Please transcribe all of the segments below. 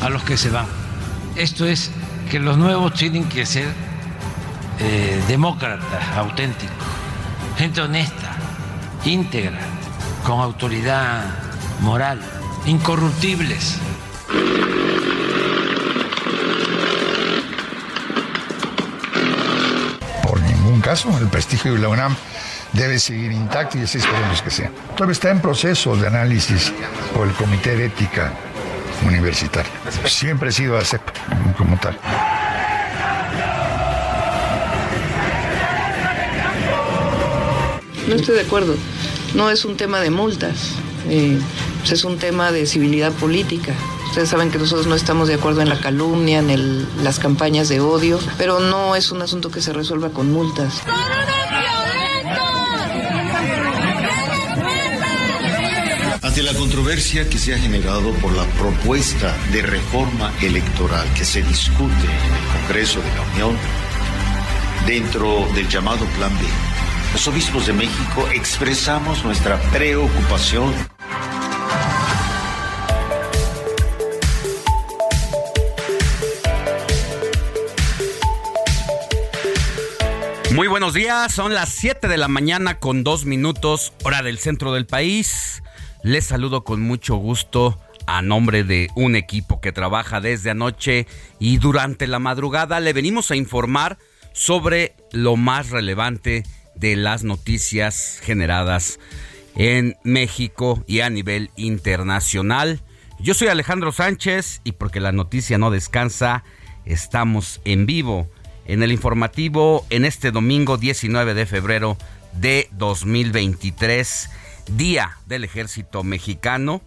A los que se van. Esto es que los nuevos tienen que ser eh, demócratas, auténticos, gente honesta, íntegra, con autoridad moral, incorruptibles. Por ningún caso, el prestigio de la UNAM debe seguir intacto y así esperemos que sea. Todavía está en proceso de análisis por el Comité de Ética Universitaria. Siempre he sido ACEP como tal. No estoy de acuerdo. No es un tema de multas. Eh, pues es un tema de civilidad política. Ustedes saben que nosotros no estamos de acuerdo en la calumnia, en el- las campañas de odio, pero no es un asunto que se resuelva con multas. Ante la controversia que se ha generado por la propuesta de reforma electoral que se discute en el Congreso de la Unión, dentro del llamado Plan B, los obispos de México expresamos nuestra preocupación Muy buenos días, son las 7 de la mañana con dos minutos, hora del centro del país. Les saludo con mucho gusto a nombre de un equipo que trabaja desde anoche y durante la madrugada le venimos a informar sobre lo más relevante de las noticias generadas en México y a nivel internacional. Yo soy Alejandro Sánchez y porque la noticia no descansa, estamos en vivo en el informativo en este domingo 19 de febrero de 2023, Día del Ejército Mexicano,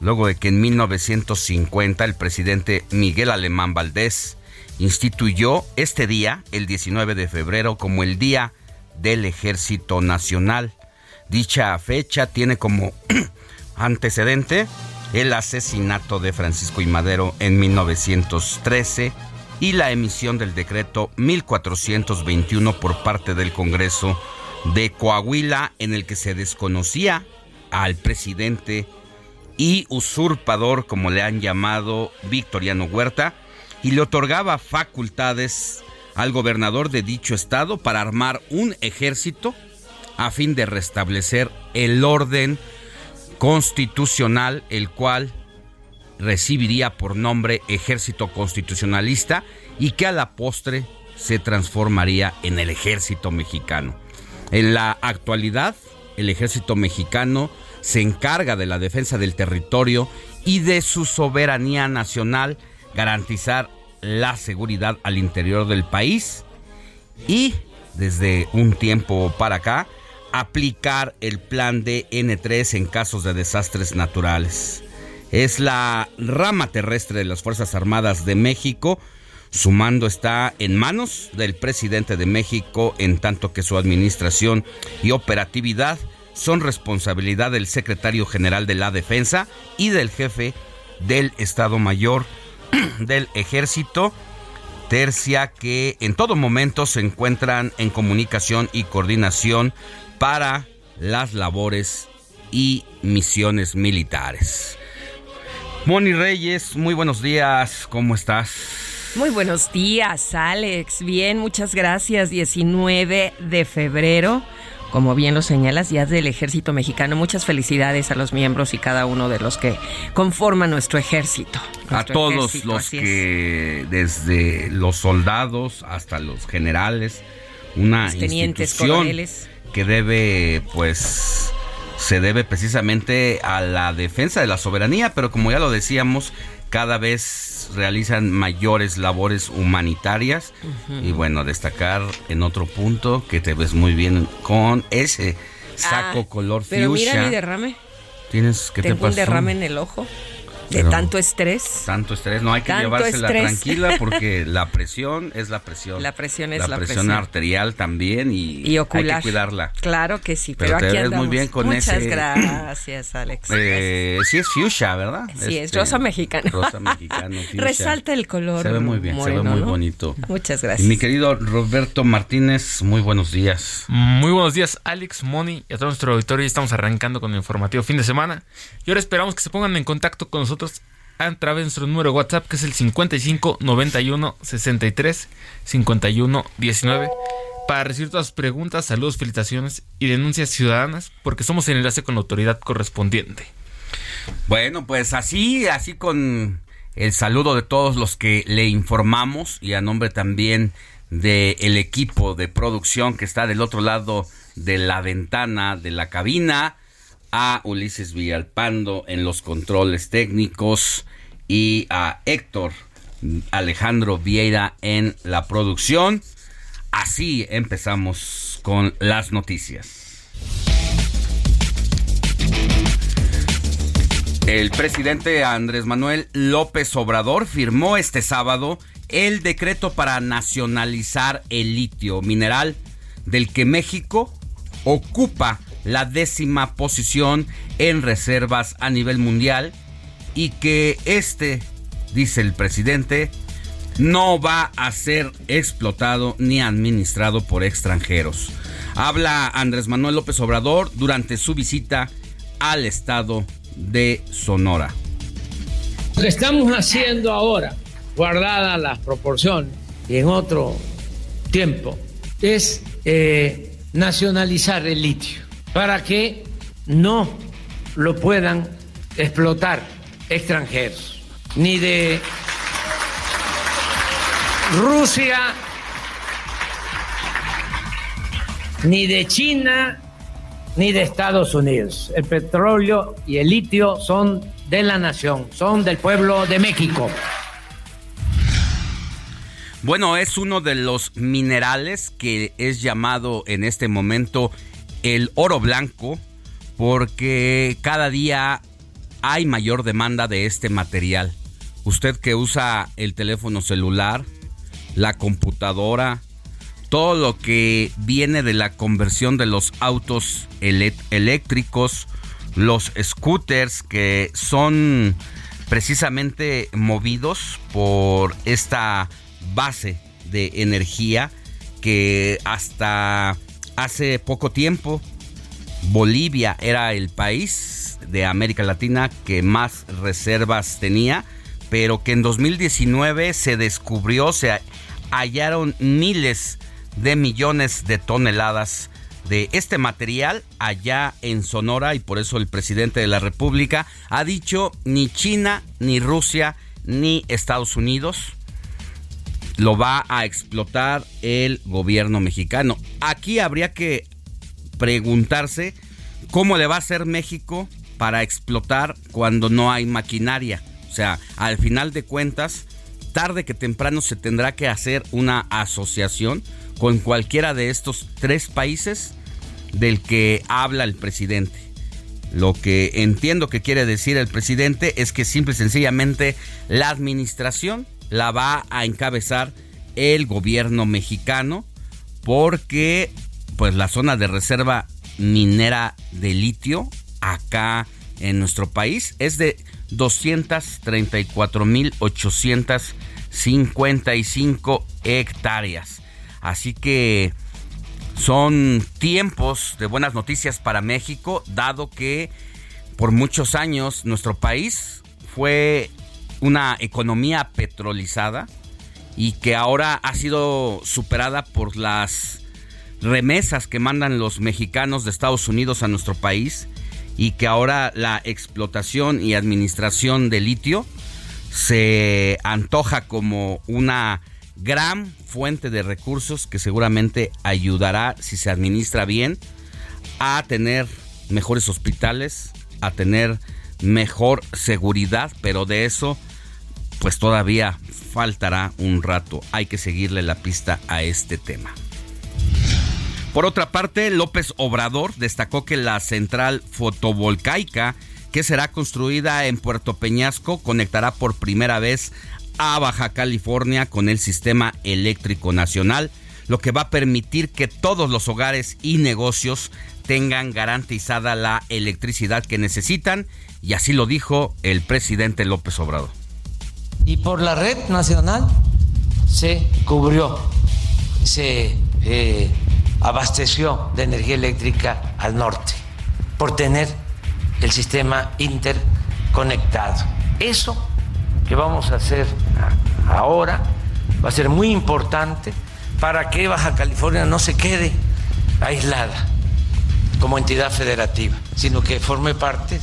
luego de que en 1950 el presidente Miguel Alemán Valdés instituyó este día, el 19 de febrero, como el Día del Ejército Nacional. Dicha fecha tiene como antecedente el asesinato de Francisco y Madero en 1913 y la emisión del decreto 1421 por parte del Congreso de Coahuila en el que se desconocía al presidente y usurpador, como le han llamado Victoriano Huerta, y le otorgaba facultades al gobernador de dicho estado para armar un ejército a fin de restablecer el orden constitucional, el cual recibiría por nombre Ejército Constitucionalista y que a la postre se transformaría en el Ejército Mexicano. En la actualidad, el Ejército Mexicano se encarga de la defensa del territorio y de su soberanía nacional, garantizar la seguridad al interior del país y, desde un tiempo para acá, aplicar el plan de N3 en casos de desastres naturales. Es la rama terrestre de las Fuerzas Armadas de México. Su mando está en manos del presidente de México, en tanto que su administración y operatividad son responsabilidad del secretario general de la Defensa y del jefe del Estado Mayor del Ejército, tercia que en todo momento se encuentran en comunicación y coordinación para las labores y misiones militares. Moni Reyes, muy buenos días, ¿cómo estás? Muy buenos días, Alex. Bien, muchas gracias. 19 de febrero como bien lo señalas, ya del ejército mexicano. Muchas felicidades a los miembros y cada uno de los que conforman nuestro ejército. a todos los que, desde los soldados hasta los generales, una tenientes, institución que debe, pues, se debe precisamente a la defensa de la soberanía, pero como ya lo decíamos, cada vez realizan mayores labores humanitarias. Y bueno, destacar en otro punto que te ves muy bien con ese saco ah, color pero mira mi derrame. Tienes que Tengo un derrame en el ojo de tanto estrés. Tanto estrés, no hay que llevársela tranquila porque la presión es la presión. La presión es la, presión. arterial también y, ocular. hay que cuidarla. Claro que sí, pero, aquí muy bien con Muchas gracias, Alex. Eh, sí es fuchsia, ¿verdad? Sí, es este, rosa mexicano. Rosa mexicano, Resalta el color. Se ve muy bien, se ve muy bonito. Muchas gracias. mi querido Roberto Martínez, muy buenos días. Muy buenos días, Alex, Moni y a todo nuestro auditorio. Estamos arrancando con el informativo fin de semana. Y ahora esperamos que se pongan en contacto con nosotros a través de nuestro número WhatsApp que es el 55 91 63 51 19 para recibir todas las preguntas, saludos, felicitaciones y denuncias ciudadanas porque somos el enlace con la autoridad correspondiente. Bueno, pues así, así con el saludo de todos los que le informamos y a nombre también del el equipo de producción que está del otro lado de la ventana de la cabina a Ulises Villalpando en los controles técnicos y a Héctor Alejandro Vieira en la producción. Así empezamos con las noticias. El presidente Andrés Manuel López Obrador firmó este sábado el decreto para nacionalizar el litio mineral del que México ocupa la décima posición en reservas a nivel mundial y que este, dice el presidente, no va a ser explotado ni administrado por extranjeros. Habla Andrés Manuel López Obrador durante su visita al estado de Sonora. Lo que estamos haciendo ahora, guardada las proporciones y en otro tiempo, es eh, nacionalizar el litio para que no lo puedan explotar extranjeros, ni de Rusia, ni de China, ni de Estados Unidos. El petróleo y el litio son de la nación, son del pueblo de México. Bueno, es uno de los minerales que es llamado en este momento el oro blanco porque cada día hay mayor demanda de este material. Usted que usa el teléfono celular, la computadora, todo lo que viene de la conversión de los autos eléctricos, los scooters que son precisamente movidos por esta base de energía que hasta hace poco tiempo Bolivia era el país de América Latina que más reservas tenía, pero que en 2019 se descubrió, se hallaron miles de millones de toneladas de este material allá en Sonora y por eso el presidente de la República ha dicho ni China, ni Rusia, ni Estados Unidos lo va a explotar el gobierno mexicano. Aquí habría que preguntarse cómo le va a hacer México para explotar cuando no hay maquinaria. O sea, al final de cuentas, tarde que temprano se tendrá que hacer una asociación con cualquiera de estos tres países del que habla el presidente. Lo que entiendo que quiere decir el presidente es que simple y sencillamente la administración la va a encabezar el gobierno mexicano porque pues la zona de reserva minera de litio acá en nuestro país es de 234.855 hectáreas. Así que son tiempos de buenas noticias para México, dado que por muchos años nuestro país fue una economía petrolizada y que ahora ha sido superada por las remesas que mandan los mexicanos de Estados Unidos a nuestro país y que ahora la explotación y administración de litio se antoja como una gran fuente de recursos que seguramente ayudará, si se administra bien, a tener mejores hospitales, a tener mejor seguridad, pero de eso pues todavía faltará un rato. Hay que seguirle la pista a este tema. Por otra parte, López Obrador destacó que la central fotovoltaica que será construida en Puerto Peñasco conectará por primera vez a Baja California con el sistema eléctrico nacional, lo que va a permitir que todos los hogares y negocios tengan garantizada la electricidad que necesitan, y así lo dijo el presidente López Obrador. Y por la red nacional se cubrió, se eh, abasteció de energía eléctrica al norte por tener el sistema interconectado. Eso que vamos a hacer ahora va a ser muy importante para que Baja California no se quede aislada como entidad federativa, sino que forme parte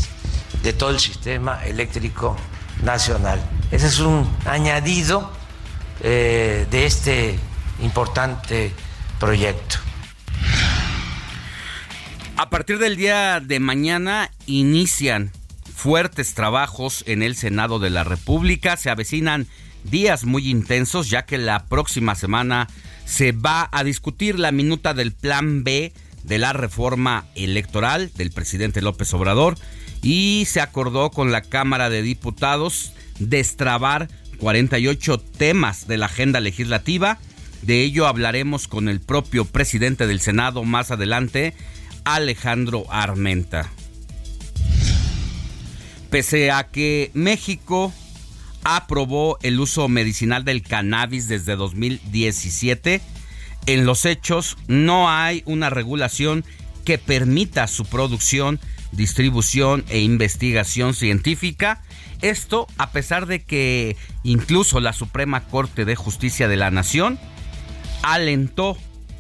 de todo el sistema eléctrico nacional. Ese es un añadido eh, de este importante proyecto. A partir del día de mañana inician fuertes trabajos en el Senado de la República. Se avecinan días muy intensos ya que la próxima semana se va a discutir la minuta del Plan B de la reforma electoral del presidente López Obrador y se acordó con la Cámara de Diputados destrabar 48 temas de la agenda legislativa. De ello hablaremos con el propio presidente del Senado más adelante Alejandro Armenta. Pese a que México aprobó el uso medicinal del cannabis desde 2017, en los hechos no hay una regulación que permita su producción, distribución e investigación científica. Esto a pesar de que incluso la Suprema Corte de Justicia de la Nación alentó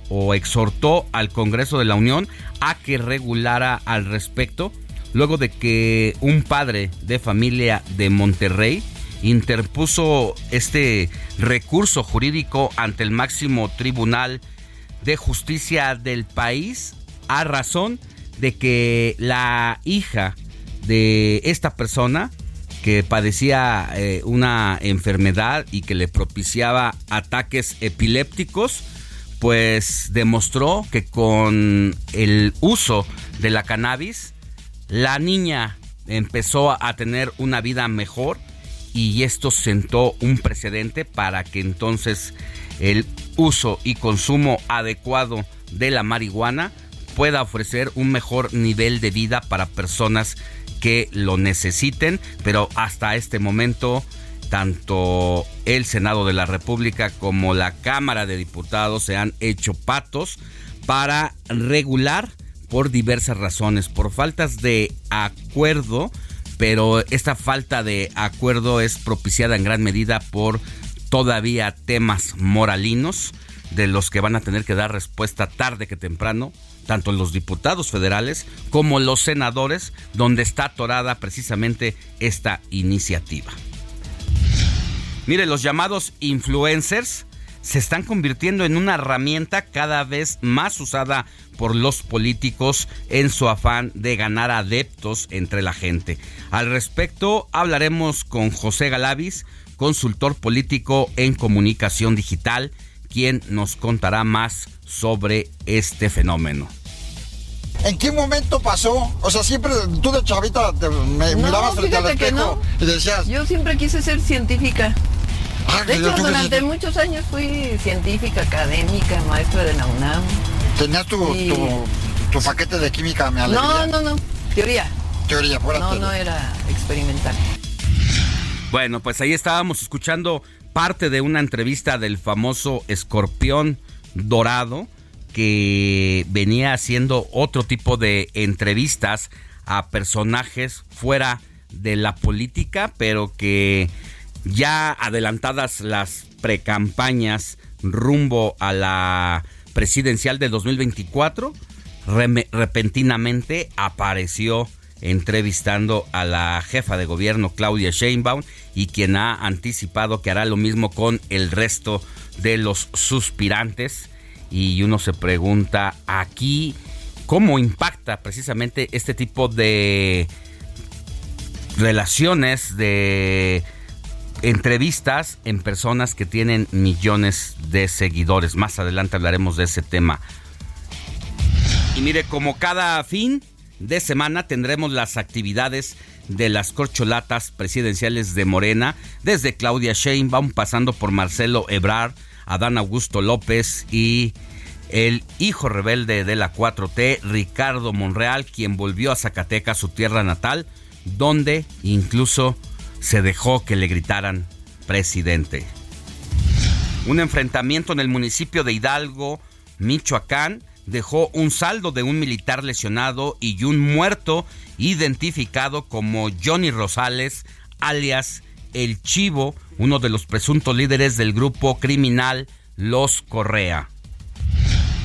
o exhortó al Congreso de la Unión a que regulara al respecto, luego de que un padre de familia de Monterrey interpuso este recurso jurídico ante el máximo tribunal de justicia del país a razón de que la hija de esta persona que padecía eh, una enfermedad y que le propiciaba ataques epilépticos, pues demostró que con el uso de la cannabis, la niña empezó a tener una vida mejor y esto sentó un precedente para que entonces el uso y consumo adecuado de la marihuana pueda ofrecer un mejor nivel de vida para personas que lo necesiten, pero hasta este momento tanto el Senado de la República como la Cámara de Diputados se han hecho patos para regular por diversas razones, por faltas de acuerdo, pero esta falta de acuerdo es propiciada en gran medida por todavía temas moralinos de los que van a tener que dar respuesta tarde que temprano, tanto los diputados federales como los senadores, donde está atorada precisamente esta iniciativa. Mire, los llamados influencers se están convirtiendo en una herramienta cada vez más usada por los políticos en su afán de ganar adeptos entre la gente. Al respecto, hablaremos con José Galavis, consultor político en comunicación digital, quien nos contará más sobre este fenómeno. ¿En qué momento pasó? O sea, siempre tú de chavita me mirabas frente al espejo y decías... Yo siempre quise ser científica. Ah, de hecho, durante muchos años fui científica, académica, maestra de la UNAM. ¿Tenías tu, tu, paquete de química, me No, no, no. Teoría. Teoría, fuera No, no era experimental. Bueno, pues ahí estábamos escuchando parte de una entrevista del famoso escorpión dorado que venía haciendo otro tipo de entrevistas a personajes fuera de la política, pero que ya adelantadas las precampañas rumbo a la presidencial de 2024, repentinamente apareció entrevistando a la jefa de gobierno Claudia Sheinbaum y quien ha anticipado que hará lo mismo con el resto de los suspirantes y uno se pregunta aquí cómo impacta precisamente este tipo de relaciones de entrevistas en personas que tienen millones de seguidores. Más adelante hablaremos de ese tema. Y mire, como cada fin de semana tendremos las actividades de las corcholatas presidenciales de Morena, desde Claudia Sheinbaum pasando por Marcelo Ebrard, Adán Augusto López y el hijo rebelde de la 4T, Ricardo Monreal, quien volvió a Zacatecas, su tierra natal, donde incluso se dejó que le gritaran presidente. Un enfrentamiento en el municipio de Hidalgo, Michoacán, dejó un saldo de un militar lesionado y un muerto identificado como Johnny Rosales, alias El Chivo, uno de los presuntos líderes del grupo criminal Los Correa.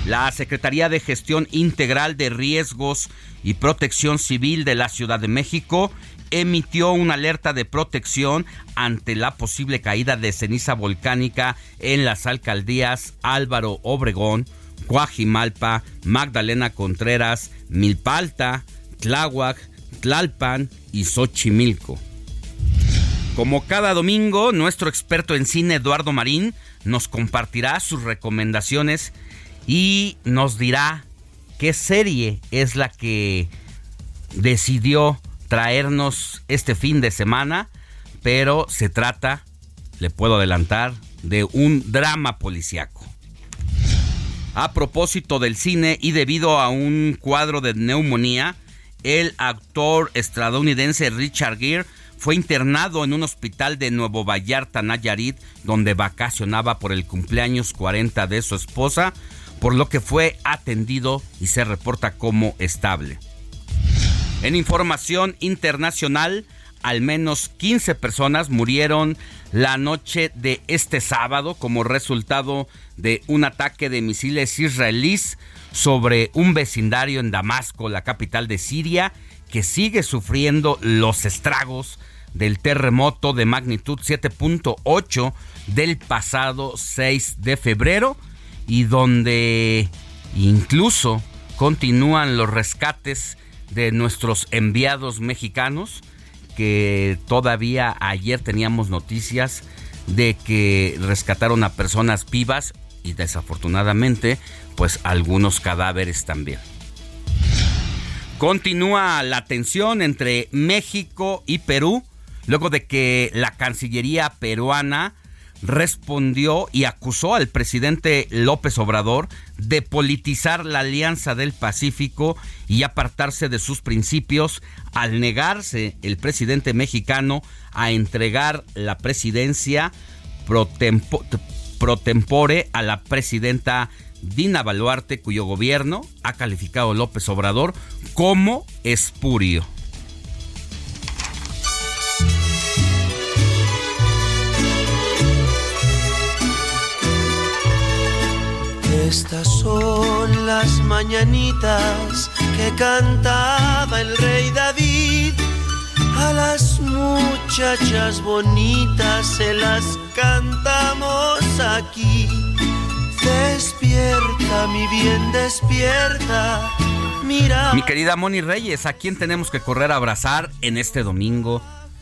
La Secretaría de Gestión Integral de Riesgos y Protección Civil de la Ciudad de México emitió una alerta de protección ante la posible caída de ceniza volcánica en las alcaldías Álvaro Obregón, Coajimalpa, Magdalena Contreras, Milpalta, Tláhuac, Tlalpan y Xochimilco. Como cada domingo, nuestro experto en cine Eduardo Marín nos compartirá sus recomendaciones y nos dirá qué serie es la que decidió traernos este fin de semana, pero se trata, le puedo adelantar, de un drama policiaco. A propósito del cine y debido a un cuadro de neumonía, el actor estadounidense Richard Gere fue internado en un hospital de Nuevo Vallarta, Nayarit, donde vacacionaba por el cumpleaños 40 de su esposa, por lo que fue atendido y se reporta como estable. En información internacional, al menos 15 personas murieron la noche de este sábado como resultado de un ataque de misiles israelíes sobre un vecindario en Damasco, la capital de Siria, que sigue sufriendo los estragos del terremoto de magnitud 7.8 del pasado 6 de febrero y donde incluso continúan los rescates de nuestros enviados mexicanos que todavía ayer teníamos noticias de que rescataron a personas vivas y desafortunadamente pues algunos cadáveres también. Continúa la tensión entre México y Perú luego de que la Cancillería peruana respondió y acusó al presidente López Obrador de politizar la Alianza del Pacífico y apartarse de sus principios al negarse el presidente mexicano a entregar la presidencia tempore a la presidenta Dina Baluarte, cuyo gobierno ha calificado López Obrador como espurio. Estas son las mañanitas que cantaba el rey David. A las muchachas bonitas se las cantamos aquí. Despierta, mi bien, despierta. Mira. Mi querida Moni Reyes, ¿a quién tenemos que correr a abrazar en este domingo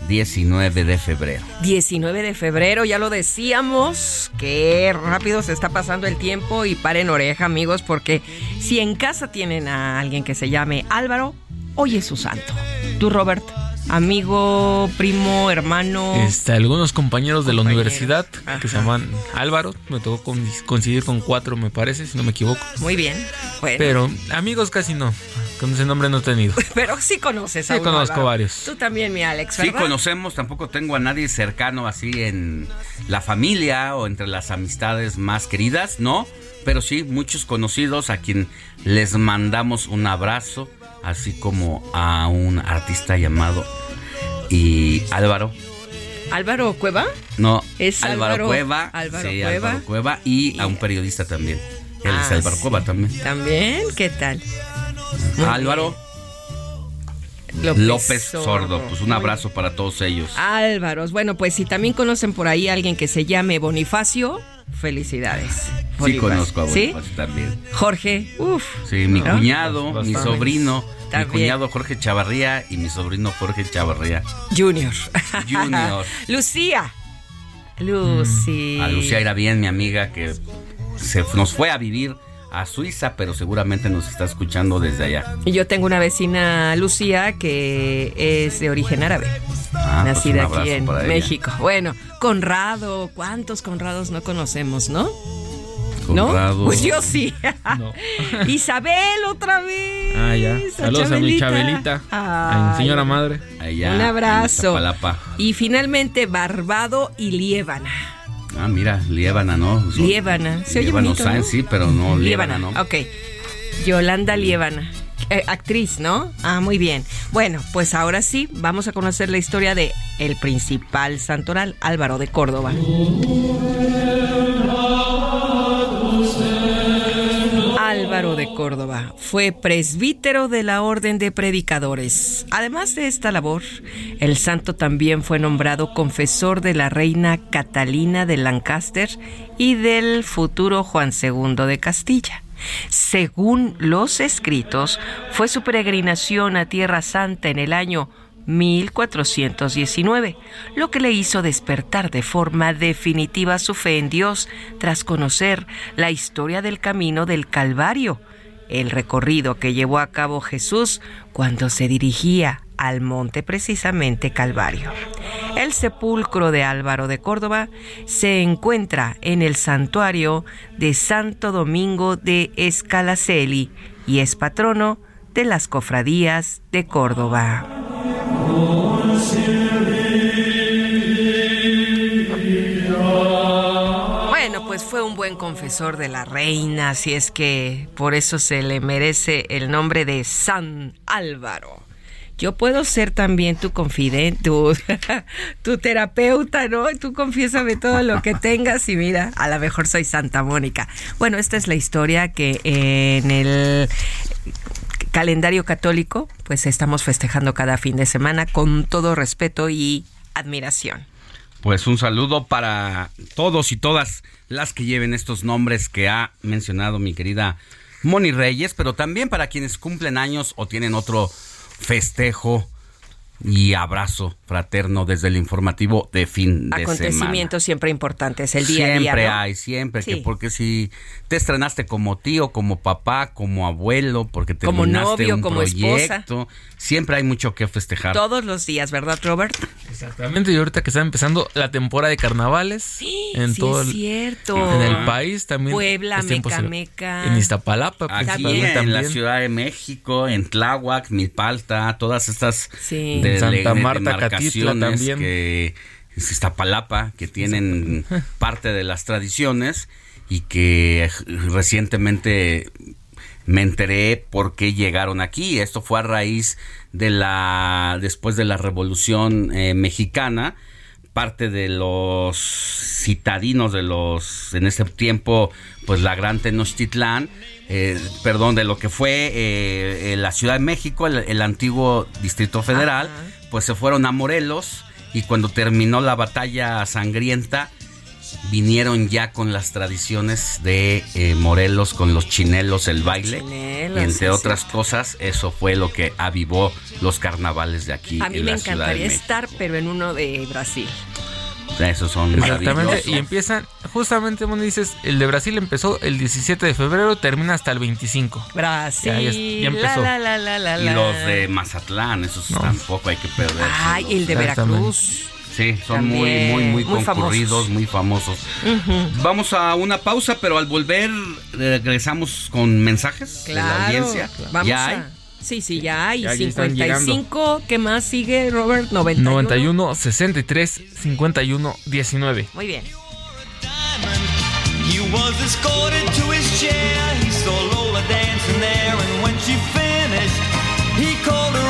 19 de febrero. 19 de febrero, ya lo decíamos, qué rápido se está pasando el tiempo y paren oreja amigos porque si en casa tienen a alguien que se llame Álvaro, hoy es su santo. ¿Tú Robert? Amigo, primo, hermano. Este, algunos compañeros de la universidad que se llaman Álvaro. Me tocó con- coincidir con cuatro, me parece, si no me equivoco. Muy bien. Bueno. Pero amigos casi no. Con ese nombre no he tenido. Pero sí conoces a Sí, uno, conozco Álvaro. varios. Tú también, mi Alex, Sí, conocemos, tampoco tengo a nadie cercano así en la familia o entre las amistades más queridas, ¿no? Pero sí, muchos conocidos a quien les mandamos un abrazo, así como a un artista llamado y Álvaro. Álvaro Cueva. No, Es Álvaro, Álvaro- Cueva. Álvaro sí, Cueva. Álvaro Cueva y, a un periodista también. Él es Ah, Álvaro sí. Cueva también. También, ¿qué tal? Muy Álvaro López López, Sordo. Sordo. Pues un Muy abrazo para todos ellos. Álvaros. Bueno, pues si también conocen por ahí a alguien que se llame Bonifacio, felicidades. Sí conozco a ¿Sí? Bonifacio también. Jorge, uff. Sí, mi ¿No? cuñado, mi Bastante. sobrino, mi También. cuñado Jorge Chavarría y mi sobrino Jorge Chavarría. Junior. Junior. Lucía. Lucía. A Lucía era bien, mi amiga, que se nos fue a vivir a Suiza, pero seguramente nos está escuchando desde allá. Y yo tengo una vecina, Lucía, que es de origen árabe. Ah, pues nacida aquí en. México. Bueno, Conrado, ¿cuántos Conrados no conocemos, no? Conrado. ¿No? Pues yo sí. No. Isabel otra vez. Ah, ya. Saludos a mi Chabelita. A mi señora Ay. madre. Allá Un abrazo. Y finalmente Barbado y Liébana. Ah, mira, Liébana, ¿no? Son- Liébana. Se oye bonito, Sáenz, ¿no? sí, pero no Liébana, ¿no? Ok. Yolanda Liébana. Eh, actriz, ¿no? Ah, muy bien. Bueno, pues ahora sí, vamos a conocer la historia de el principal santoral, Álvaro de Córdoba. De Córdoba fue presbítero de la Orden de Predicadores. Además de esta labor, el santo también fue nombrado confesor de la reina Catalina de Lancaster y del futuro Juan II de Castilla. Según los escritos, fue su peregrinación a Tierra Santa en el año 1419, lo que le hizo despertar de forma definitiva su fe en Dios tras conocer la historia del camino del Calvario, el recorrido que llevó a cabo Jesús cuando se dirigía al monte precisamente Calvario. El sepulcro de Álvaro de Córdoba se encuentra en el santuario de Santo Domingo de Escalaceli y es patrono de las cofradías de Córdoba. Bueno, pues fue un buen confesor de la reina, así es que por eso se le merece el nombre de San Álvaro. Yo puedo ser también tu confidente, tu, tu terapeuta, ¿no? Tú confiésame todo lo que tengas y mira, a lo mejor soy Santa Mónica. Bueno, esta es la historia que en el calendario católico, pues estamos festejando cada fin de semana con todo respeto y admiración. Pues un saludo para todos y todas las que lleven estos nombres que ha mencionado mi querida Moni Reyes, pero también para quienes cumplen años o tienen otro festejo y abrazo fraterno desde el informativo de fin de semana. Acontecimientos siempre importantes, el día siempre a día. ¿no? hay, siempre, que porque si te estrenaste como tío, como papá, como abuelo, porque Como terminaste novio, un como esposa. proyecto, siempre hay mucho que festejar. Todos los días, ¿verdad, Robert? Exactamente, y ahorita que está empezando la temporada de carnavales en sí, todo es el, cierto. en el país también. Puebla, Meca, Meca. En Iztapalapa, Aquí principalmente en también. la Ciudad de México, en Tláhuac, Milpalta, todas estas Sí. de- Santa de- Marta, Catitla también. que es Iztapalapa, que tienen parte de las tradiciones y que recientemente me enteré por qué llegaron aquí. Esto fue a raíz de la después de la Revolución eh, Mexicana parte de los citadinos de los en ese tiempo pues la gran Tenochtitlán eh, perdón de lo que fue eh, eh, la Ciudad de México el, el antiguo Distrito Federal pues se fueron a Morelos y cuando terminó la batalla sangrienta vinieron ya con las tradiciones de eh, Morelos con los chinelos el baile Chinelos, y entre sí, otras cosas eso fue lo que avivó los carnavales de aquí A mí en me la encantaría estar, pero en uno de Brasil. Esos son Exactamente, maravillosos. y empiezan, justamente, como dices, el de Brasil empezó el 17 de febrero, termina hasta el 25. Brasil. Ya, ya- ya empezó. La, la, la, la, Y los de Mazatlán, esos tampoco hay que perder. Ay, el de Veracruz. Sí, son muy, También, muy, muy, muy concurridos, famosos. muy famosos. Ujú. Vamos a una pausa, pero al volver regresamos con mensajes de la Claro. audiencia. Vamos ¿Ya a- hay? Sí, sí, ya hay. Ya, ya están 55. ¿Qué más sigue, Robert? 91. 91, 63, 51, 19. Muy bien. He was escorted to his chair. He saw Lola dancing there, and when she finished, he called her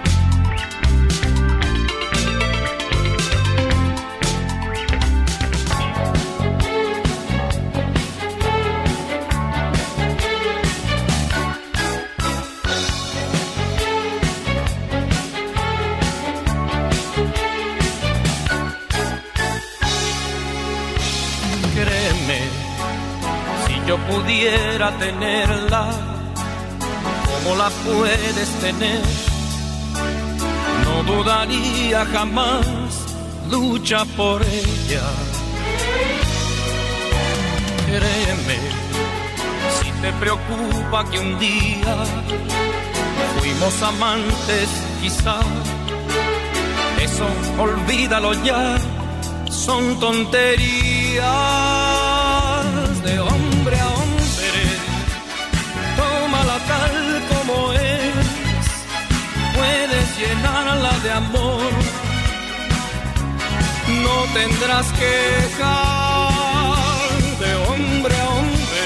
Yo pudiera tenerla, como la puedes tener, no dudaría jamás, lucha por ella. Créeme, si te preocupa que un día fuimos amantes, quizá, eso olvídalo ya son tonterías de hombre de amor. No tendrás que dejar de hombre a hombre,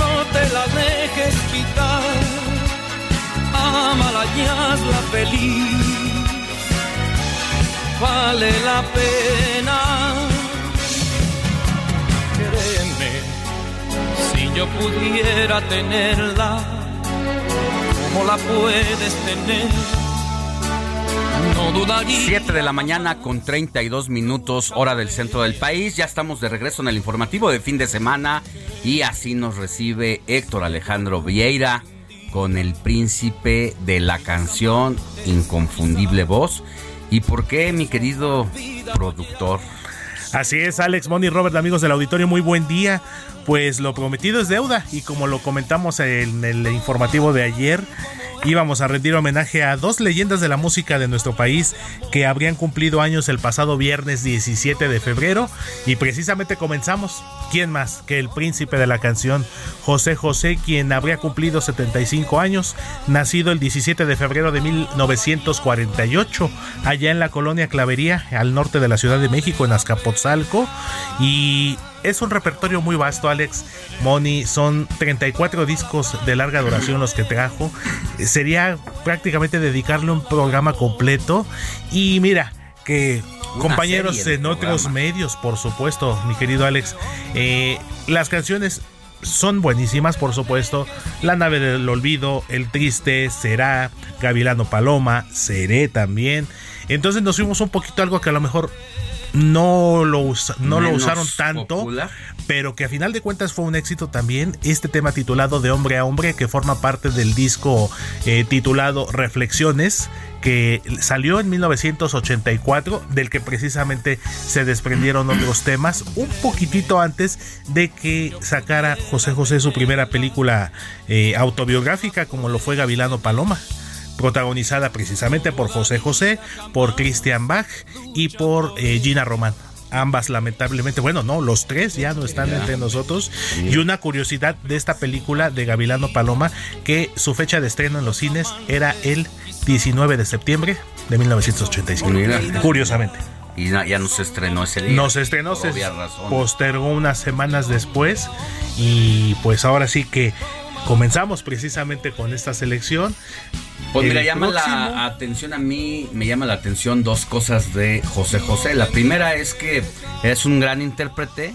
no te la dejes quitar. Ámala y hazla feliz vale la pena. Créeme, si yo pudiera tenerla, como la puedes tener, no dudaría. 7 de la mañana con 32 minutos hora del centro del país. Ya estamos de regreso en el informativo de fin de semana y así nos recibe Héctor Alejandro Vieira con el príncipe de la canción Inconfundible Voz. ¿Y por qué, mi querido productor? Así es, Alex, Moni, Robert, amigos del auditorio, muy buen día. Pues lo prometido es deuda y como lo comentamos en el informativo de ayer, íbamos a rendir homenaje a dos leyendas de la música de nuestro país que habrían cumplido años el pasado viernes 17 de febrero y precisamente comenzamos. ¿Quién más que el príncipe de la canción José José, quien habría cumplido 75 años, nacido el 17 de febrero de 1948, allá en la colonia Clavería, al norte de la Ciudad de México, en Azcapotzalco, y es un repertorio muy vasto, Alex. Moni, son 34 discos de larga duración los que trajo. Sería prácticamente dedicarle un programa completo. Y mira, que Una compañeros en otros programa. medios, por supuesto, mi querido Alex, eh, las canciones son buenísimas, por supuesto. La nave del olvido, El triste, Será, Gavilano Paloma, Seré también. Entonces nos fuimos un poquito a algo que a lo mejor no lo, usa- no lo usaron tanto, popular. pero que a final de cuentas fue un éxito también. Este tema titulado De hombre a hombre, que forma parte del disco eh, titulado Reflexiones, que salió en 1984, del que precisamente se desprendieron otros temas, un poquitito antes de que sacara José José su primera película eh, autobiográfica, como lo fue Gavilano Paloma protagonizada precisamente por José José, por Christian Bach y por eh, Gina Román. Ambas lamentablemente, bueno, no, los tres ya no están entre nosotros. Y una curiosidad de esta película de Gavilano Paloma, que su fecha de estreno en los cines era el 19 de septiembre de 1985. Mira. Curiosamente. Y na- ya no se estrenó ese día. No se estrenó, se postergó unas semanas después y pues ahora sí que comenzamos precisamente con esta selección. Pues El mira, llama próximo- la atención a mí, me llama la atención dos cosas de José José. La primera es que es un gran intérprete,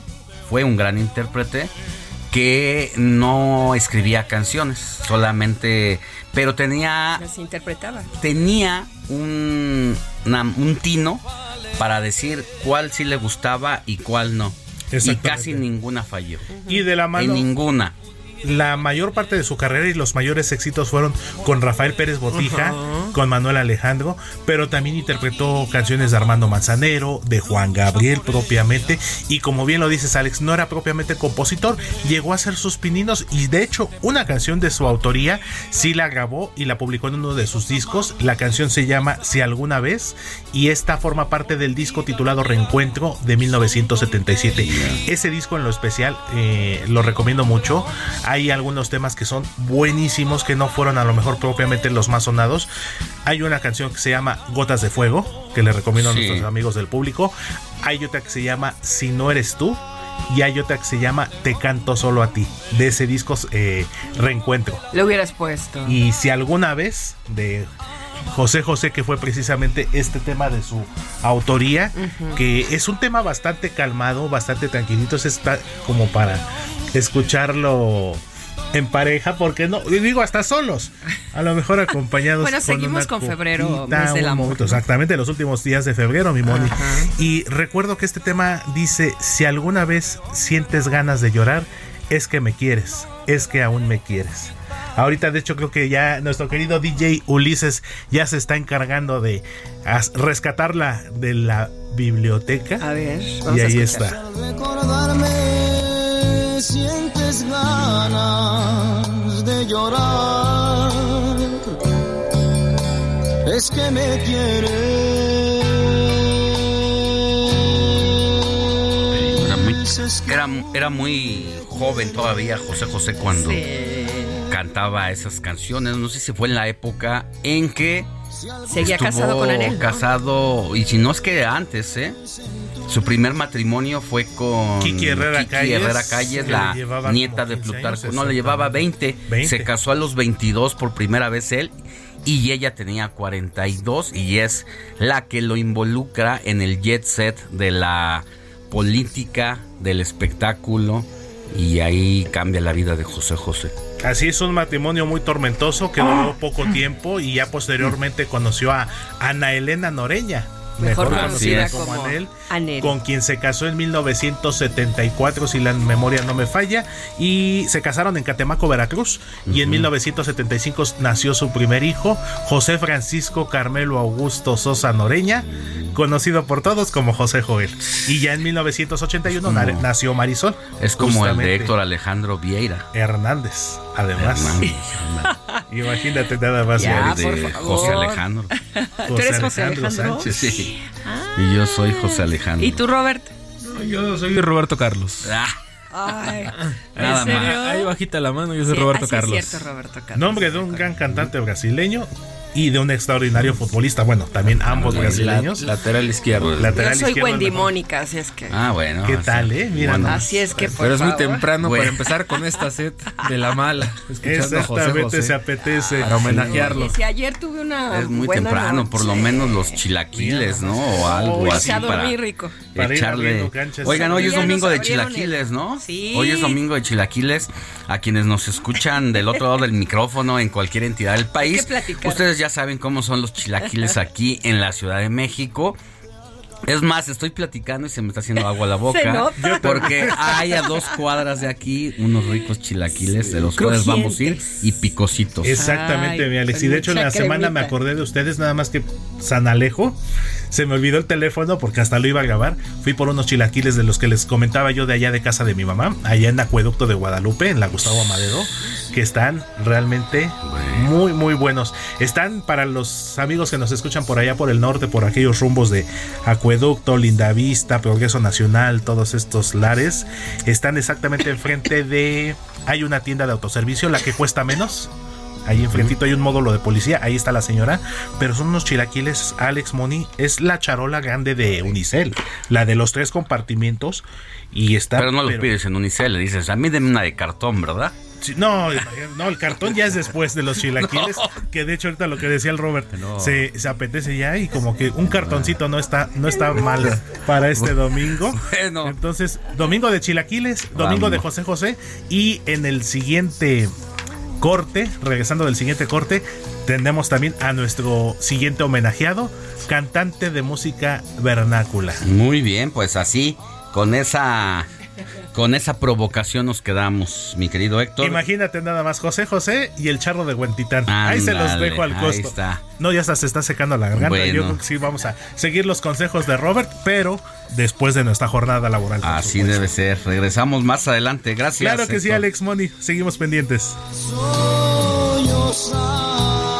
fue un gran intérprete que no escribía canciones, solamente, pero tenía Las interpretaba. tenía un, una- un tino para decir cuál sí le gustaba y cuál no. Y casi ninguna falló. Y de la En mano, ninguna. La mayor parte de su carrera y los mayores éxitos fueron con Rafael Pérez Botija, con Manuel Alejandro, pero también interpretó canciones de Armando Manzanero, de Juan Gabriel propiamente, y como bien lo dices Alex, no era propiamente compositor, llegó a hacer sus pininos y de hecho una canción de su autoría sí la grabó y la publicó en uno de sus discos, la canción se llama Si alguna vez y esta forma parte del disco titulado Reencuentro de 1977. Ese disco en lo especial eh, lo recomiendo mucho. Hay algunos temas que son buenísimos que no fueron a lo mejor propiamente los más sonados. Hay una canción que se llama Gotas de Fuego, que le recomiendo Sí. a nuestros amigos del público. Hay otra que se llama Si no eres tú. Y hay otra que se llama Te canto solo a ti. De ese disco eh, Reencuentro. Lo hubieras puesto. Y si alguna vez de José José, que fue precisamente este tema de su autoría, que es un tema bastante calmado, bastante tranquilito, es está como para escucharlo en pareja, porque no, digo hasta solos, a lo mejor acompañados. Bueno, seguimos una con febrero, copita, mes del amor. Exactamente, los últimos días de febrero, mi Moni. Y recuerdo que este tema dice, si alguna vez sientes ganas de llorar, es que me quieres, es que aún me quieres. Ahorita, de hecho, creo que ya nuestro querido DJ Ulises ya se está encargando de rescatarla de la biblioteca. A ver, y ahí está. Sientes ganas de llorar. Es que me Era muy, quieres. era, era muy joven todavía José José cuando Sí. cantaba esas canciones. No sé si fue en la época en que Seguía casado con Anel. ¿no? Casado, y si no es que antes, ¿eh? Su primer matrimonio fue con Kiki Herrera Kiki Calles, Herrera Calles, la nieta de 15 Plutarco. años, no, le llevaba 20. 20. Se casó a los 22 por primera vez él. Y ella tenía 42 y es la que lo involucra en el jet set de la política, del espectáculo. Y ahí cambia la vida de José José. Así es un matrimonio muy tormentoso que duró poco tiempo y ya posteriormente conoció a Ana Elena Noreña. Mejor conocida como Anel, Anel. con quien se casó en 1974, si la memoria no me falla, y se casaron en Catemaco, Veracruz, y en 1975 nació su primer hijo, José Francisco Carmelo Augusto Sosa Noreña, conocido por todos como José Joel. Y ya en 1981 como- na- nació Marisol. Es como el de. Héctor Alejandro Vieira. Hernández, además. Hernández, Imagínate nada más. Ya, de por favor. José Alejandro. ¿Tú eres José Alejandro? Sánchez. Sí. Y yo soy José Alejandro. ¿Y tú, Robert? Yo soy Roberto Carlos. Ah, Ay, Nada ¿en serio? más. Ahí bajita la mano, yo soy Sí, Roberto así es Carlos. cierto, Roberto Carlos. Nombre de un gran cantante brasileño y de un extraordinario futbolista. Bueno, también ambos La- brasileños. lateral izquierdo. Lateral Yo soy izquierdo, Wendy. Mónica, así es que. Ah, bueno. ¿Qué así- tal, eh? Mira, bueno, Así es que, por Pero es muy favor. temprano Bueno. para empezar con esta set de la mala. Escuchando a José Exactamente, José. se apetece. Para homenajearlo. Oye, si ayer tuve una. Es muy buena temprano, por lo menos los chilaquiles, ¿no? O algo Uy, así para rico. Para echarle. Oigan, hoy es domingo de el- chilaquiles, ¿no? Sí. Hoy es domingo de chilaquiles. A quienes nos escuchan del otro lado del micrófono en cualquier entidad del país, ustedes ya saben cómo son los chilaquiles aquí en la Ciudad de México. Es más, estoy platicando y se me está haciendo agua la Se boca. nota. Porque hay a dos cuadras de aquí unos ricos chilaquiles de los cuales vamos a ir y picositos. Exactamente, Ay, mi Alex. Y de hecho, en la semana me acordé de ustedes, nada más que San Alejo. Se me olvidó el teléfono porque hasta lo iba a grabar. Fui por unos chilaquiles de los que les comentaba yo de allá de casa de mi mamá, allá en Acueducto de Guadalupe, en la Gustavo Amadero, que están realmente muy, muy buenos. Están para los amigos que nos escuchan por allá por el norte, por aquellos rumbos de Acueducto, Lindavista, Progreso Nacional, todos estos lares. Están exactamente enfrente de. Hay una tienda de autoservicio, la que cuesta menos. Ahí enfrentito hay un módulo de policía, ahí está la señora, pero son unos chilaquiles Alex Money, es la charola grande de Unicel, la de los tres compartimientos y está Pero no lo pides en Unicel, le dices, a mí deme una de cartón, ¿verdad? No, no, el cartón ya es después de los chilaquiles, que de hecho ahorita lo que decía el Robert, se, se apetece ya y como que un cartoncito no está, no está mal para este domingo. Bueno. Entonces, domingo de chilaquiles, domingo de José José y en el siguiente corte, regresando del siguiente corte, tendremos también a nuestro siguiente homenajeado, cantante de música vernácula. Muy bien, pues así, con esa con esa provocación nos quedamos, mi querido Héctor. Imagínate nada más, José José y el charro de Huentitán. ahí se los dejo al ahí costo. está. No, ya hasta se está secando la garganta. Bueno. Yo creo que sí vamos a seguir los consejos de Robert, pero después de nuestra jornada laboral. Así debe ser. Regresamos más adelante. Gracias. Claro que sí. Alex Money. Seguimos pendientes. Hay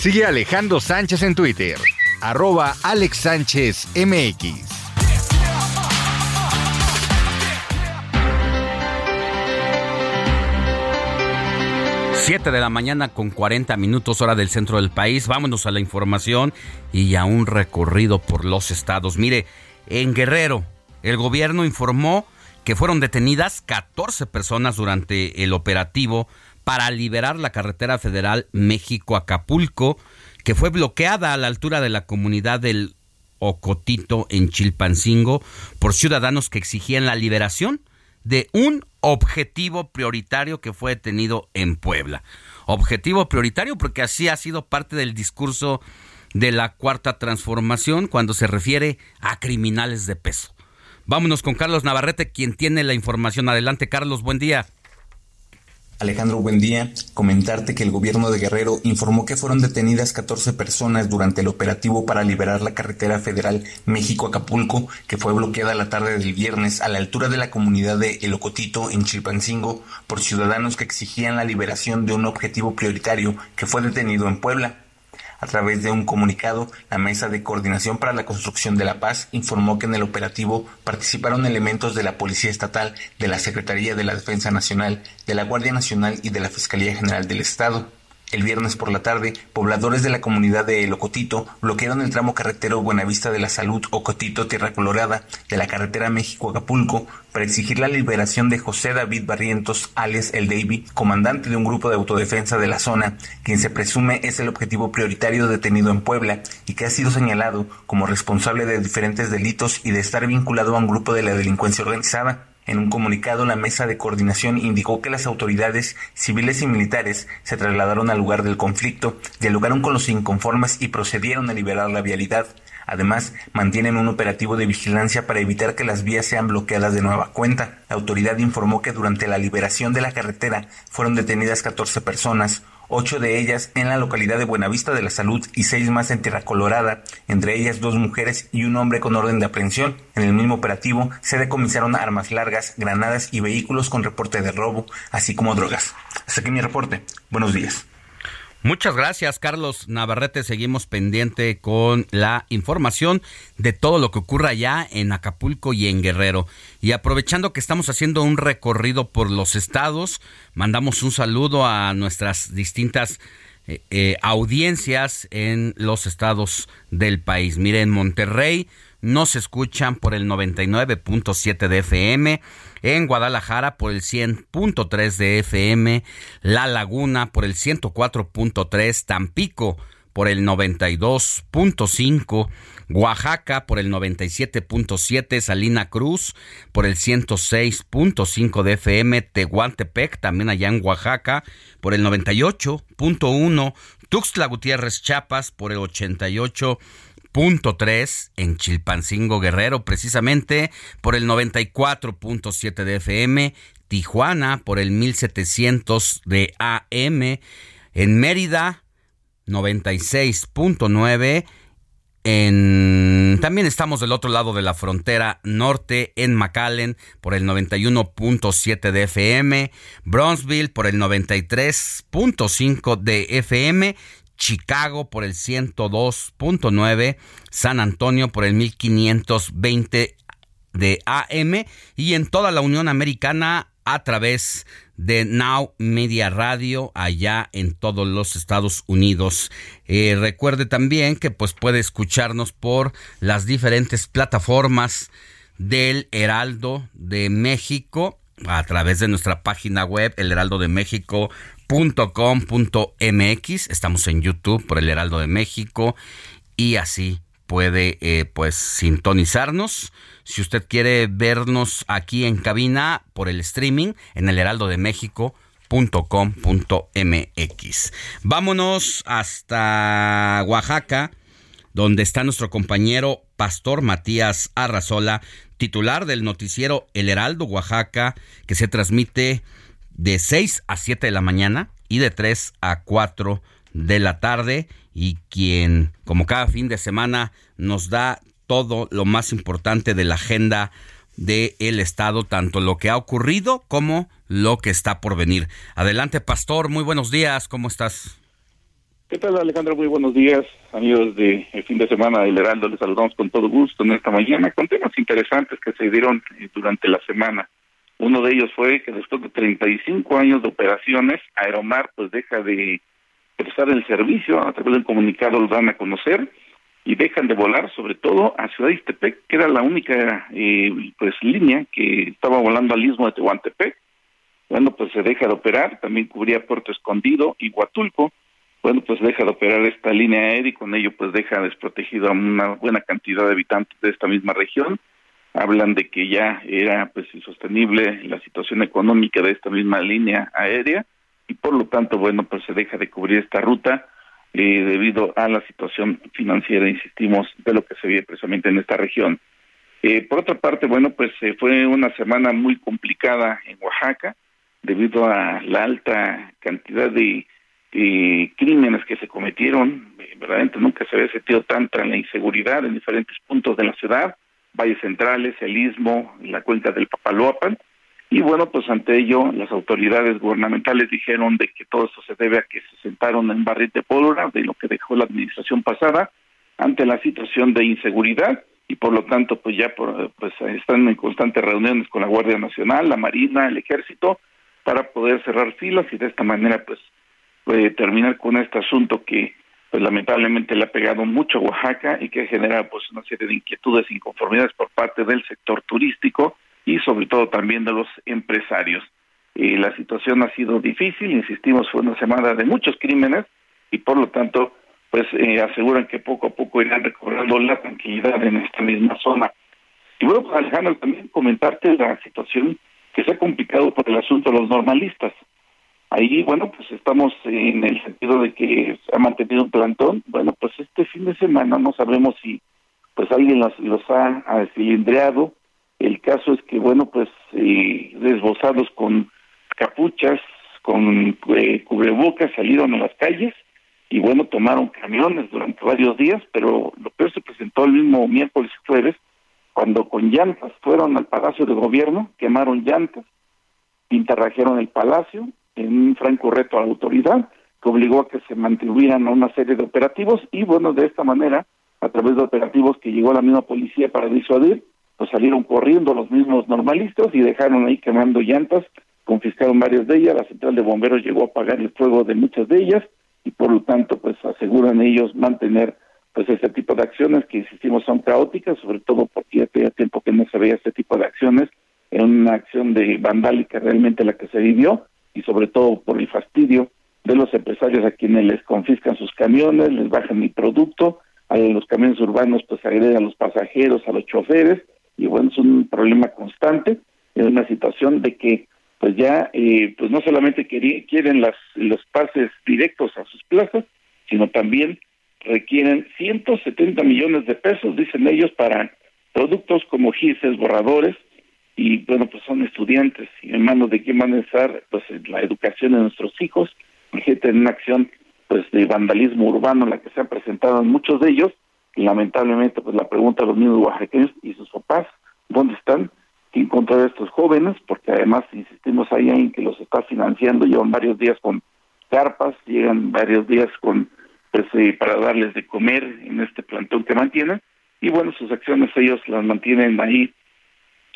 Sigue Alejandro Sánchez en Twitter, arroba Alex Sánchez MX. 7 de la mañana con 40 minutos hora del centro del país. Vámonos a la información y a un recorrido por los estados. Mire, en Guerrero, el gobierno informó que fueron detenidas 14 personas durante el operativo para liberar la carretera federal México-Acapulco, que fue bloqueada a la altura de la comunidad del Ocotito en Chilpancingo por ciudadanos que exigían la liberación de un objetivo prioritario que fue detenido en Puebla. Objetivo prioritario porque así ha sido parte del discurso de la cuarta transformación cuando se refiere a criminales de peso. Vámonos con Carlos Navarrete, quien tiene la información. Adelante, Carlos, buen día. Alejandro, buen día. Comentarte que el gobierno de Guerrero informó que fueron detenidas 14 personas durante el operativo para liberar la carretera federal México-Acapulco, que fue bloqueada la tarde del viernes a la altura de la comunidad de El Ocotito en Chilpancingo por ciudadanos que exigían la liberación de un objetivo prioritario que fue detenido en Puebla. A través de un comunicado, la Mesa de Coordinación para la Construcción de la Paz informó que en el operativo participaron elementos de la Policía Estatal, de la Secretaría de la Defensa Nacional, de la Guardia Nacional y de la Fiscalía General del Estado. El viernes por la tarde, pobladores de la comunidad de El Ocotito bloquearon el tramo carretero Buenavista de la Salud Ocotito Tierra Colorada de la carretera México-Acapulco para exigir la liberación de José David Barrientos, alias El Davy, comandante de un grupo de autodefensa de la zona, quien se presume es el objetivo prioritario detenido en Puebla y que ha sido señalado como responsable de diferentes delitos y de estar vinculado a un grupo de la delincuencia organizada. En un comunicado, la mesa de coordinación indicó que las autoridades civiles y militares se trasladaron al lugar del conflicto, dialogaron con los inconformes y procedieron a liberar la vialidad. Además, mantienen un operativo de vigilancia para evitar que las vías sean bloqueadas de nueva cuenta. La autoridad informó que durante la liberación de la carretera fueron detenidas 14 personas, ocho de ellas en la localidad de Buenavista de la Salud y seis más en Tierra Colorada, entre ellas dos mujeres y un hombre con orden de aprehensión. En el mismo operativo se decomisaron armas largas, granadas y vehículos con reporte de robo, así como drogas. Hasta aquí mi reporte. Buenos días. Muchas gracias, Carlos Navarrete. Seguimos pendiente con la información de todo lo que ocurra allá en Acapulco y en Guerrero. Y aprovechando que estamos haciendo un recorrido por los estados, mandamos un saludo a nuestras distintas eh, eh, audiencias en los estados del país. Miren, Monterrey nos escuchan por el 99.7 de FM, en Guadalajara por el 100.3 de FM, La Laguna por el 104.3, Tampico por el 92.5, Oaxaca por el 97.7, Salina Cruz por el 106.5 de FM, Tehuantepec también allá en Oaxaca por el 98.1, Tuxtla Gutiérrez Chiapas por el 88 en Chilpancingo Guerrero, precisamente por el 94.7 de FM, Tijuana por el 1700 de AM, en Mérida 96.9 en también estamos del otro lado de la frontera norte en McAllen por el 91.7 de FM, Bronzeville por el 93.5 de FM, Chicago por el 102.9, San Antonio por el 1520 de AM y en toda la Unión Americana a través de Now Media Radio allá en todos los Estados Unidos. Eh, recuerde también que pues puede escucharnos por las diferentes plataformas del Heraldo de México a través de nuestra página web elheraldodemexico.com.mx. Estamos en YouTube por el Heraldo de México y así puede eh, pues sintonizarnos. Si usted quiere vernos aquí en cabina por el streaming en el heraldo de México.com.mx. Vámonos hasta Oaxaca, donde está nuestro compañero Pastor Matías Arrazola, titular del noticiero El Heraldo Oaxaca, que se transmite de 6 a 7 de la mañana y de 3 a 4 de la tarde y quien, como cada fin de semana, nos da todo lo más importante de la agenda del el Estado, tanto lo que ha ocurrido como lo que está por venir. Adelante, Pastor, muy buenos días, ¿cómo estás? ¿Qué tal, Alejandro? Muy buenos días, amigos de fin de semana del Heraldo. Les saludamos con todo gusto en esta mañana con temas interesantes que se dieron eh, durante la semana. Uno de ellos fue que después de 35 años de operaciones, Aeromar pues deja de prestar el servicio, a través del comunicado lo dan a conocer y dejan de volar sobre todo a Ciudad Istepec, que era la única eh, pues línea que estaba volando al istmo de Tehuantepec. Bueno, pues se deja de operar, también cubría Puerto Escondido y Huatulco. Bueno, pues deja de operar esta línea aérea y con ello pues deja desprotegido a una buena cantidad de habitantes de esta misma región. Hablan de que ya era pues insostenible la situación económica de esta misma línea aérea y por lo tanto, bueno, pues se deja de cubrir esta ruta eh, debido a la situación financiera, insistimos, de lo que se vive precisamente en esta región. Eh, por otra parte, bueno, pues eh, fue una semana muy complicada en Oaxaca debido a la alta cantidad de crímenes que se cometieron. verdaderamente nunca se había sentido tanta la inseguridad en diferentes puntos de la ciudad, valles centrales, el istmo, la cuenca del Papaloapan. Y bueno, pues ante ello las autoridades gubernamentales dijeron de que todo esto se debe a que se sentaron en barril de pólvora de lo que dejó la administración pasada ante la situación de inseguridad y por lo tanto pues ya pues están en constantes reuniones con la Guardia Nacional, la Marina, el Ejército para poder cerrar filas y de esta manera pues terminar con este asunto que pues lamentablemente le ha pegado mucho a Oaxaca y que genera pues una serie de inquietudes e inconformidades por parte del sector turístico y sobre todo también de los empresarios. Eh, la situación ha sido difícil, insistimos, fue una semana de muchos crímenes y por lo tanto, pues eh, aseguran que poco a poco irán recobrando la tranquilidad en esta misma zona. Y bueno, pues Alejandro, también comentarte la situación que se ha complicado por el asunto de los normalistas. Ahí, bueno, pues estamos en el sentido de que se ha mantenido un plantón. Bueno, pues este fin de semana no sabemos si pues alguien los, los ha, cilindreado el caso es que, bueno, pues eh, desbozados con capuchas, con eh, cubrebocas, salieron a las calles y, bueno, tomaron camiones durante varios días, pero lo peor se presentó el mismo miércoles y jueves, cuando con llantas fueron al Palacio de Gobierno, quemaron llantas, interrajeron el palacio en un franco reto a la autoridad que obligó a que se mantuvieran a una serie de operativos y bueno, de esta manera, a través de operativos que llegó la misma policía para disuadir, pues salieron corriendo los mismos normalistas y dejaron ahí quemando llantas, confiscaron varias de ellas, la central de bomberos llegó a apagar el fuego de muchas de ellas y por lo tanto pues aseguran ellos mantener pues este tipo de acciones que insistimos son caóticas, sobre todo porque ya tenía tiempo que no se veía este tipo de acciones, en una acción de vandálica realmente la que se vivió y sobre todo por el fastidio de los empresarios a quienes les confiscan sus camiones, les bajan el producto, a los camiones urbanos pues agreden a los pasajeros, a los choferes y bueno, es un problema constante, es una situación de que pues ya eh, pues no solamente quieren las, los pases directos a sus plazas, sino también requieren 170 millones de pesos, dicen ellos, para productos como gises, borradores, y bueno, pues son estudiantes, y en manos de quién van a estar pues la educación de nuestros hijos, gente en una acción pues de vandalismo urbano en la que se han presentado muchos de ellos, y lamentablemente pues la pregunta a los niños oaxaqueños y sus papás, ¿dónde están? ¿Quién encontrar a estos jóvenes? Porque además insistimos ahí en que los está financiando, llevan varios días con carpas, llegan varios días con pues eh, para darles de comer en este plantón que mantienen. Y bueno, sus acciones ellos las mantienen ahí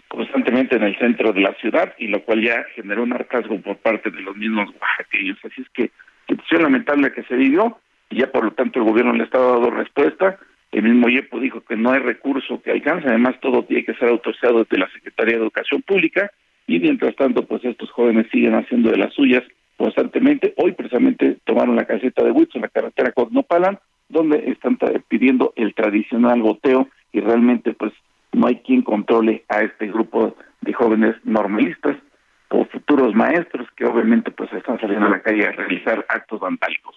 constantemente en el centro de la ciudad y lo cual ya generó un hartazgo por parte de los mismos oaxaqueños. Así es que situación lamentable que se vivió y ya por lo tanto el gobierno le está dando respuesta. El mismo IEPO dijo que no hay recurso que alcance, además todo tiene que ser autorizado desde la Secretaría de Educación Pública y mientras tanto pues estos jóvenes siguen haciendo de las suyas constantemente. Hoy precisamente tomaron la caseta de Huitz en la carretera Cosnopalan, donde están pidiendo el tradicional boteo y realmente pues no hay quien controle a este grupo de jóvenes normalistas o futuros maestros que obviamente pues están saliendo a la calle a realizar actos vandálicos.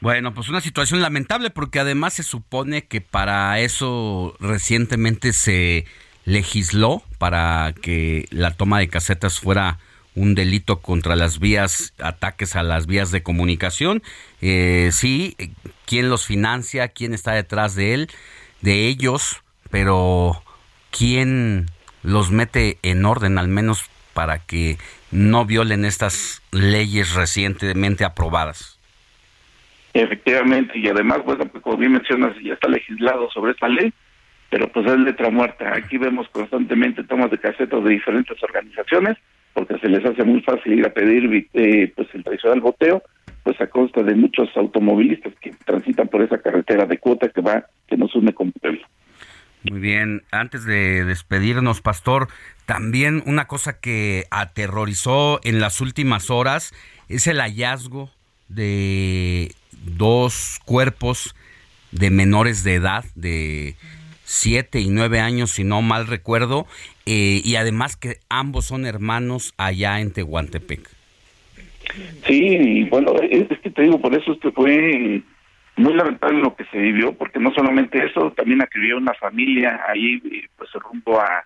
Bueno, pues una situación lamentable porque además se supone que para eso recientemente se legisló para que la toma de casetas fuera un delito contra las vías, ataques a las vías de comunicación. Eh, sí, quién los financia, quién está detrás de él, de ellos, pero quién los mete en orden, al menos para que no violen estas leyes recientemente aprobadas. Efectivamente, y además, bueno, pues como bien mencionas, ya está legislado sobre esta ley, pero pues es letra muerta. Aquí vemos constantemente tomas de casetas de diferentes organizaciones, porque se les hace muy fácil ir a pedir eh, pues el tradicional boteo, pues a costa de muchos automovilistas que transitan por esa carretera de cuota que va, que nos une con Puebla. Muy bien, antes de despedirnos, Pastor, también una cosa que aterrorizó en las últimas horas es el hallazgo de dos cuerpos de menores de edad, de siete y nueve años, si no mal recuerdo, eh, y además que ambos son hermanos allá en Tehuantepec. Sí, bueno, es, que te digo, por eso es que fue muy lamentable lo que se vivió, porque no solamente eso, también acribió una familia ahí, pues rumbo a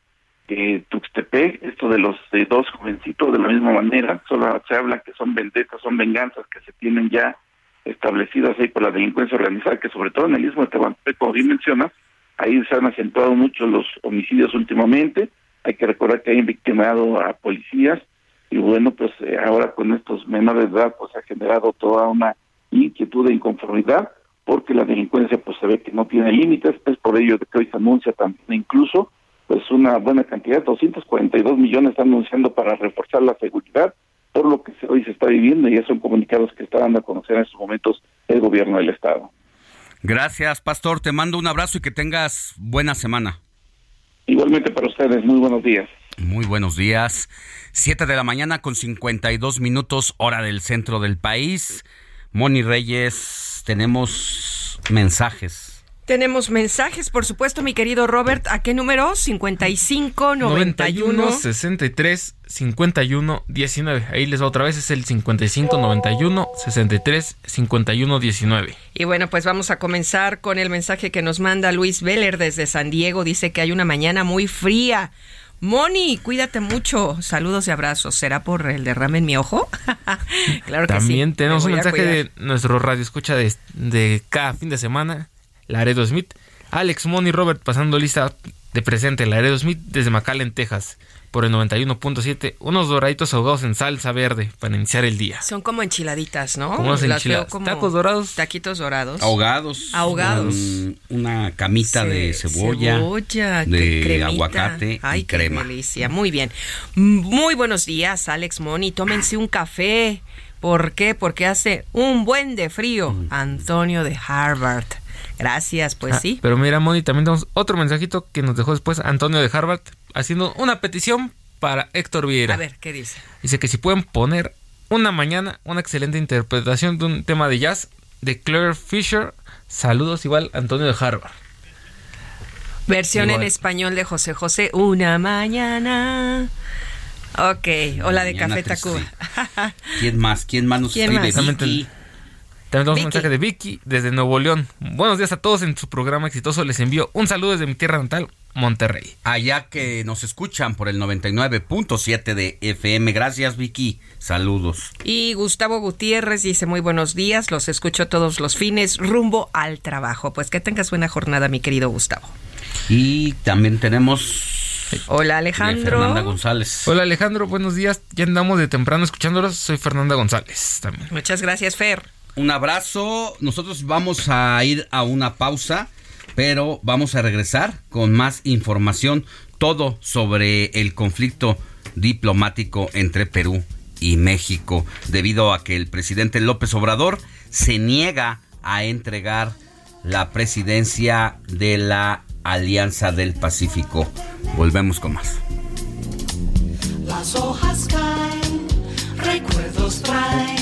eh, Tuxtepec, esto de los dos jovencitos de la misma manera, solo se habla que son vendetas, son venganzas que se tienen ya establecidas ahí por la delincuencia organizada, que sobre todo en el mismo de Tehuantepec, como bien mencionas, ahí se han acentuado mucho los homicidios últimamente, hay que recordar que hay victimado a policías, y bueno, pues eh, ahora con estos menores de edad, pues ha generado toda una inquietud e inconformidad, porque la delincuencia pues se ve que no tiene límites, es por ello que hoy se anuncia también incluso pues una buena cantidad, 242 millones están anunciando para reforzar la seguridad, por lo que hoy se está viviendo y ya son comunicados que está dando a conocer en estos momentos el gobierno del estado. Gracias, Pastor, te mando un abrazo y que tengas buena semana. Igualmente para ustedes, muy buenos días. Muy buenos días. Siete de la mañana con 52 minutos hora del centro del país. Moni Reyes, tenemos mensajes. Tenemos mensajes, por supuesto, mi querido Robert. ¿A qué número? 55 91 63 51 19. Ahí les va otra vez, es el 55 91 63 51 19. Y bueno, pues vamos a comenzar con el mensaje que nos manda Luis Veller desde San Diego. Dice que hay una mañana muy fría Moni, cuídate mucho. Saludos y abrazos. ¿Será por el derrame en mi ojo? claro que También tenemos un mensaje de nuestro radio escucha de, de cada fin de semana, Laredo Smith. Alex, Moni, Robert pasando lista de presente, Laredo Smith desde McAllen, Texas por el 91.7, unos doraditos ahogados en salsa verde para iniciar el día. Son como enchiladitas, ¿no? Como enchiladas. Tacos dorados. Taquitos dorados. Ahogados. Ahogados. una camita de cebolla. Cebolla, de aguacate Ay, qué delicia. Muy bien. Muy buenos días, Alex Moni. Tómense un café. ¿Por qué? Porque hace un buen de frío. Mm. Antonio de Harvard. Gracias, pues ah, sí. Pero mira, Moni, también tenemos otro mensajito que nos dejó después Antonio de Harvard haciendo una petición para Héctor Vieira. A ver, ¿qué dice? Dice que si pueden poner una mañana una excelente interpretación de un tema de jazz de Claire Fisher. Saludos igual Antonio de Harvard. Versión en español de José José, una mañana. Ok, hola de Café Tacuba. ¿Quién más? ¿Quién más nos ¿Quién escribe? Más? También tenemos un mensaje de Vicky desde Nuevo León. Buenos días a todos en su programa exitoso. Les envío un saludo desde mi tierra natal, Monterrey. Allá que nos escuchan por el 99.7 de FM. Gracias, Vicky. Saludos. Y Gustavo Gutiérrez dice muy buenos días. Los escucho todos los fines rumbo al trabajo. Pues que tengas buena jornada, mi querido Gustavo. Y también tenemos Hola Alejandro. Fernanda González. Hola Alejandro, buenos días. Ya andamos de temprano escuchándolos. Soy Fernanda González también. Muchas gracias, Fer. Un abrazo. Nosotros vamos a ir a una pausa, pero vamos a regresar con más información, todo sobre el conflicto diplomático entre Perú y México, debido a que el presidente López Obrador se niega a entregar la presidencia de la Alianza del Pacífico. Volvemos con más. Las hojas caen, recuerdos traen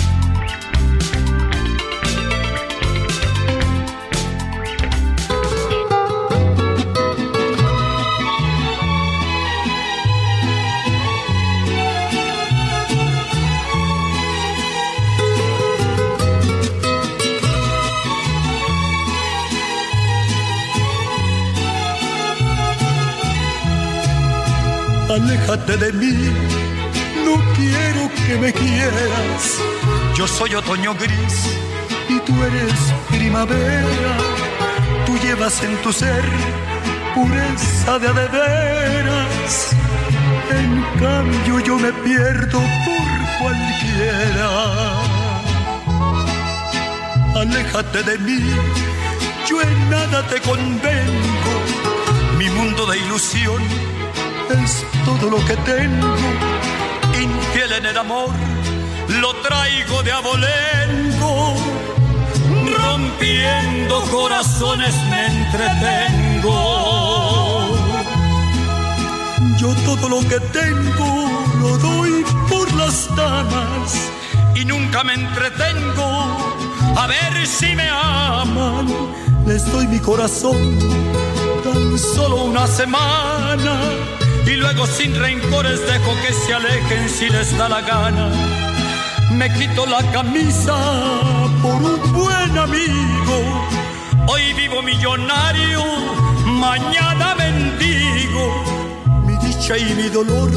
Aléjate de mí, no quiero que me quieras. Yo soy otoño gris y tú eres primavera. Tú llevas en tu ser pureza de a de veras. En cambio yo me pierdo por cualquiera. Aléjate de mí, yo en nada te convengo. Mi mundo de ilusión es todo lo que tengo. Infiel en el amor, lo traigo de abolengo. Rompiendo corazones me entretengo. Yo todo lo que tengo lo doy por las damas y nunca me entretengo a ver si me aman. Les doy mi corazón tan solo una semana y luego sin rencores dejo que se alejen si les da la gana. Me quito la camisa por un buen amigo. Hoy vivo millonario, mañana mendigo. Mi dicha y mi dolor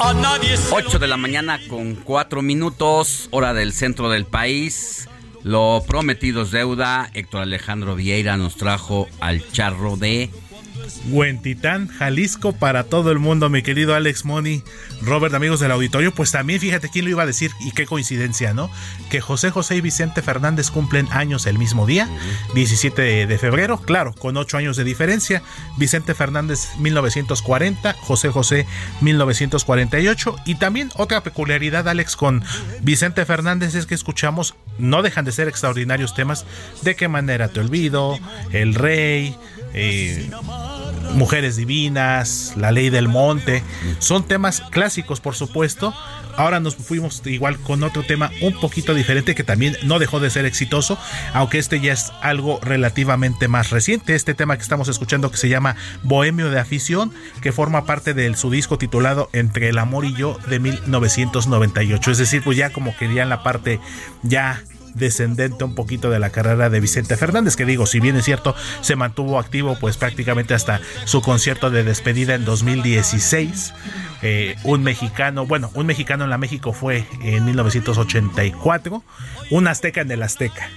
a nadie se 8 de la mañana con 4 minutos, hora del centro del país. Lo prometido es deuda. Héctor Alejandro Vieira nos trajo al charro de Huentitán, Jalisco para todo el mundo, mi querido Alex Money, Robert, amigos del auditorio. Pues también fíjate quién lo iba a decir y qué coincidencia, ¿no? Que José José y Vicente Fernández cumplen años el mismo día, 17 de, febrero, claro, con 8 años de diferencia. Vicente Fernández 1940, José José 1948. Y también otra peculiaridad, Alex, con Vicente Fernández es que escuchamos, no dejan de ser extraordinarios temas, de qué manera te olvido, el rey. Eh, Mujeres Divinas, La Ley del Monte, son temas clásicos por supuesto. Ahora nos fuimos igual con otro tema un poquito diferente que también no dejó de ser exitoso, aunque este ya es algo relativamente más reciente. Este tema que estamos escuchando que se llama Bohemio de Afición, que forma parte de su disco titulado Entre el Amor y yo de 1998. Es decir, pues ya como querían la parte ya descendente un poquito de la carrera de Vicente Fernández, que digo, si bien es cierto, se mantuvo activo pues prácticamente hasta su concierto de despedida en 2016. Eh, un mexicano, bueno, un mexicano en la México fue en 1984, un azteca en el Azteca.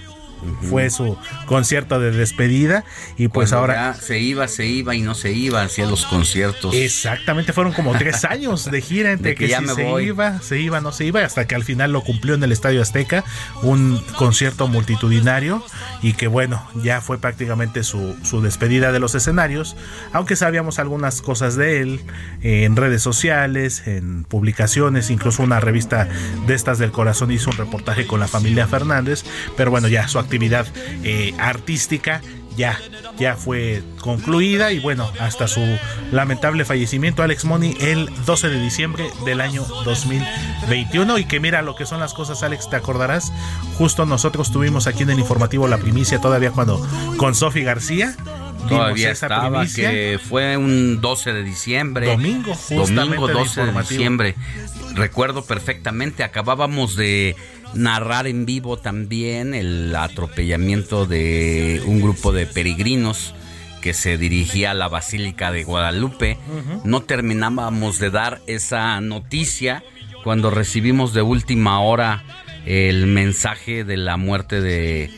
Fue su concierto de despedida y pues Cuando ahora... se iba, se iba y no se iba hacia los conciertos. Exactamente, fueron como tres años de gira entre De que que, ya si me se voy. iba, se iba, no se iba, hasta que al final lo cumplió en el Estadio Azteca, un concierto multitudinario y que bueno, ya fue prácticamente su, su despedida de los escenarios, aunque sabíamos algunas cosas de él eh, en redes sociales, en publicaciones, incluso una revista de estas del corazón hizo un reportaje con la familia Fernández, pero bueno, ya su actividad eh, artística ya, ya fue concluida y bueno, hasta su lamentable fallecimiento, Alex Money, el 12 de diciembre del año 2021. Y que mira lo que son las cosas, Alex, te acordarás, justo nosotros tuvimos aquí en el informativo la primicia todavía cuando con Sofi García Todavía estaba, primicia. que fue un 12 de diciembre. Domingo, justamente Domingo el 12 de diciembre. Recuerdo perfectamente, acabábamos de narrar en vivo también el atropellamiento de un grupo de peregrinos que se dirigía a la Basílica de Guadalupe. No terminábamos de dar esa noticia cuando recibimos de última hora el mensaje de la muerte de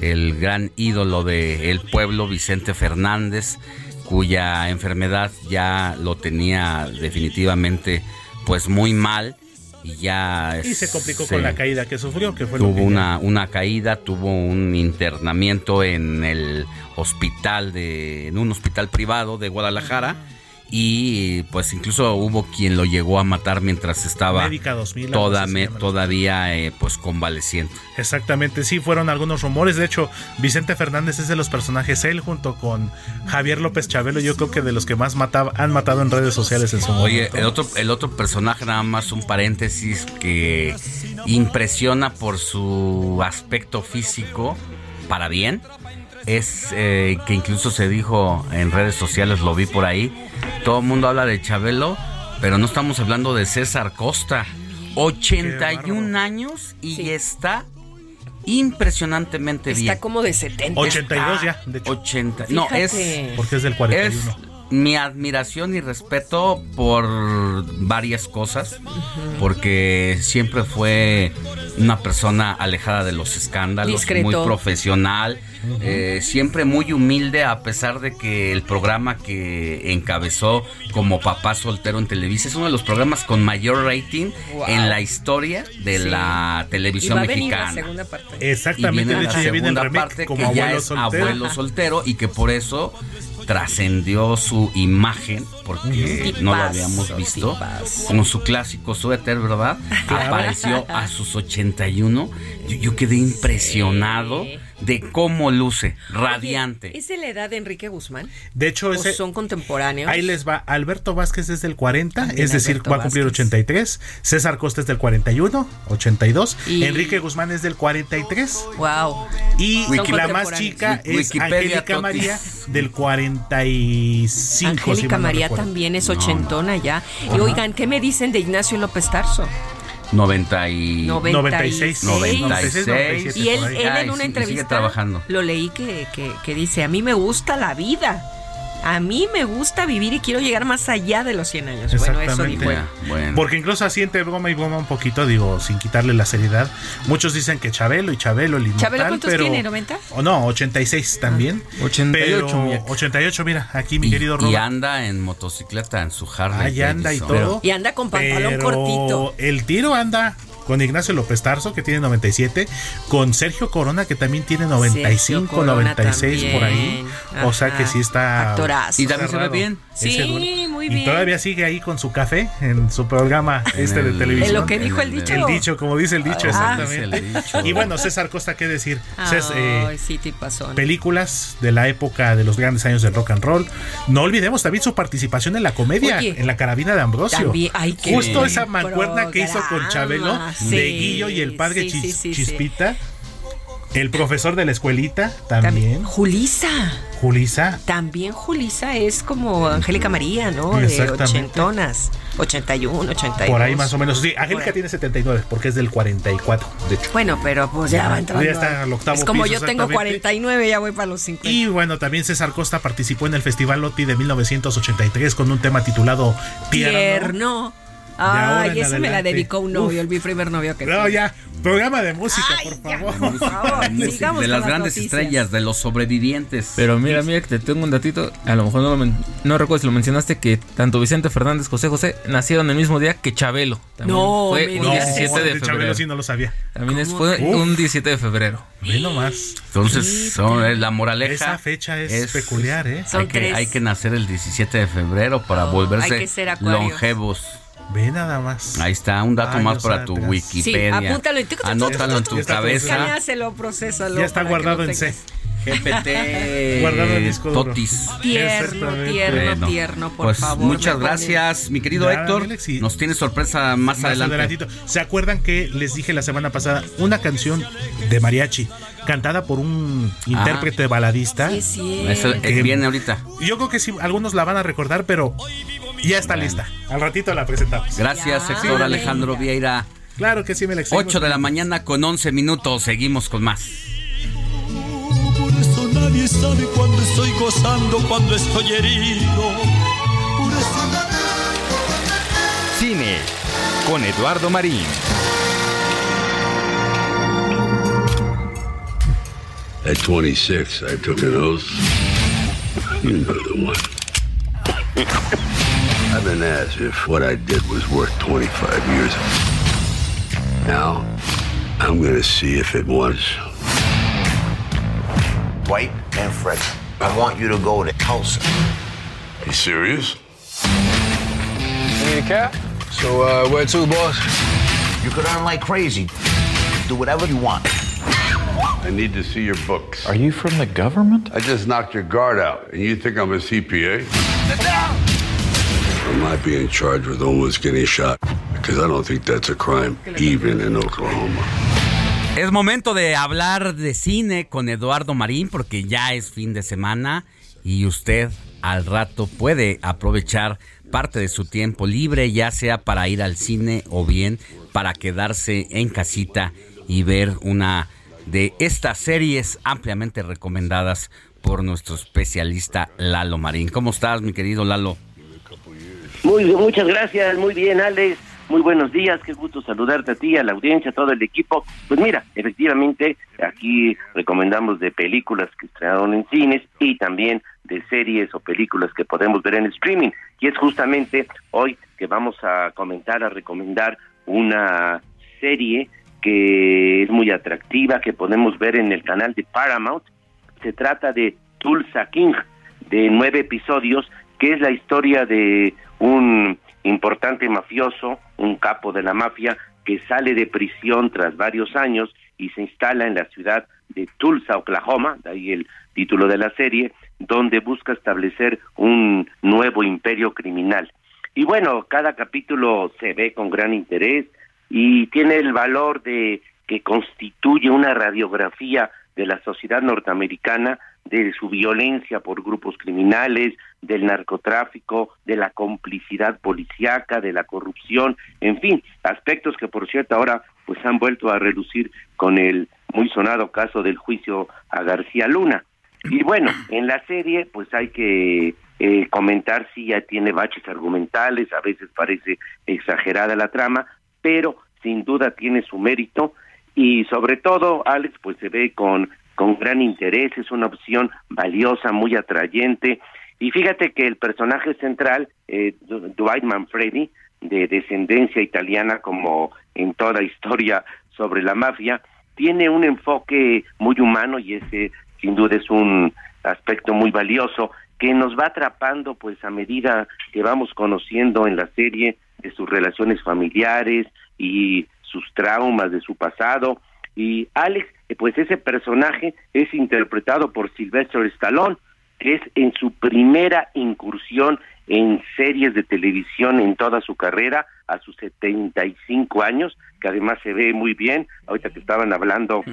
el gran ídolo del pueblo Vicente Fernández cuya enfermedad ya lo tenía definitivamente pues muy mal y ya Y se complicó se- con la caída que sufrió, que fue lo tuvo que una, una caída, tuvo un internamiento en el hospital de, en un hospital privado de Guadalajara y pues incluso hubo quien lo llegó a matar mientras estaba Médica 2000, algo toda- así se me- llama. todavía eh, pues convaleciente. Exactamente, sí, fueron algunos rumores. De hecho, Vicente Fernández es de los personajes, él junto con Javier López Chabelo, yo creo que de los que más mataba, han matado en redes sociales en su Oye, momento. el otro, el otro personaje, nada más un paréntesis, que impresiona por su aspecto físico, para bien, es eh, que incluso se dijo en redes sociales, lo vi por ahí, todo el mundo habla de Chabelo, pero no estamos hablando de César Costa. 81 años y está impresionantemente bien. Está como de 70. 82 ya, de hecho. 80. No, es. Porque es del 41. es mi admiración y respeto por varias cosas, porque siempre fue una persona alejada de los escándalos, Discreto. muy profesional, eh, siempre muy humilde, a pesar de que el programa que encabezó como papá soltero en Televisa es uno de los programas con mayor rating Wow. en la historia de Sí. la Y televisión va a venir la mexicana. segunda parte. Exactamente, Y viene de la ya viene segunda parte como que ya abuelo es soltero. abuelo soltero y que por eso trascendió su imagen porque no lo Tipazo, habíamos visto tipazo. con su clásico suéter, ¿verdad? Claro. Apareció a sus 81. Yo, yo quedé impresionado de cómo luce, radiante. ¿Es de la edad de Enrique Guzmán? De hecho, ¿O ese, son contemporáneos? ahí les va. Alberto Vázquez es del 40, También es decir, Alberto va a cumplir Vázquez. 83. César Costa es del 41, 82. Y- Enrique Guzmán es del 43. Wow. Y la más chica es Angélica Totis. María del 45. si Angélica no María recuerdo. también es No, ochentona ya. Y Ajá. oigan, ¿qué me dicen de Ignacio López Tarso? 90 y... 96. 96. Y él, por ahí. él Ay, en una sí, y entrevista Sigue trabajando. lo leí que, que, que dice, a mí me gusta la vida. A mí me gusta vivir y quiero llegar más allá de los 100 años. Bueno, eso dijo él. Porque incluso así entre broma y broma un poquito, digo, sin quitarle la seriedad, muchos dicen que Chabelo y Chabelo, el inmortal, ¿Chabelo cuántos pero... tiene? ¿90? O no, 86 también. 88, Pero mira. 88, mira, aquí mi Y, querido y Robert. anda en motocicleta, en su Harley. Ahí anda y todo. Y anda con pantalón Pero cortito. El tiro anda con Ignacio López Tarso, que tiene 97, con Sergio Corona, que también tiene 95, Corona 96 por ahí. también. O sea que sí está. Actorazo. Y también se ve bien. Sí, muy Y bien. todavía sigue ahí con su café en su programa En este de el- televisión. En lo que dijo el dicho. El dicho, como dice el dicho, Ah. exactamente. Dice el dicho. Y bueno, César Costa, ¿qué decir? Eh, Ay, sí, tipazón. películas de la época de los grandes años del rock and roll. No olvidemos también su participación en la comedia, Oye, en la carabina de Ambrosio. Justo esa mancuerna que hizo con Chabelo sí, de Guillo y el padre sí, Chis- sí, sí, sí. Chispita. El profesor de la escuelita también. Julisa. Julisa. También Julisa es como Angélica María, ¿no? De ochentonas. 81, 82. Por ahí más o menos. Sí, Angélica tiene 79 porque es del 44, de hecho. Bueno, pero pues ya va entrando. Ya está al octavo es como piso, yo tengo exactamente. 49, ya voy para los 50. Y bueno, también César Costa participó en el Festival Loti de 1983 con un tema titulado Tierno. Tierno. Ahora Ay, esa me la dedicó un novio, el mi primer novio que No, fue. ya, programa de música, por favor. Música sigamos de las las grandes noticias. estrellas, de los sobrevivientes. Pero mira, mira que te tengo un datito, a lo mejor no lo men- no recuerdo si lo mencionaste que tanto Vicente Fernández, José José nacieron el mismo día que Chabelo. También No, fue un digas 17 No, de Chabelo febrero. sí no lo sabía. También es, ¿Cómo fue un 17 de febrero. Ve nomás. Entonces, son, eh, la moraleja. Esa fecha es peculiar, ¿eh? Hay que, hay que nacer el 17 de febrero para Oh, volverse hay que ser acuarios. longevos. Ve nada más. Ahí está, un dato Ay, más para tu. Wikipedia. Sí, apúntalo. Anótalo en tu cabeza. Procésalo. Ya está guardado en C. GPT. Guardado en disco. Totis. Tierno, tierno, Bueno, tierno, por pues favor. muchas gracias, mi querido Nada, Héctor. Nos tiene sorpresa más, Más adelante. adelantito. ¿Se acuerdan que les dije la semana pasada una canción de mariachi cantada por un intérprete baladista? Sí, sí. Eso eh, Que- viene ahorita. Yo creo que sí, algunos la van a recordar, pero ya está lista. Al ratito la presentamos. Gracias, Ya. Héctor Alejandro Vieira. Claro que sí, me la 8 de la mañana con 11 minutos. Seguimos con más. Por eso nadie sabe cuando estoy gozando, cuando estoy herido. Por eso Cine con Eduardo Marín. At 26, I took an oath. You know the one. I've been asked if what I did was worth 25 years. Now, I'm gonna see if it was. White and Fred, I want you to go to Tulsa. You serious? Need a cab? So, uh, where to, boss? You could earn like crazy. Do whatever you want. I need to see your books. Are you from the government? I just knocked your guard out, and you think I'm a CPA? I might be in charge with almost getting shot, because I don't think that's a crime, even in Oklahoma. Es momento de hablar de cine con Eduardo Marín porque ya es fin de semana y usted al rato puede aprovechar parte de su tiempo libre, ya sea para ir al cine o bien para quedarse en casita y ver una de estas series ampliamente recomendadas por nuestro especialista Lalo Marín. ¿Cómo estás, mi querido Lalo? Muy muchas gracias, muy bien, Alex. Muy buenos días, qué gusto saludarte a ti, a la audiencia, a todo el equipo. Pues mira, efectivamente, aquí recomendamos de películas que estrenaron en cines y también de series o películas que podemos ver en streaming. Y es justamente hoy que vamos a comentar, a recomendar una serie que es muy atractiva, que podemos ver en el canal de Paramount. Se trata de Tulsa King, de nueve episodios, que es la historia de un importante mafioso, un capo de la mafia, que sale de prisión tras varios años y se instala en la ciudad de Tulsa, Oklahoma, de ahí el título de la serie, donde busca establecer un nuevo imperio criminal. Y bueno, cada capítulo se ve con gran interés y tiene el valor de que constituye una radiografía de la sociedad norteamericana, de su violencia por grupos criminales, del narcotráfico, de la complicidad policíaca, de la corrupción, en fin, aspectos que por cierto ahora pues han vuelto a relucir con el muy sonado caso del juicio a García Luna. Y bueno, en la serie pues hay que eh, comentar si ya tiene baches argumentales, a veces parece exagerada la trama, pero sin duda tiene su mérito y sobre todo Alex pues se ve con con gran interés, es una opción valiosa, muy atrayente. Y fíjate que el personaje central, eh, Dwight Manfredi, de descendencia italiana como en toda historia sobre la mafia, tiene un enfoque muy humano y ese sin duda es un aspecto muy valioso que nos va atrapando pues a medida que vamos conociendo en la serie de sus relaciones familiares y sus traumas de su pasado. Y Alex pues ese personaje es interpretado por Sylvester Stallone que es en su primera incursión en series de televisión en toda su carrera a sus 75 años, que además se ve muy bien, ahorita que estaban hablando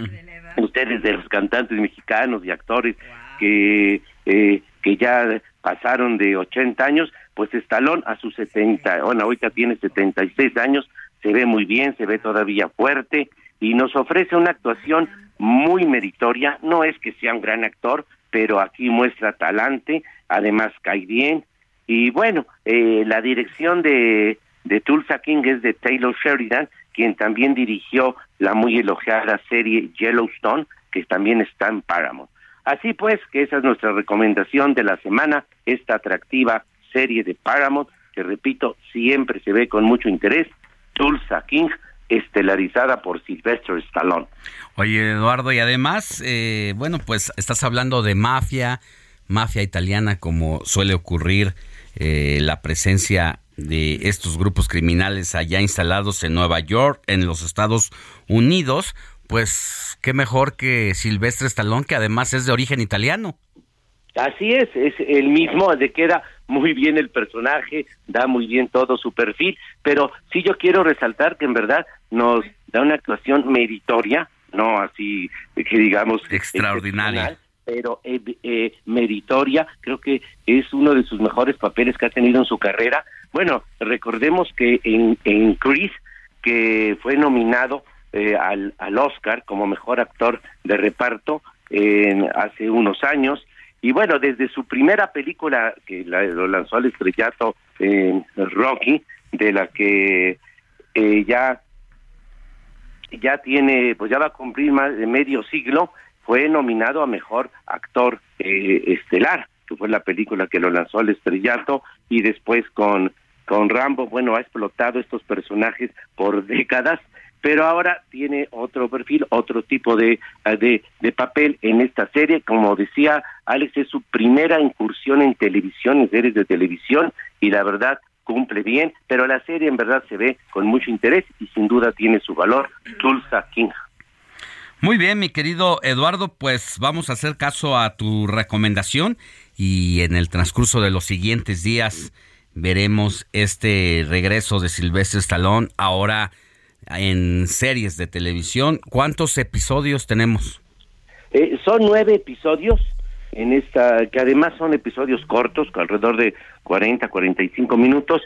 ustedes de los cantantes mexicanos y actores que eh, que ya pasaron de 80 años, pues Stallone a sus 70, bueno, ahorita tiene 76 años, se ve muy bien, se ve todavía fuerte y nos ofrece una actuación muy meritoria, no es que sea un gran actor, pero aquí muestra talante, además cae bien. Y bueno, eh, la dirección de, de Tulsa King es de Taylor Sheridan, quien también dirigió la muy elogiada serie Yellowstone, que también está en Paramount. Así pues, que esa es nuestra recomendación de la semana, esta atractiva serie de Paramount, que repito, siempre se ve con mucho interés, Tulsa King, estelarizada por Sylvester Stallone. Oye, Eduardo, y además, eh, bueno, pues estás hablando de mafia, mafia italiana, como suele ocurrir, eh, la presencia de estos grupos criminales allá instalados en Nueva York, en los Estados Unidos, pues qué mejor que Silvestre Stallone, que además es de origen italiano. Así es, es el mismo, de queda muy bien el personaje, da muy bien todo su perfil, pero sí yo quiero resaltar que en verdad nos da una actuación meritoria, no así que digamos extraordinaria, pero eh, eh, meritoria, creo que es uno de sus mejores papeles que ha tenido en su carrera. Bueno, recordemos que en, en Chris, que fue nominado eh, al, al Oscar como mejor actor de reparto en, hace unos años, y bueno, desde su primera película que la- lo lanzó al estrellato en Rocky, de la que eh, ya ya tiene, pues ya va a cumplir más de medio siglo, fue nominado a mejor actor eh, estelar, que fue la película que lo lanzó al estrellato, y después con, con Rambo, bueno, ha explotado estos personajes por décadas, pero ahora tiene otro perfil, otro tipo de, de, de papel en esta serie. Como decía Alex, es su primera incursión en televisión, en series de televisión, y la verdad cumple bien, pero la serie en verdad se ve con mucho interés y sin duda tiene su valor. Tulsa King. Muy bien, mi querido Eduardo, pues vamos a hacer caso a tu recomendación y en el transcurso de los siguientes días veremos este regreso de Silvestre Stallone ahora en series de televisión. ¿Cuántos episodios tenemos? Eh, son nueve episodios en esta, que además son episodios cortos, con alrededor de 40, 45 minutos,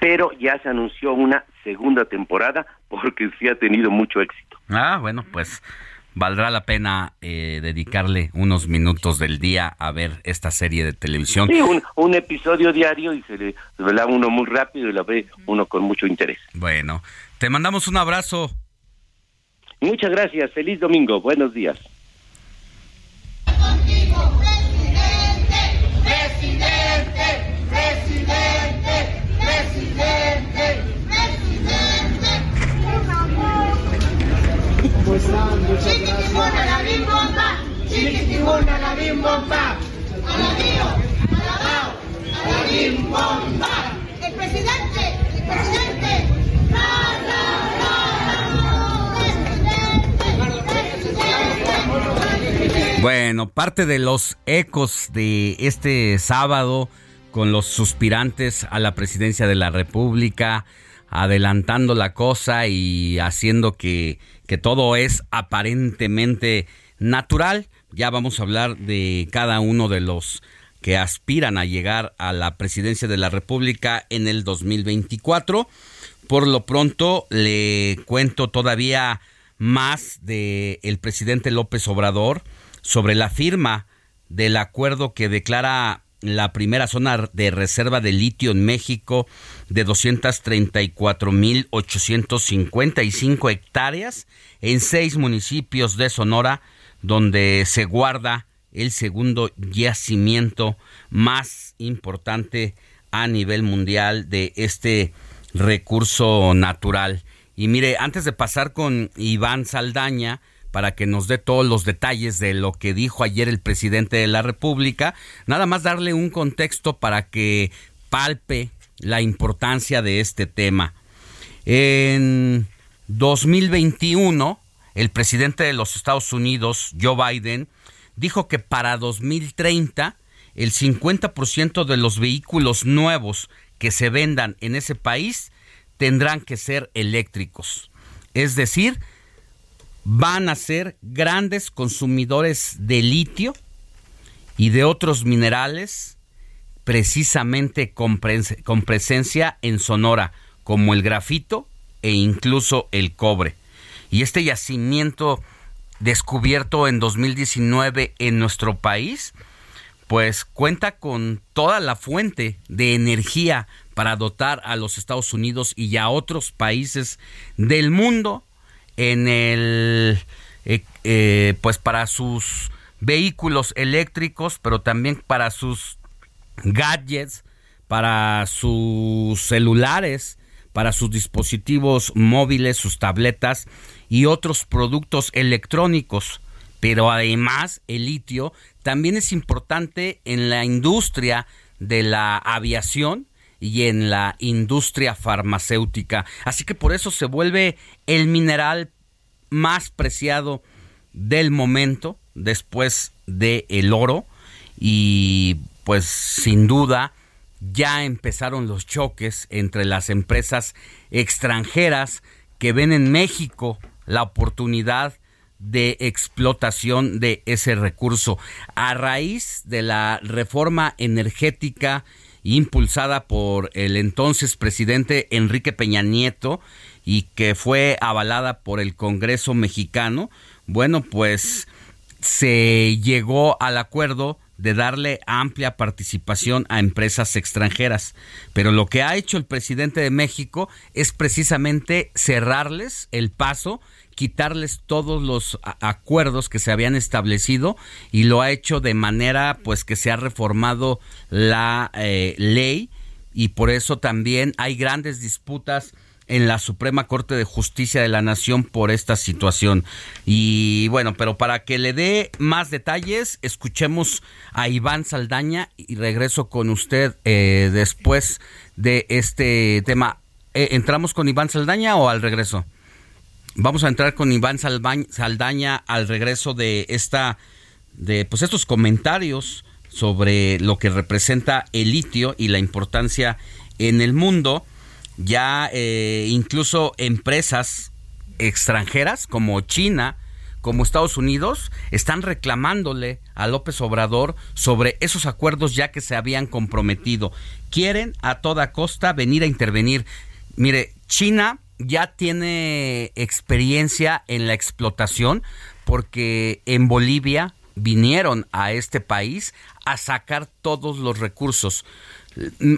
pero ya se anunció una segunda temporada porque sí ha tenido mucho éxito. Ah, bueno, pues valdrá la pena eh, dedicarle unos minutos del día a ver esta serie de televisión. Sí, un, un episodio diario y se le se la uno muy rápido y la ve uno con mucho interés. Bueno, te mandamos un abrazo. Muchas gracias, feliz domingo, buenos días. El presidente, el presidente. No, no, no, no. Presidente, presidente. Bueno, parte de los ecos de este sábado con los suspirantes a la presidencia de la República, adelantando la cosa y haciendo que, que todo es aparentemente natural. Ya vamos a hablar de cada uno de los que aspiran a llegar a la presidencia de la República en el 2024. Por lo pronto le cuento todavía más de el presidente López Obrador sobre la firma del acuerdo que declara la primera zona de reserva de litio en México de 234.855 hectáreas en seis municipios de Sonora, donde se guarda el segundo yacimiento más importante a nivel mundial de este recurso natural. Y mire, antes de pasar con Iván Saldaña, para que nos dé todos los detalles de lo que dijo ayer el presidente de la República, nada más darle un contexto para que palpe la importancia de este tema. En 2021, el presidente de los Estados Unidos, Joe Biden, dijo que para 2030 el 50% de los vehículos nuevos que se vendan en ese país tendrán que ser eléctricos. Es decir, van a ser grandes consumidores de litio y de otros minerales, precisamente con, pres con, presencia en Sonora, como el grafito e incluso el cobre. Y este yacimiento descubierto en 2019 en nuestro país, pues cuenta con toda la fuente de energía para dotar a los Estados Unidos y a otros países del mundo en el eh, eh, pues para sus vehículos eléctricos pero también para sus gadgets para sus celulares para sus dispositivos móviles sus tabletas y otros productos electrónicos. Pero además el litio también es importante en la industria de la aviación y en la industria farmacéutica. Así que por eso se vuelve el mineral más preciado del momento después del el oro y pues sin duda ya empezaron los choques entre las empresas extranjeras que ven en México la oportunidad de explotación de ese recurso. A raíz de la reforma energética impulsada por el entonces presidente Enrique Peña Nieto y que fue avalada por el Congreso mexicano, bueno, pues se llegó al acuerdo de darle amplia participación a empresas extranjeras. Pero lo que ha hecho el presidente de México es precisamente cerrarles el paso, quitarles todos los acuerdos que se habían establecido y lo ha hecho de manera pues que se ha reformado la eh, ley y por eso también hay grandes disputas en la Suprema Corte de Justicia de la Nación por esta situación. Y bueno, pero para que le dé más detalles, escuchemos a Iván Saldaña y regreso con usted eh, después de este tema. Eh, ¿Entramos con Iván Saldaña o al regreso? Vamos a entrar con Iván Saldaña al regreso de esta, de pues estos comentarios sobre lo que representa el litio y la importancia en el mundo ya eh, incluso empresas extranjeras como China, como Estados Unidos, están reclamándole a López Obrador sobre esos acuerdos ya que se habían comprometido. Quieren a toda costa venir a intervenir. Mire, China ya tiene experiencia en la explotación porque en Bolivia vinieron a este país a sacar todos los recursos.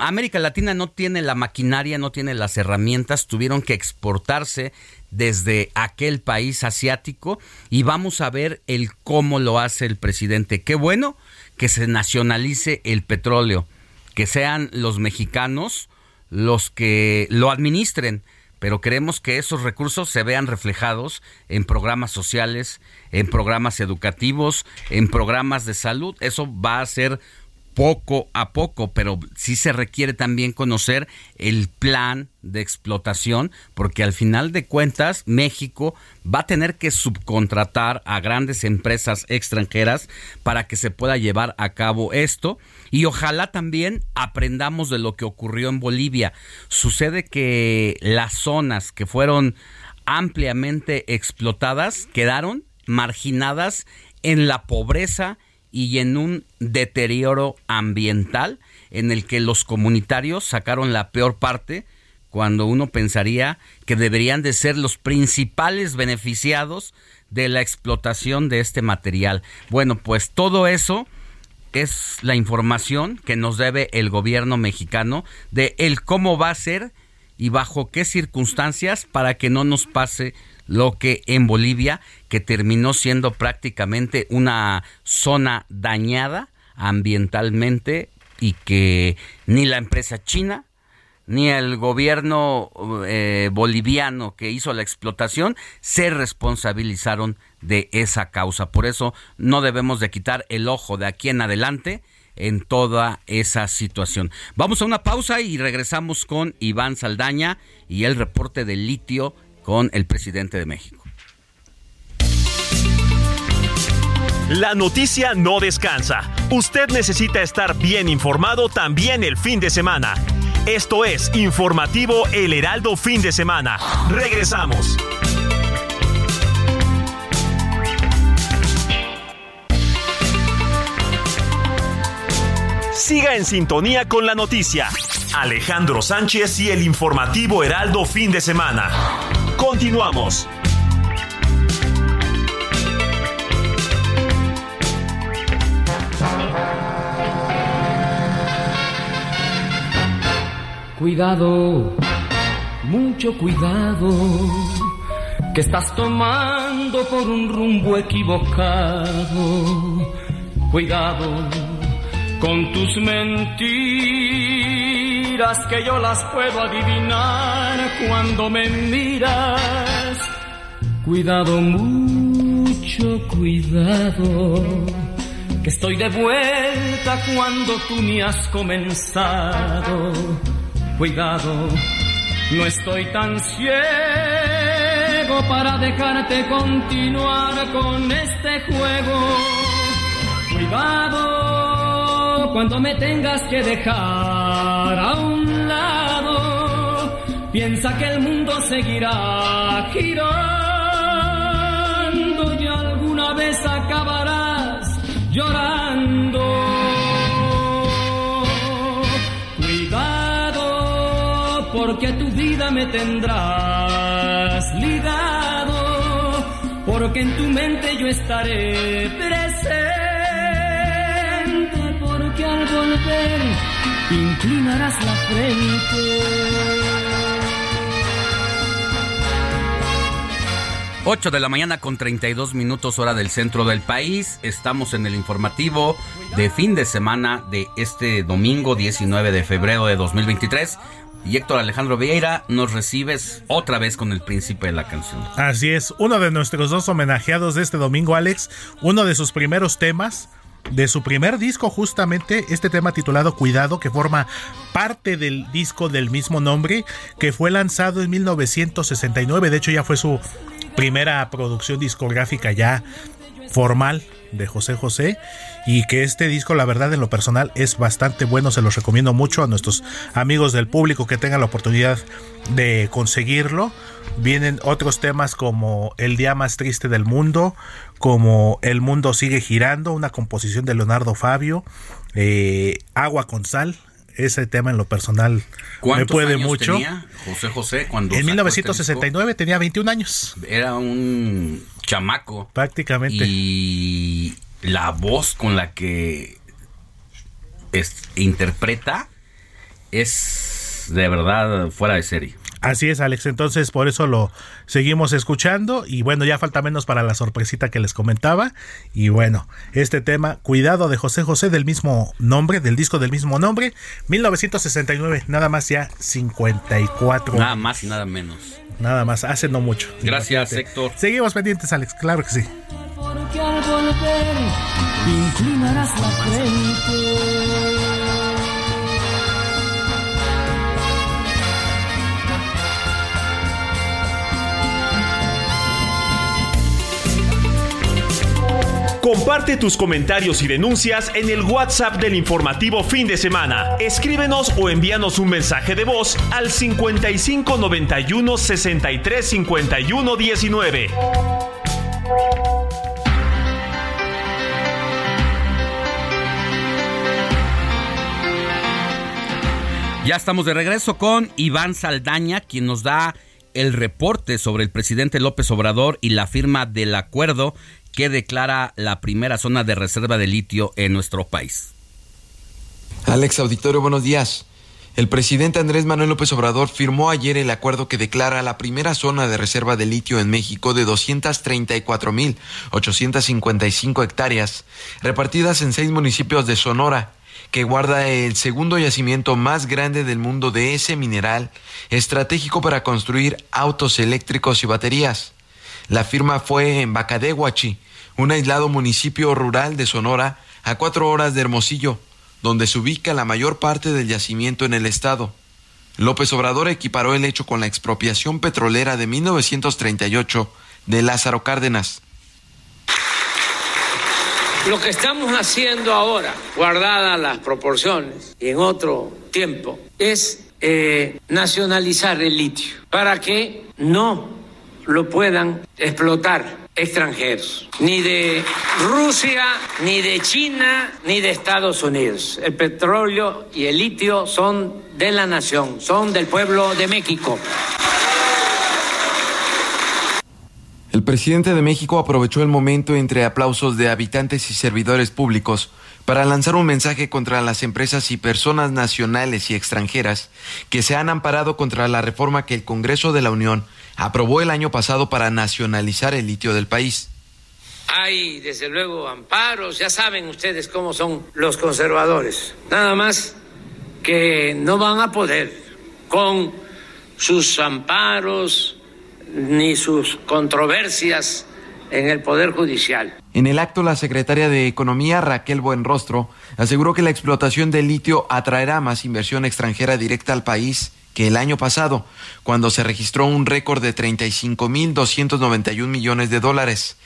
América Latina no tiene la maquinaria, no tiene las herramientas, tuvieron que exportarse desde aquel país asiático y vamos a ver el cómo lo hace el presidente. Qué bueno que se nacionalice el petróleo, que sean los mexicanos los que lo administren, pero queremos que esos recursos se vean reflejados en programas sociales, en programas educativos, en programas de salud. Eso va a ser poco a poco, pero sí se requiere también conocer el plan de explotación, porque al final de cuentas México va a tener que subcontratar a grandes empresas extranjeras para que se pueda llevar a cabo esto y ojalá también aprendamos de lo que ocurrió en Bolivia. Sucede que las zonas que fueron ampliamente explotadas quedaron marginadas en la pobreza y en un deterioro ambiental en el que los comunitarios sacaron la peor parte cuando uno pensaría que deberían de ser los principales beneficiados de la explotación de este material. Bueno, pues todo eso es la información que nos debe el gobierno mexicano de el cómo va a ser y bajo qué circunstancias para que no nos pase lo que en Bolivia, que terminó siendo prácticamente una zona dañada ambientalmente y que ni la empresa china ni el gobierno eh, boliviano que hizo la explotación se responsabilizaron de esa causa. Por eso no debemos de quitar el ojo de aquí en adelante en toda esa situación. Vamos a una pausa y regresamos con Iván Saldaña y el reporte del litio con el presidente de México. La noticia no descansa. Usted necesita estar bien informado también el fin de semana. Esto es Informativo El Heraldo Fin de Semana. Regresamos. Siga en sintonía con la noticia. Alejandro Sánchez y el informativo Heraldo Fin de Semana. Continuamos. Cuidado, mucho cuidado, que estás tomando por un rumbo equivocado. Cuidado con tus mentiras, que yo las puedo adivinar cuando me miras. Cuidado, mucho cuidado, que estoy de vuelta cuando tú ni has comenzado Cuidado, no estoy tan ciego para dejarte continuar con este juego. Cuidado cuando me tengas que dejar a un lado. Piensa que el mundo seguirá girando y alguna vez acabarás llorando. Cuidado porque tu vida me tendrás ligado, porque en tu mente yo estaré inclinarás la frente. 8 de la mañana con 32 minutos hora del centro del país. Estamos en el informativo de fin de semana de este domingo 19 de febrero de 2023. Y Héctor Alejandro Vieira, nos recibes otra vez con el príncipe de la canción. Así es, uno de nuestros dos homenajeados de este domingo, Alex, uno de sus primeros temas, de su primer disco justamente, este tema titulado Cuidado, que forma parte del disco del mismo nombre, que fue lanzado en 1969, de hecho ya fue su primera producción discográfica ya formal de José José y que este disco la verdad en lo personal es bastante bueno, se los recomiendo mucho a nuestros amigos del público que tengan la oportunidad de conseguirlo. Vienen otros temas como El día más triste del mundo, como El mundo sigue girando, una composición de Leonardo Fabio, eh, Agua con sal, ese tema en lo personal me ¿Cuántos puede años mucho. tenía José José cuando En sacó 1969 tenía 21 años. este? Era un chamaco. Prácticamente. Y la voz con la que es- interpreta es de verdad fuera de serie. Así es, Alex. Entonces, por eso lo seguimos escuchando. Y bueno, ya falta menos para la sorpresita que les comentaba. Y bueno, este tema, Cuidado de José José, del mismo nombre, del disco del mismo nombre, 1969, nada más ya 54. Nada más y nada menos. Nada más, hace no mucho. Gracias, Imagínate. Héctor. Seguimos pendientes, Alex, claro que sí. Porque al volver inclinarás la frente. Comparte tus comentarios y denuncias en el WhatsApp del informativo fin de semana. Escríbenos o envíanos un mensaje de voz al 55 91 63 51 19. Ya estamos de regreso con Iván Saldaña, quien nos da el reporte sobre el presidente López Obrador y la firma del acuerdo que declara la primera zona de reserva de litio en nuestro país. Alex Auditorio, buenos días. El presidente Andrés Manuel López Obrador firmó ayer el acuerdo que declara la primera zona de reserva de litio en México de 234.855 hectáreas, repartidas en seis municipios de Sonora, que guarda el segundo yacimiento más grande del mundo de ese mineral, estratégico para construir autos eléctricos y baterías. La firma fue en Bacadehuachi, un aislado municipio rural de Sonora, a cuatro horas de Hermosillo, donde se ubica la mayor parte del yacimiento en el estado. López Obrador equiparó el hecho con la expropiación petrolera de 1938 de Lázaro Cárdenas. Lo que estamos haciendo ahora, guardadas las proporciones y en otro tiempo, es eh, nacionalizar el litio para que no lo puedan explotar extranjeros, ni de Rusia, ni de China, ni de Estados Unidos. El petróleo y el litio son de la nación, son del pueblo de México. El presidente de México aprovechó el momento entre aplausos de habitantes y servidores públicos para lanzar un mensaje contra las empresas y personas nacionales y extranjeras que se han amparado contra la reforma que el Congreso de la Unión aprobó el año pasado para nacionalizar el litio del país. Hay, desde luego, amparos, ya saben ustedes cómo son los conservadores. Nada más que no van a poder con sus amparos ni sus controversias en el Poder Judicial. En el acto, la secretaria de Economía, Raquel Buenrostro, aseguró que la explotación del litio atraerá más inversión extranjera directa al país que el año pasado, cuando se registró un récord de 35.291 millones de dólares.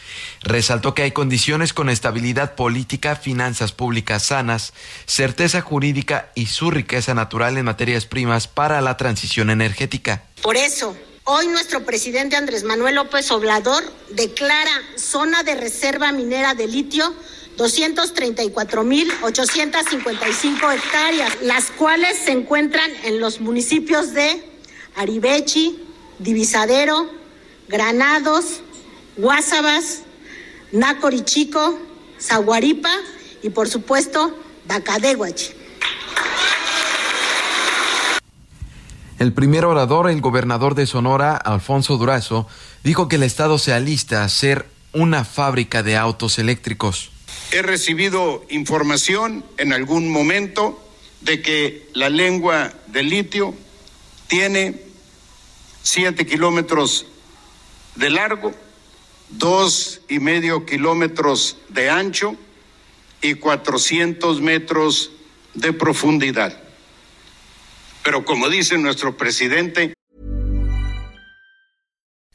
Resaltó que hay condiciones con estabilidad política, finanzas públicas sanas, certeza jurídica y su riqueza natural en materias primas para la transición energética. Por eso, Hoy nuestro presidente Andrés Manuel López Obrador declara zona de reserva minera de litio 234.855 hectáreas, las cuales se encuentran en los municipios de Aribechi, Divisadero, Granados, Guásabas, Nácorichico, Zaguaripa y por supuesto Bacadehuachi. El primer orador, el gobernador de Sonora, Alfonso Durazo, dijo que el Estado se alista a ser una fábrica de autos eléctricos. He recibido información en algún momento de que la lengua del litio tiene siete kilómetros de largo, dos y medio kilómetros de ancho y 400 metros de profundidad. Pero como dice nuestro presidente,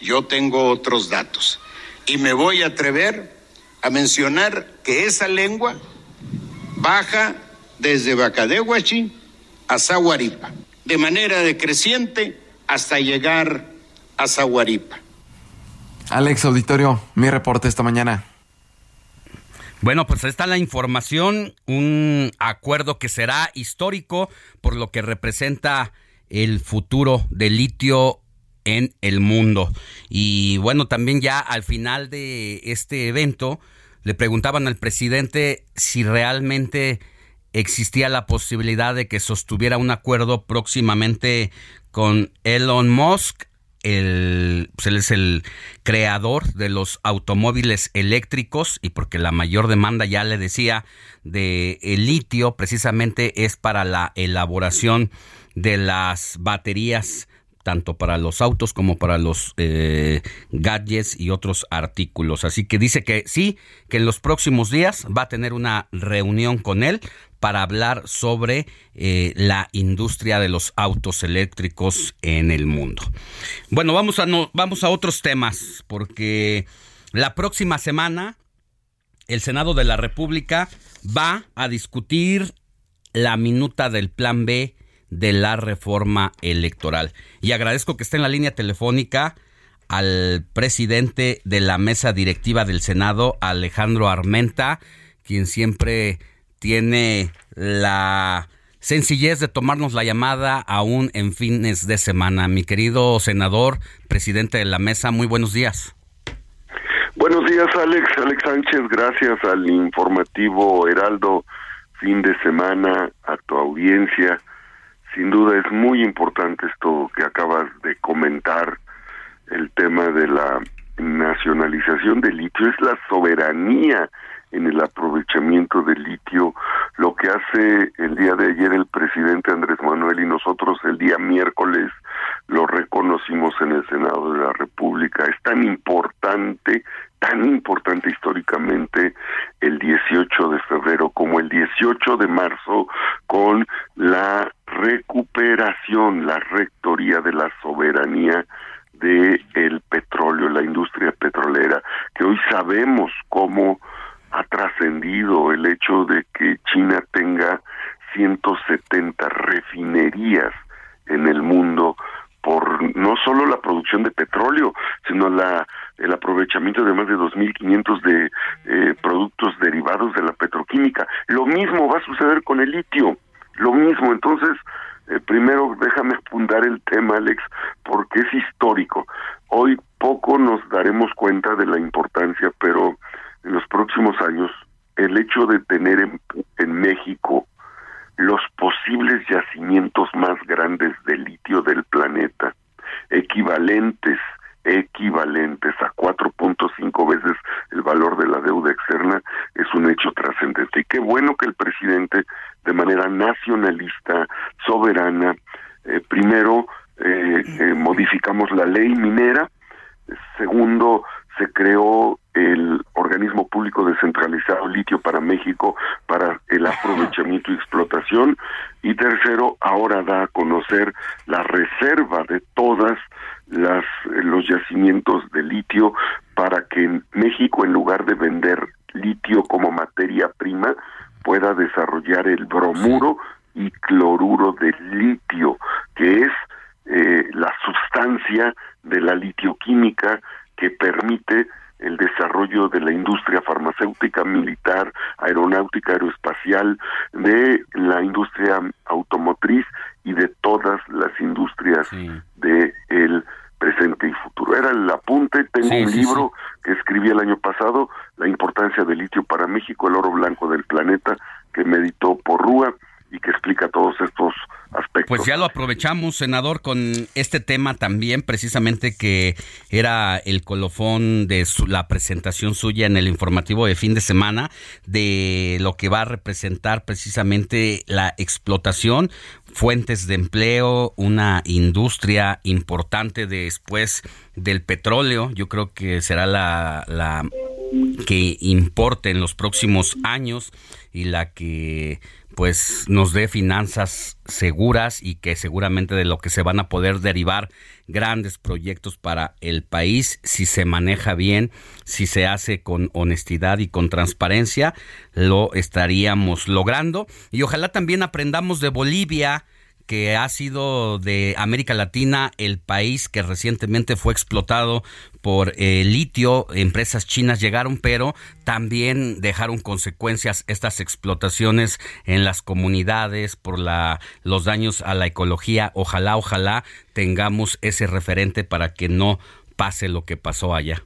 Yo tengo otros datos. Y me voy a atrever a mencionar que esa lengua baja desde Bacadehuachi a Zaguaripa, de manera decreciente hasta llegar a Zaguaripa. Alex Auditorio, mi reporte esta mañana. Bueno, pues está la información, un acuerdo que será histórico por lo que representa el futuro del litio en el mundo. Y bueno, también ya al final de este evento le preguntaban al presidente si realmente existía la posibilidad de que sostuviera un acuerdo próximamente con Elon Musk. El, pues él es el creador de los automóviles eléctricos y porque la mayor demanda ya le decía de el litio precisamente es para la elaboración de las baterías tanto para los autos como para los eh, gadgets y otros artículos. Así que dice que sí, que en los próximos días va a tener una reunión con él para hablar sobre eh, la industria de los autos eléctricos en el mundo. Bueno, vamos a, no, vamos a otros temas, porque la próxima semana el Senado de la República va a discutir la minuta del Plan B de la reforma electoral. Y agradezco que esté en la línea telefónica al presidente de la mesa directiva del Senado, Alejandro Armenta, quien siempre tiene la sencillez de tomarnos la llamada aún en fines de semana. Mi querido senador, presidente de la mesa, muy buenos días. Buenos días, Alex. Alex Sánchez, gracias al informativo Heraldo fin de semana, a tu audiencia. Sin duda es muy importante esto que acabas de comentar, el tema de la nacionalización del litio, es la soberanía en el aprovechamiento del litio, lo que hace el día de ayer el presidente Andrés Manuel y nosotros el día miércoles lo reconocimos en el Senado de la República. Es tan importante, tan importante históricamente el 18 de febrero como el 18 de marzo con la recuperación, la rectoría de la soberanía de el petróleo, la industria petrolera, que hoy sabemos cómo ha trascendido el hecho de que China tenga 170 refinerías en el mundo por no solo la producción de petróleo, sino la el aprovechamiento de más de 2.500 de eh, productos derivados de la petroquímica. Lo mismo va a suceder con el litio, lo mismo. Entonces, Eh, primero, déjame apuntar el tema, Alex, porque es histórico. Hoy poco nos daremos cuenta de la importancia, pero en los próximos años, el hecho de tener en, en México los posibles yacimientos más grandes de litio del planeta, equivalentes equivalentes a 4.5 veces el valor de la deuda externa es un hecho trascendente. Y qué bueno que el presidente, de manera nacionalista, soberana, eh, primero eh, eh, modificamos la ley minera, segundo se creó el organismo público descentralizado litio para México para el aprovechamiento y explotación. Y tercero ahora da a conocer la reserva de todas las los yacimientos de litio para que en México en lugar de vender litio como materia prima pueda desarrollar el bromuro y cloruro de litio que es eh, la sustancia de la litioquímica que permite el desarrollo de la industria farmacéutica, militar, aeronáutica, aeroespacial, de la industria automotriz y de todas las industrias de el presente y futuro. Era el apunte, tengo Sí, un sí, libro que escribí el año pasado, La importancia del litio para México, el oro blanco del planeta, que me editó por Rúa y que explica todos estos aspectos. Pues ya lo aprovechamos, senador, con este tema también, precisamente que era el colofón de su- la presentación suya en el informativo de fin de semana, de lo que va a representar precisamente la explotación, fuentes de empleo, una industria importante después del petróleo. Yo creo que será la, la que importe en los próximos años y la que pues nos dé finanzas seguras y que seguramente de lo que se van a poder derivar grandes proyectos para el país si se maneja bien, si se hace con honestidad y con transparencia, lo estaríamos logrando. Y ojalá también aprendamos de Bolivia que ha sido de América Latina el país que recientemente fue explotado por eh, litio, empresas chinas llegaron, pero también dejaron consecuencias estas explotaciones en las comunidades por la, los daños a la ecología. Ojalá, ojalá tengamos ese referente para que no pase lo que pasó allá.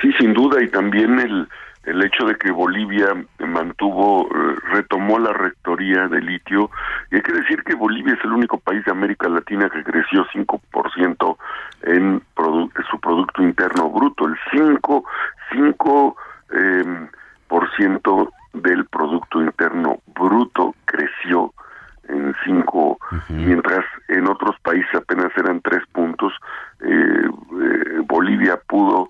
Sí, sin duda, y también el, el hecho de que Bolivia mantuvo, eh, retomó la rectoría de litio. Y hay que decir que Bolivia es el único país de América Latina que creció 5% en, produ- su Producto Interno Bruto. El 5, 5 eh, por ciento del Producto Interno Bruto creció en cinco, mientras en otros países apenas eran tres puntos, eh, eh, Bolivia pudo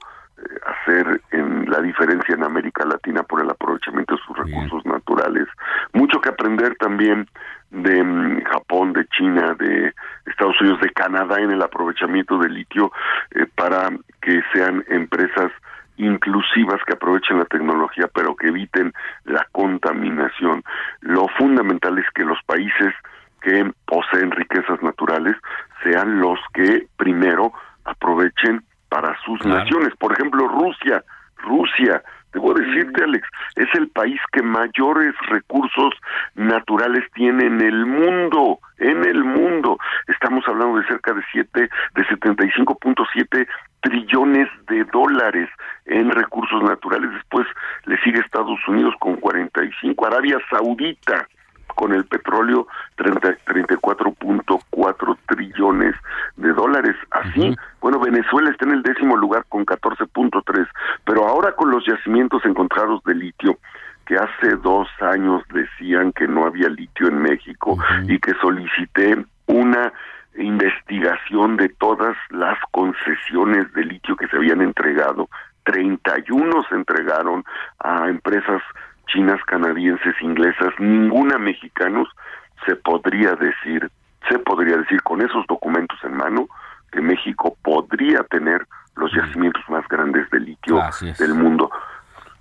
hacer en la diferencia en América Latina por el aprovechamiento de sus recursos naturales. Mucho que aprender también de mm, Japón, de China, de Estados Unidos, de Canadá en el aprovechamiento del litio eh, para que sean empresas inclusivas que aprovechen la tecnología pero que eviten la contaminación. Lo fundamental es que los países que poseen riquezas naturales sean los que primero aprovechen para sus Claro. naciones. Por ejemplo, Rusia, Rusia, debo decirte, Alex, es el país que mayores recursos naturales tiene en el mundo, en el mundo. Estamos hablando de cerca de siete, de 75.7 trillones de dólares en recursos naturales. Después le sigue Estados Unidos con 45, Arabia Saudita con el petróleo 30 34.4 trillones de dólares. Así, bueno, Venezuela está en el décimo lugar con 14.3, pero ahora con los yacimientos encontrados de litio, que hace dos años decían que no había litio en México y que solicité una investigación de todas las concesiones de litio que se habían entregado. 31 se entregaron a empresas chinas, canadienses, inglesas, ninguna mexicanos, se podría decir, se podría decir con esos documentos en mano que México podría tener los yacimientos más grandes de litio del mundo.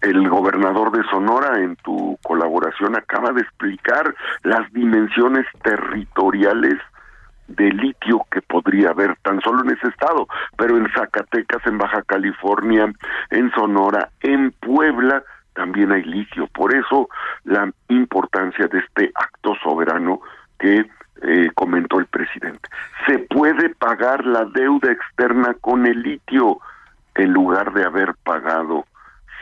El gobernador de Sonora en tu colaboración acaba de explicar las dimensiones territoriales de litio que podría haber tan solo en ese estado, pero en Zacatecas, en Baja California, en Sonora, en Puebla también hay litio. Por eso la importancia de este acto soberano que eh, comentó el presidente. Se puede pagar la deuda externa con el litio en lugar de haber pagado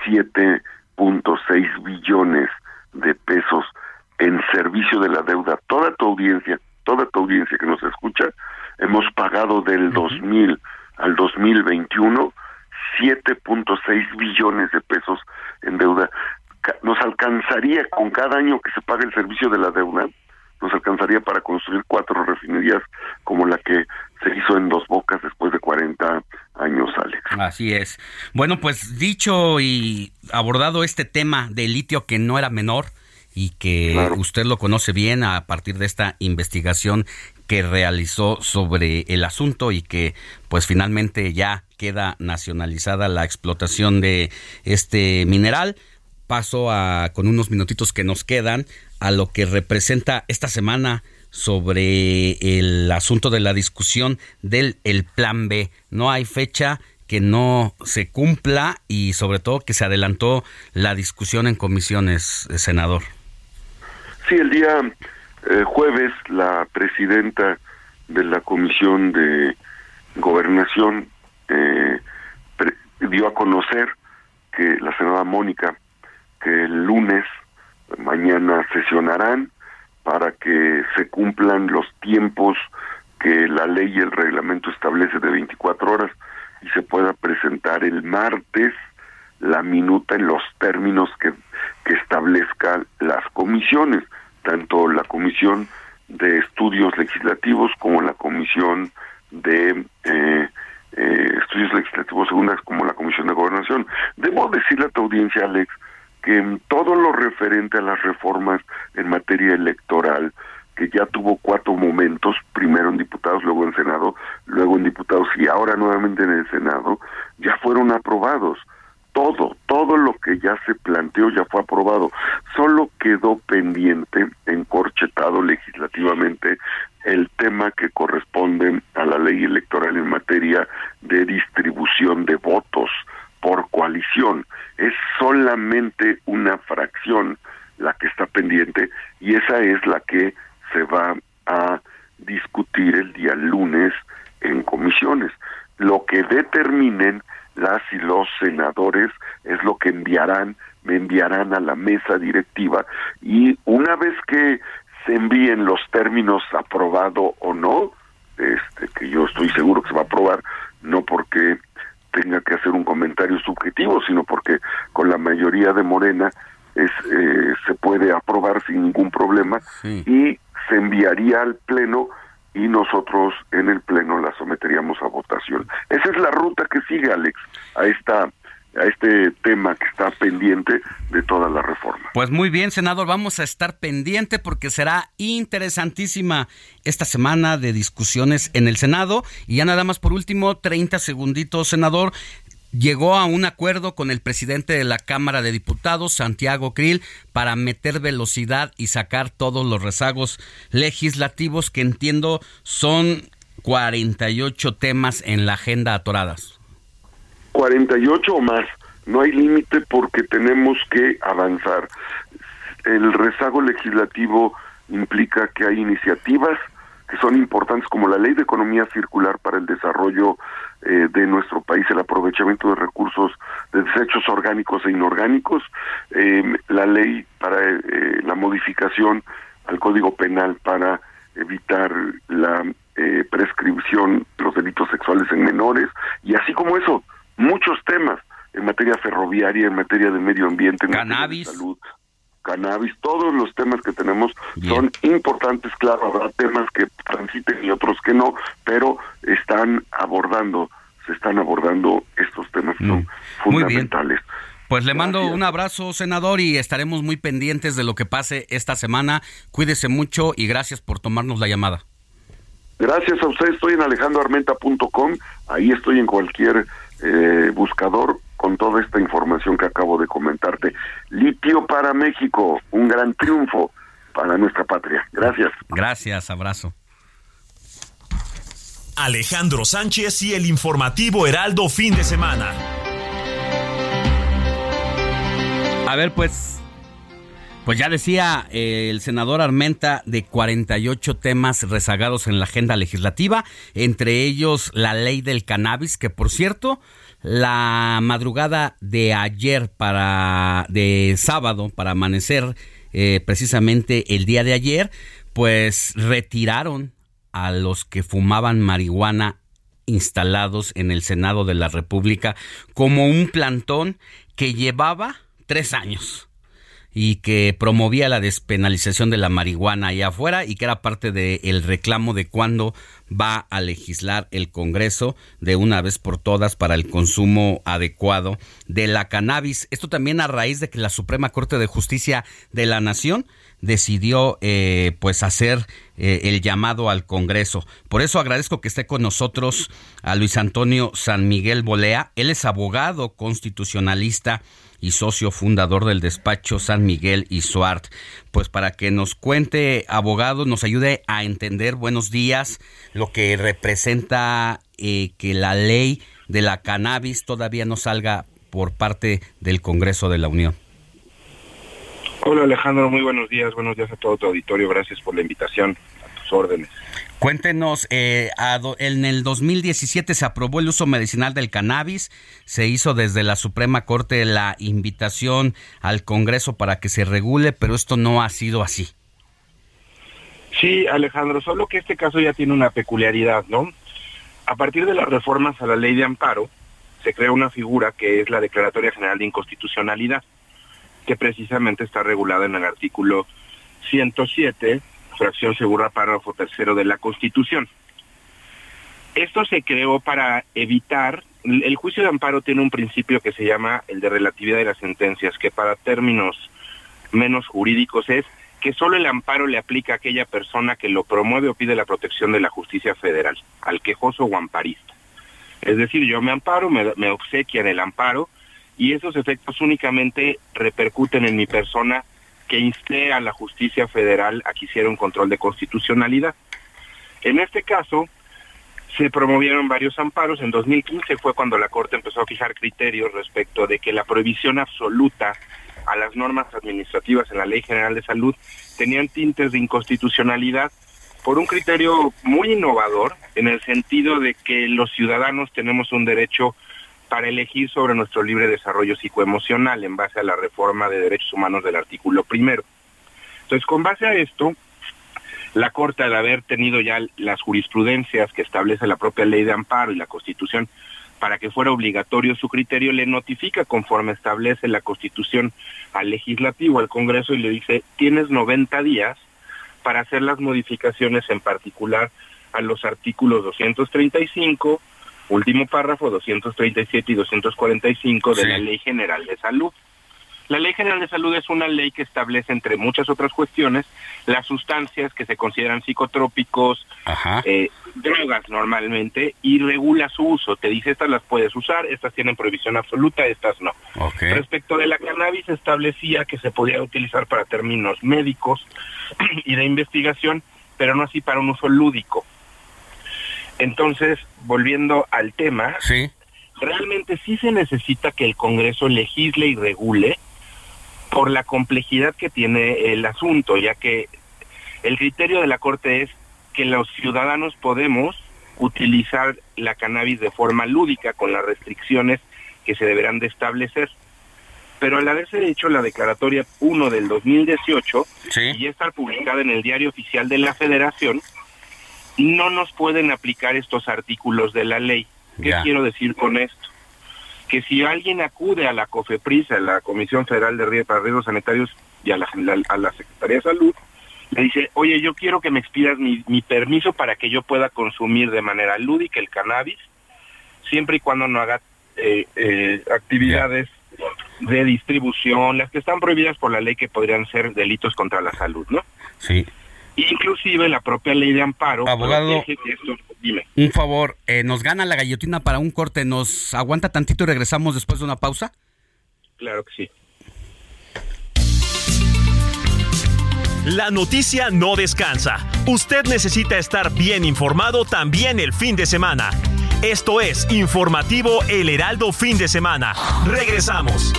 7.6 billones de pesos en servicio de la deuda. Toda tu audiencia, toda tu audiencia que nos escucha, hemos pagado del 2000 al 2021 7.6 billones de pesos en deuda. Nos alcanzaría con cada año que se pague el servicio de la deuda, nos alcanzaría para construir cuatro refinerías como la que se hizo en Dos Bocas después de 40 años, Alex. Así es. Bueno, pues dicho y abordado este tema del litio que no era menor y que usted lo conoce bien a partir de esta investigación que realizó sobre el asunto y que pues finalmente ya queda nacionalizada la explotación de este mineral. Paso a con unos minutitos que nos quedan a lo que representa esta semana sobre el asunto de la discusión del el plan B. No hay fecha que no se cumpla y sobre todo que se adelantó la discusión en comisiones, senador. Sí, el día eh, jueves la presidenta de la Comisión de Gobernación eh, pre- dio a conocer que la senadora Mónica que el lunes mañana sesionarán para que se cumplan los tiempos que la ley y el reglamento establece de 24 horas y se pueda presentar el martes la minuta en los términos que, que establezcan las comisiones, tanto la comisión de estudios legislativos como la comisión de eh, eh, estudios legislativos segundas como la comisión de gobernación. Debo decirle a tu audiencia, Alex, que todo lo referente a las reformas en materia electoral, que ya tuvo cuatro momentos, primero en diputados, luego en Senado, luego en diputados y ahora nuevamente en el Senado, ya fueron aprobados. Todo, todo lo que ya se planteó ya fue aprobado. Solo quedó pendiente, encorchetado legislativamente, el tema que corresponde a la ley electoral en materia de distribución de votos por coalición. Es solamente una fracción la que está pendiente y esa es la que se va a discutir el día lunes en comisiones. Lo que determinen las y los senadores es lo que enviarán, me enviarán a la mesa directiva. Y una vez que se envíen los términos aprobado o no, este que yo estoy seguro que se va a aprobar, no porque tenga que hacer un comentario subjetivo, sino porque con la mayoría de Morena es eh, se puede aprobar sin ningún problema y se enviaría al pleno y nosotros en el pleno la someteríamos a votación. Esa es la ruta que sigue Alex a esta a este tema que está pendiente de toda la reforma. Pues muy bien, senador, vamos a estar pendiente porque será interesantísima esta semana de discusiones en el Senado. Y ya nada más por último, 30 segunditos, senador. Llegó a un acuerdo con el presidente de la Cámara de Diputados, Santiago Krill, para meter velocidad y sacar todos los rezagos legislativos que entiendo son 48 temas en la agenda atoradas. 48 o más. No hay límite porque tenemos que avanzar. El rezago legislativo implica que hay iniciativas que son importantes como la ley de economía circular para el desarrollo eh, de nuestro país, el aprovechamiento de recursos de desechos orgánicos e inorgánicos, eh, la ley para eh, la modificación al Código Penal para evitar la eh, prescripción de los delitos sexuales en menores y así como eso, muchos temas en materia ferroviaria, en materia de medio ambiente, en Cannabis. materia de salud, cannabis, todos los temas que tenemos son importantes, claro, habrá temas que transiten y otros que no, pero están abordando, se están abordando estos temas que son bien. fundamentales. Pues le mando un abrazo, senador, y estaremos muy pendientes de lo que pase esta semana. Cuídese mucho y gracias por tomarnos la llamada. Gracias a usted, estoy en alejandroarmenta.com, ahí estoy en cualquier eh, buscador con toda esta información que acabo de comentarte. Litio para México, un gran triunfo para nuestra patria. Gracias. Gracias, abrazo. Alejandro Sánchez y el informativo Heraldo fin de semana. A ver, pues, Pues ya decía eh, el senador Armenta de 48 temas rezagados en la agenda legislativa, entre ellos la ley del cannabis, que por cierto, la madrugada de ayer para de sábado para amanecer eh, precisamente el día de ayer, pues retiraron a los que fumaban marihuana instalados en el Senado de la República como un plantón que llevaba tres años y que promovía la despenalización de la marihuana allá afuera y que era parte del reclamo de cuándo va a legislar el Congreso de una vez por todas para el consumo adecuado de la cannabis. Esto también a raíz de que la Suprema Corte de Justicia de la Nación decidió eh, pues hacer eh, el llamado al Congreso. Por eso agradezco que esté con nosotros a Luis Antonio San Miguel Bolea. Él es abogado constitucionalista y socio fundador del despacho San Miguel y Suart. Pues para que nos cuente, abogado, nos ayude a entender, buenos días, lo que representa eh, que la ley de la cannabis todavía no salga por parte del Congreso de la Unión. Hola Alejandro, muy buenos días, buenos días a todo tu auditorio, gracias por la invitación, a tus órdenes. Cuéntenos, eh, en el 2017 se aprobó el uso medicinal del cannabis, se hizo desde la Suprema Corte la invitación al Congreso para que se regule, pero esto no ha sido así. Sí, Alejandro, solo que este caso ya tiene una peculiaridad, ¿no? A partir de las reformas a la ley de amparo, se crea una figura que es la Declaratoria General de Inconstitucionalidad que precisamente está regulada en el artículo 107, fracción segura, párrafo tercero de la Constitución. Esto se creó para evitar, el juicio de amparo tiene un principio que se llama el de relatividad de las sentencias, que para términos menos jurídicos es que solo el amparo le aplica a aquella persona que lo promueve o pide la protección de la justicia federal, al quejoso o amparista. Es decir, yo me amparo, me, me obsequian el amparo, y esos efectos únicamente repercuten en mi persona que insté a la justicia federal a que hiciera un control de constitucionalidad. En este caso, se promovieron varios amparos. En 2015 fue cuando la Corte empezó a fijar criterios respecto de que la prohibición absoluta a las normas administrativas en la Ley General de Salud tenían tintes de inconstitucionalidad por un criterio muy innovador en el sentido de que los ciudadanos tenemos un derecho para elegir sobre nuestro libre desarrollo psicoemocional en base a la reforma de derechos humanos del artículo primero. Entonces, con base a esto, la Corte, al haber tenido ya las jurisprudencias que establece la propia ley de amparo y la Constitución, para que fuera obligatorio su criterio, le notifica conforme establece la Constitución al legislativo, al Congreso, y le dice, tienes 90 días para hacer las modificaciones en particular a los artículos 235, último párrafo 237 y 245 de la Ley General de Salud. La Ley General de Salud es una ley que establece, entre muchas otras cuestiones, las sustancias que se consideran psicotrópicos, eh, drogas normalmente, y regula su uso. Te dice, estas las puedes usar, estas tienen prohibición absoluta, estas no. Respecto de la cannabis, establecía que se podía utilizar para términos médicos y de investigación, pero no así para un uso lúdico. Entonces, volviendo al tema, realmente sí se necesita que el Congreso legisle y regule por la complejidad que tiene el asunto, ya que el criterio de la Corte es que los ciudadanos podemos utilizar la cannabis de forma lúdica con las restricciones que se deberán de establecer. Pero al haberse hecho la declaratoria 1 del 2018 y estar publicada en el Diario Oficial de la Federación, no nos pueden aplicar estos artículos de la ley. ¿Qué quiero decir con esto? Que si alguien acude a la COFEPRIS, a la Comisión Federal de Riesgos Sanitarios y a la, a la Secretaría de Salud, le dice, oye, yo quiero que me expidas mi, mi permiso para que yo pueda consumir de manera lúdica el cannabis, siempre y cuando no haga eh, eh, actividades de distribución, las que están prohibidas por la ley que podrían ser delitos contra la salud, ¿no? Sí. Inclusive la propia ley de amparo. Abogado, que esto, dime. un favor, eh, nos gana la gallotina para un corte, ¿nos aguanta tantito y regresamos después de una pausa? Claro que sí. La noticia no descansa. Usted necesita estar bien informado también el fin de semana. Esto es Informativo El Heraldo Fin de Semana. Regresamos.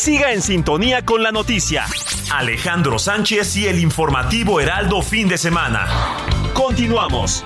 Siga en sintonía con la noticia. Alejandro Sánchez y el informativo Heraldo fin de semana. Continuamos.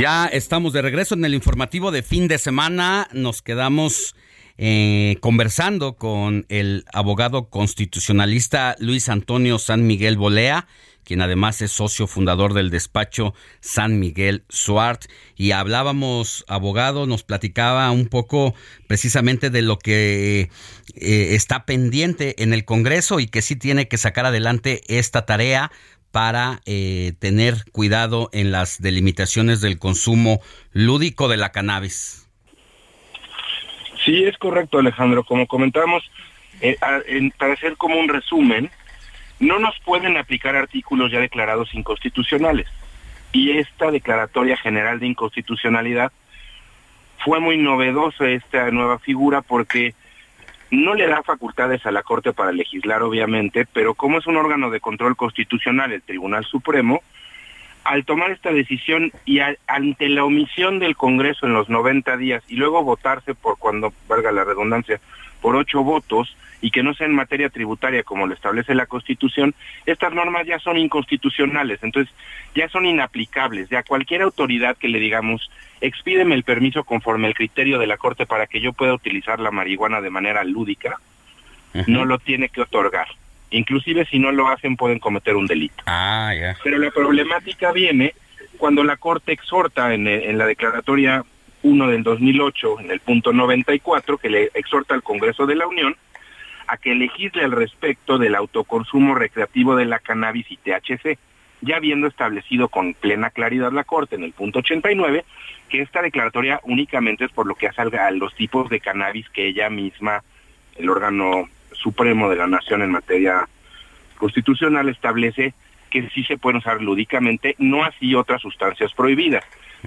Ya estamos de regreso en el informativo de fin de semana. Nos quedamos eh, conversando con el abogado constitucionalista Luis Antonio San Miguel Bolea, quien además es socio fundador del despacho San Miguel Suart. Y hablábamos, abogado, nos platicaba un poco precisamente de lo que eh, está pendiente en el Congreso y que sí tiene que sacar adelante esta tarea para eh, tener cuidado en las delimitaciones del consumo lúdico de la cannabis. Sí, es correcto, Alejandro. Como comentamos, eh, en- para hacer como un resumen, no nos pueden aplicar artículos ya declarados inconstitucionales. Y esta declaratoria general de inconstitucionalidad fue muy novedosa esta nueva figura porque no le da facultades a la Corte para legislar, obviamente, pero como es un órgano de control constitucional, el Tribunal Supremo, al tomar esta decisión y ante la omisión del Congreso en los 90 días y luego votarse por cuando valga la redundancia por ocho votos y que no sea en materia tributaria como lo establece la Constitución, estas normas ya son inconstitucionales, entonces ya son inaplicables. Ya cualquier autoridad que le digamos, expídeme el permiso conforme al criterio de la Corte para que yo pueda utilizar la marihuana de manera lúdica, no lo tiene que otorgar. Inclusive si no lo hacen pueden cometer un delito. Ah, ya. Pero la problemática viene cuando la Corte exhorta en, en la declaratoria 1 del 2008, en el punto 94, que le exhorta al Congreso de la Unión a que legisle al respecto del autoconsumo recreativo de la cannabis y THC, ya habiendo establecido con plena claridad la Corte en el punto 89 que esta declaratoria únicamente es por lo que hace a los tipos de cannabis que ella misma, el órgano supremo de la nación en materia constitucional establece que sí se pueden usar lúdicamente, no así otras sustancias prohibidas.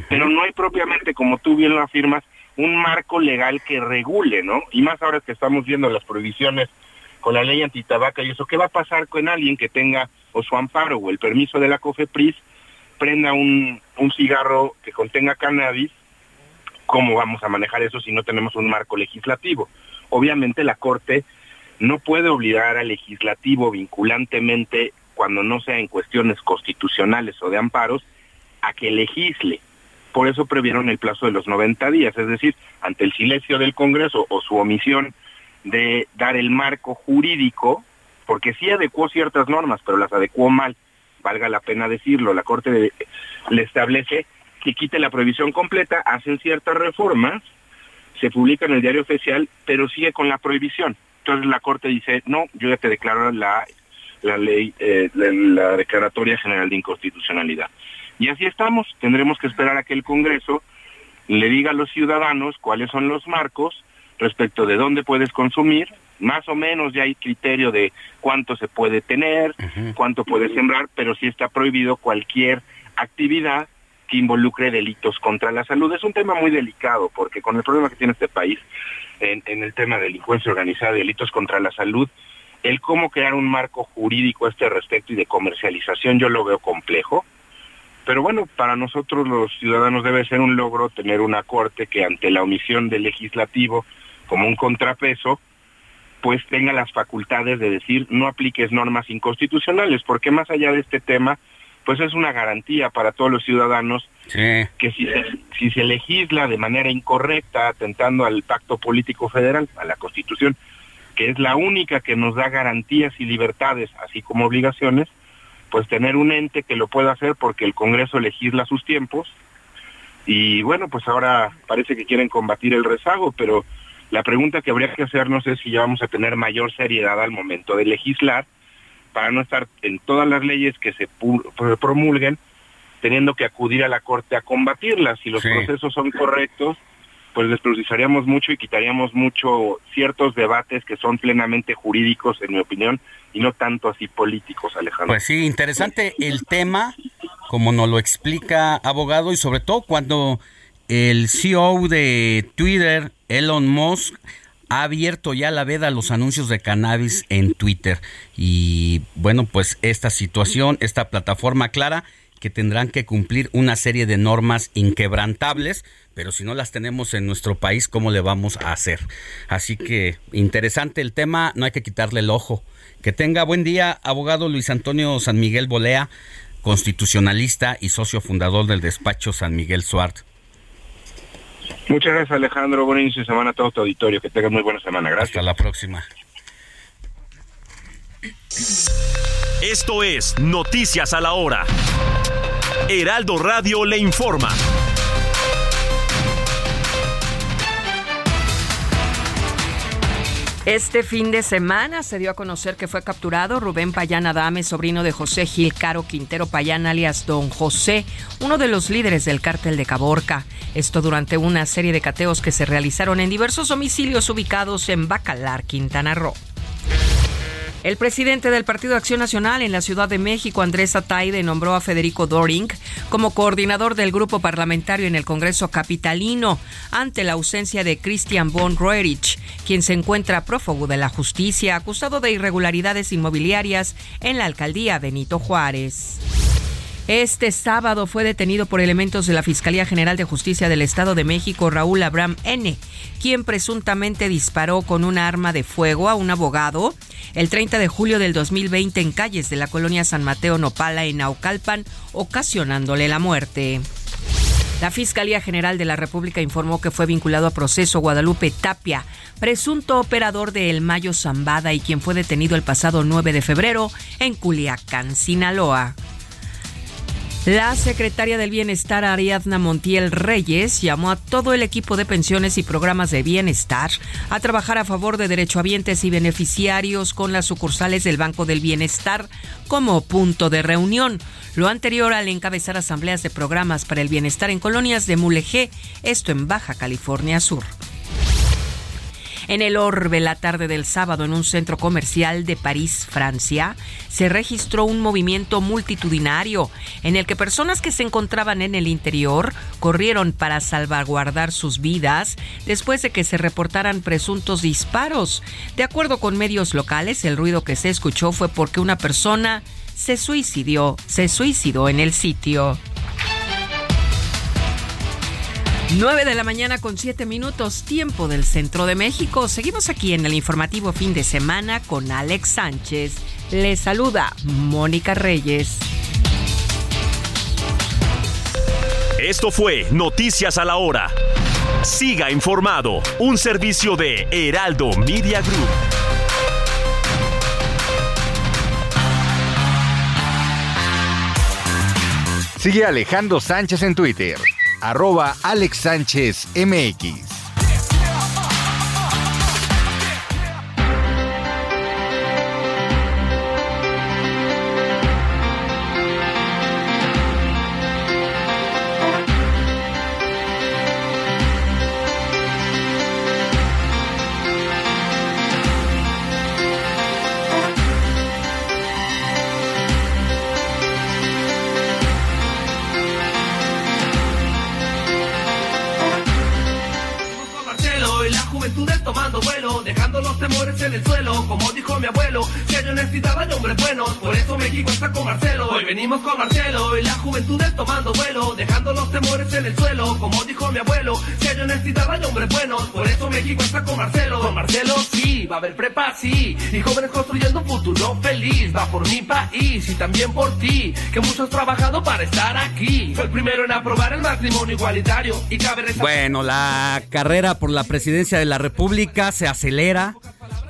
Pero no hay propiamente, como tú bien lo afirmas, un marco legal que regule, ¿no? Y más ahora que estamos viendo las prohibiciones con la ley antitabaca y eso, ¿qué va a pasar con alguien que tenga o su amparo o el permiso de la COFEPRIS, prenda un, un cigarro que contenga cannabis? ¿Cómo vamos a manejar eso si no tenemos un marco legislativo? Obviamente la Corte no puede obligar al legislativo vinculantemente, cuando no sea en cuestiones constitucionales o de amparos, a que legisle. Por eso previeron el plazo de los 90 días, es decir, ante el silencio del Congreso o su omisión de dar el marco jurídico, porque sí adecuó ciertas normas, pero las adecuó mal, valga la pena decirlo, la Corte le establece que quite la prohibición completa, hacen ciertas reformas, se publica en el diario oficial, pero sigue con la prohibición. Entonces la Corte dice, no, yo ya te declaro la, la ley, eh, la, la Declaratoria General de Inconstitucionalidad. Y así estamos, tendremos que esperar a que el Congreso le diga a los ciudadanos cuáles son los marcos respecto de dónde puedes consumir, más o menos ya hay criterio de cuánto se puede tener, cuánto puedes sembrar, pero sí está prohibido cualquier actividad que involucre delitos contra la salud. Es un tema muy delicado porque con el problema que tiene este país en, en el tema de delincuencia organizada, delitos contra la salud, el cómo crear un marco jurídico a este respecto y de comercialización yo lo veo complejo. Pero bueno, para nosotros los ciudadanos debe ser un logro tener una corte que ante la omisión del legislativo como un contrapeso, pues tenga las facultades de decir no apliques normas inconstitucionales, porque más allá de este tema, pues es una garantía para todos los ciudadanos que si se, si se legisla de manera incorrecta, atentando al pacto político federal, a la constitución, que es la única que nos da garantías y libertades, así como obligaciones, pues tener un ente que lo pueda hacer porque el Congreso legisla a sus tiempos. Y bueno, pues ahora parece que quieren combatir el rezago, pero la pregunta que habría que hacernos es si ya vamos a tener mayor seriedad al momento de legislar para no estar en todas las leyes que se pu- promulguen teniendo que acudir a la Corte a combatirlas. Si los Sí. procesos son correctos, pues despreciaríamos mucho y quitaríamos mucho ciertos debates que son plenamente jurídicos, en mi opinión, y no tanto así políticos, Alejandro. Pues sí, interesante el tema, como nos lo explica abogado, y sobre todo cuando el CEO de Twitter, Elon Musk, ha abierto ya la veda a los anuncios de cannabis en Twitter. Y bueno, pues esta situación, esta plataforma clara, que tendrán que cumplir una serie de normas inquebrantables, pero si no las tenemos en nuestro país, ¿cómo le vamos a hacer? Así que interesante el tema, no hay que quitarle el ojo. Que tenga buen día, abogado Luis Antonio San Miguel Bolea, constitucionalista y socio fundador del despacho San Miguel Suart. Muchas gracias Alejandro, buen inicio de semana a todo tu auditorio, que tengan muy buena semana, gracias. Hasta la próxima. Esto es Noticias a la Hora. Heraldo Radio le informa. Este fin de semana se dio a conocer que fue capturado Rubén Payán Adame, sobrino de José Gil Caro Quintero Payán, alias Don José, uno de los líderes del cártel de Caborca. Esto durante una serie de cateos que se realizaron en diversos domicilios ubicados en Bacalar, Quintana Roo. El presidente del Partido Acción Nacional en la Ciudad de México, Andrés Ataide, nombró a Federico Doring como coordinador del grupo parlamentario en el Congreso Capitalino ante la ausencia de Christian von Roerich, quien se encuentra prófugo de la justicia acusado de irregularidades inmobiliarias en la alcaldía Benito Juárez. Este sábado fue detenido por elementos de la Fiscalía General de Justicia del Estado de México Raúl Abraham N., quien presuntamente disparó con un arma de fuego a un abogado el 30 de julio del 2020 en calles de la colonia San Mateo Nopala en Naucalpan, ocasionándole la muerte. La Fiscalía General de la República informó que fue vinculado a proceso Guadalupe Tapia, presunto operador de El Mayo Zambada y quien fue detenido el pasado 9 de febrero en Culiacán, Sinaloa. La secretaria del Bienestar, Ariadna Montiel Reyes, llamó a todo el equipo de pensiones y programas de bienestar a trabajar a favor de derechohabientes y beneficiarios con las sucursales del Banco del Bienestar como punto de reunión. Lo anterior al encabezar asambleas de programas para el bienestar en colonias de Mulegé, esto en Baja California Sur. En el orbe la tarde del sábado en un centro comercial de París, Francia, se registró un movimiento multitudinario en el que personas que se encontraban en el interior corrieron para salvaguardar sus vidas después de que se reportaran presuntos disparos. De acuerdo con medios locales, el ruido que se escuchó fue porque una persona se suicidó, se suicidó en el sitio. 9 de la mañana con 7 minutos, tiempo del centro de México. Seguimos aquí en el informativo fin de semana con Alex Sánchez. Les saluda Mónica Reyes. Esto fue Noticias a la Hora. Siga informado, un servicio de Heraldo Media Group. Sigue Alejandro Sánchez en Twitter arroba Alex Sánchez MX. En el suelo, como dijo mi abuelo, si hay honestidad hay hombres buenos, por eso México está con Marcelo, hoy venimos con Marcelo y la juventud es tomando vuelo, dejando los temores en el suelo, como dijo mi abuelo, si hay honestidad hay hombres buenos, por eso México está con Marcelo, con Marcelo sí, va a haber prepa sí, y jóvenes construyendo un futuro feliz, va por mi país y también por ti, que muchos trabajado para estar aquí, fue el primero en aprobar el matrimonio igualitario y cabe Bueno, la carrera por la presidencia de la República se acelera.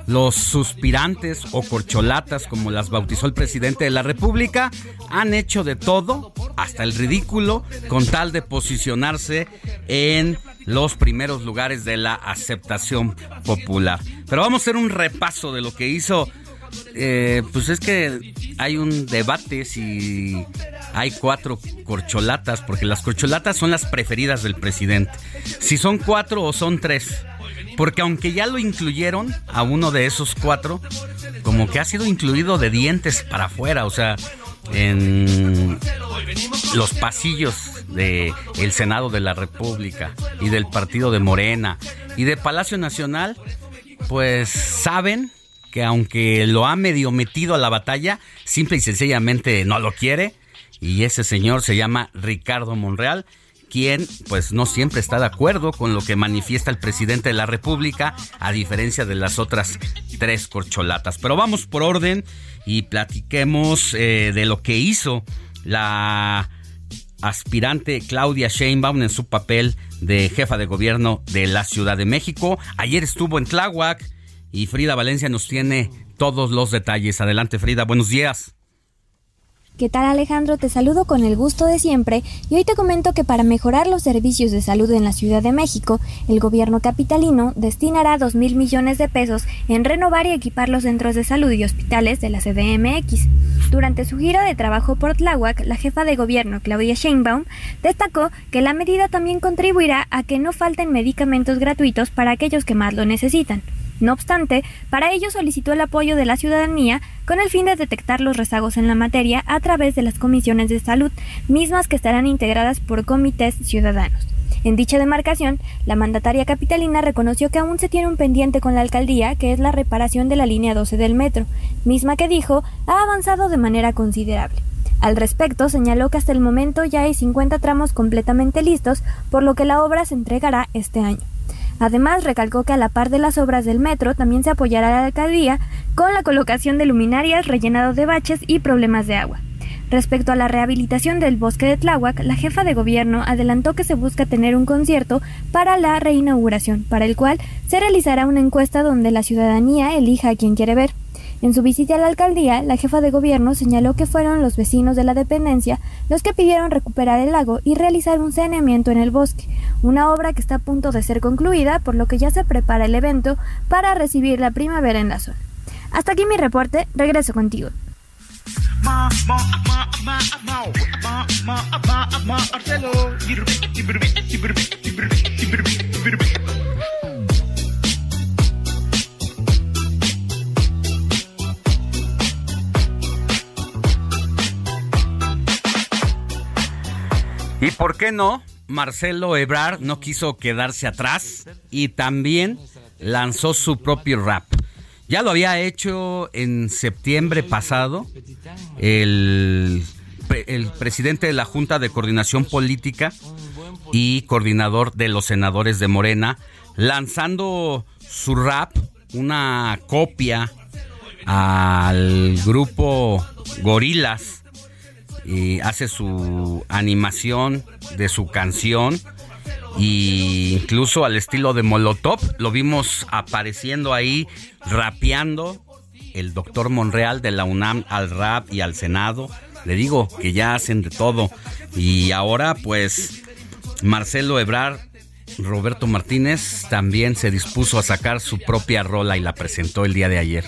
Los suspirantes o corcholatas, como las bautizó el presidente de la República, han hecho de todo, hasta el ridículo, con tal de posicionarse en los primeros lugares de la aceptación popular. Pero vamos a hacer un repaso de lo que hizo. Eh, pues es que hay un debate si hay cuatro corcholatas, porque las corcholatas son las preferidas del presidente. Si son cuatro o son tres. Porque aunque ya lo incluyeron a uno de esos cuatro, como que ha sido incluido de dientes para afuera, o sea, en los pasillos de el Senado de la República y del Partido de Morena y de Palacio Nacional, pues saben que aunque lo ha medio metido a la batalla, simple y sencillamente no lo quiere y ese señor se llama Ricardo Monreal quien pues no siempre está de acuerdo con lo que manifiesta el presidente de la República, a diferencia de las otras tres corcholatas. Pero vamos por orden y platiquemos eh, de lo que hizo la aspirante Claudia Sheinbaum en su papel de jefa de gobierno de la Ciudad de México. Ayer estuvo en Tláhuac y Frida Valencia nos tiene todos los detalles. Adelante Frida, buenos días. ¿Qué tal Alejandro? Te saludo con el gusto de siempre y hoy te comento que para mejorar los servicios de salud en la Ciudad de México, el gobierno capitalino destinará 2 mil millones de pesos en renovar y equipar los centros de salud y hospitales de la CDMX. Durante su giro de trabajo por Tláhuac, la jefa de gobierno Claudia Sheinbaum destacó que la medida también contribuirá a que no falten medicamentos gratuitos para aquellos que más lo necesitan. No obstante, para ello solicitó el apoyo de la ciudadanía con el fin de detectar los rezagos en la materia a través de las comisiones de salud, mismas que estarán integradas por comités ciudadanos. En dicha demarcación, la mandataria capitalina reconoció que aún se tiene un pendiente con la alcaldía, que es la reparación de la línea 12 del metro, misma que dijo ha avanzado de manera considerable. Al respecto, señaló que hasta el momento ya hay 50 tramos completamente listos, por lo que la obra se entregará este año. Además, recalcó que a la par de las obras del metro también se apoyará la alcaldía con la colocación de luminarias, rellenado de baches y problemas de agua. Respecto a la rehabilitación del bosque de Tláhuac, la jefa de gobierno adelantó que se busca tener un concierto para la reinauguración, para el cual se realizará una encuesta donde la ciudadanía elija a quien quiere ver. En su visita a la alcaldía, la jefa de gobierno señaló que fueron los vecinos de la dependencia los que pidieron recuperar el lago y realizar un saneamiento en el bosque, una obra que está a punto de ser concluida, por lo que ya se prepara el evento para recibir la primavera en la zona. Hasta aquí mi reporte, regreso contigo. ¿Y por qué no? Marcelo Ebrard no quiso quedarse atrás y también lanzó su propio rap. Ya lo había hecho en septiembre pasado el, el presidente de la Junta de Coordinación Política y coordinador de los senadores de Morena, lanzando su rap, una copia al grupo Gorilas y hace su animación de su canción e incluso al estilo de Molotov lo vimos apareciendo ahí rapeando el doctor Monreal de la UNAM al rap y al Senado. Le digo que ya hacen de todo. Y ahora pues Marcelo Ebrard Roberto Martínez también se dispuso a sacar su propia rola y la presentó el día de ayer.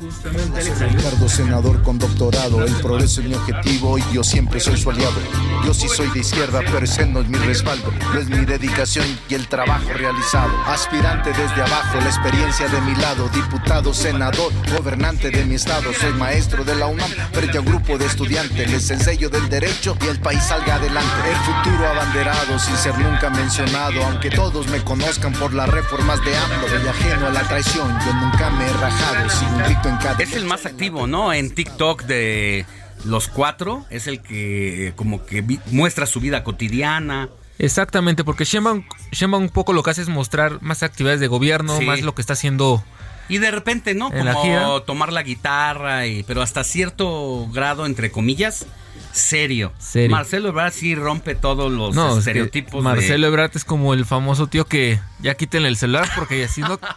Justamente Ricardo, senador con doctorado, el progreso es mi objetivo y yo siempre soy su aliado. Yo sí soy de izquierda, pero ese no es mi respaldo, no es mi dedicación y el trabajo realizado. Aspirante desde abajo, la experiencia de mi lado, diputado, senador, gobernante de mi estado. Soy maestro de la UNAM frente a un grupo de estudiantes, les enseño del derecho y el país salga adelante. El futuro abanderado, sin ser nunca mencionado, aunque todos me conozcan por las reformas de AMLO. Y ajeno a la traición, yo nunca me he rajado. Es el más activo, ¿no? En TikTok de los cuatro, es el que como que muestra su vida cotidiana. Exactamente, porque Sheinbaum, un poco lo que hace es mostrar más actividades de gobierno, más lo que está haciendo y de repente, ¿no? Como tomar la guitarra, y, pero hasta cierto grado, entre comillas, serio. Marcelo Ebrard sí rompe todos los estereotipos. Marcelo Ebrard es como el famoso tío que ya quítenle el celular porque así no...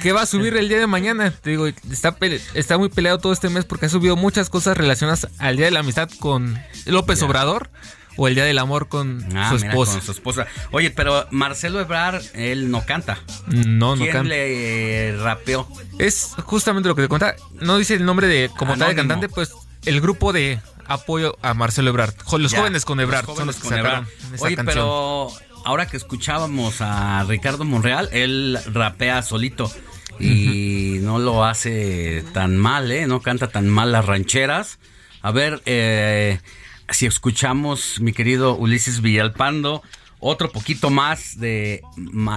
¿Qué va a subir el día de mañana? Te digo, está, está muy peleado todo este mes porque ha subido muchas cosas relacionadas al Día de la Amistad con López Obrador o el Día del Amor con ah, su esposa. con su esposa. Oye, pero Marcelo Ebrard, él no canta. No, no canta. ¿Quién le eh, rapeó? Es justamente lo que te cuenta. No dice el nombre de como tal de cantante, pues el grupo de apoyo a Marcelo Ebrard. Los jóvenes con Ebrard son los que con Ebrard. Oye, pero ahora que escuchábamos a Ricardo Monreal, él rapea solito y no lo hace tan mal, ¿eh? No canta tan mal las rancheras. A ver, eh, si escuchamos, mi querido Ulises Villalpando, otro poquito más de,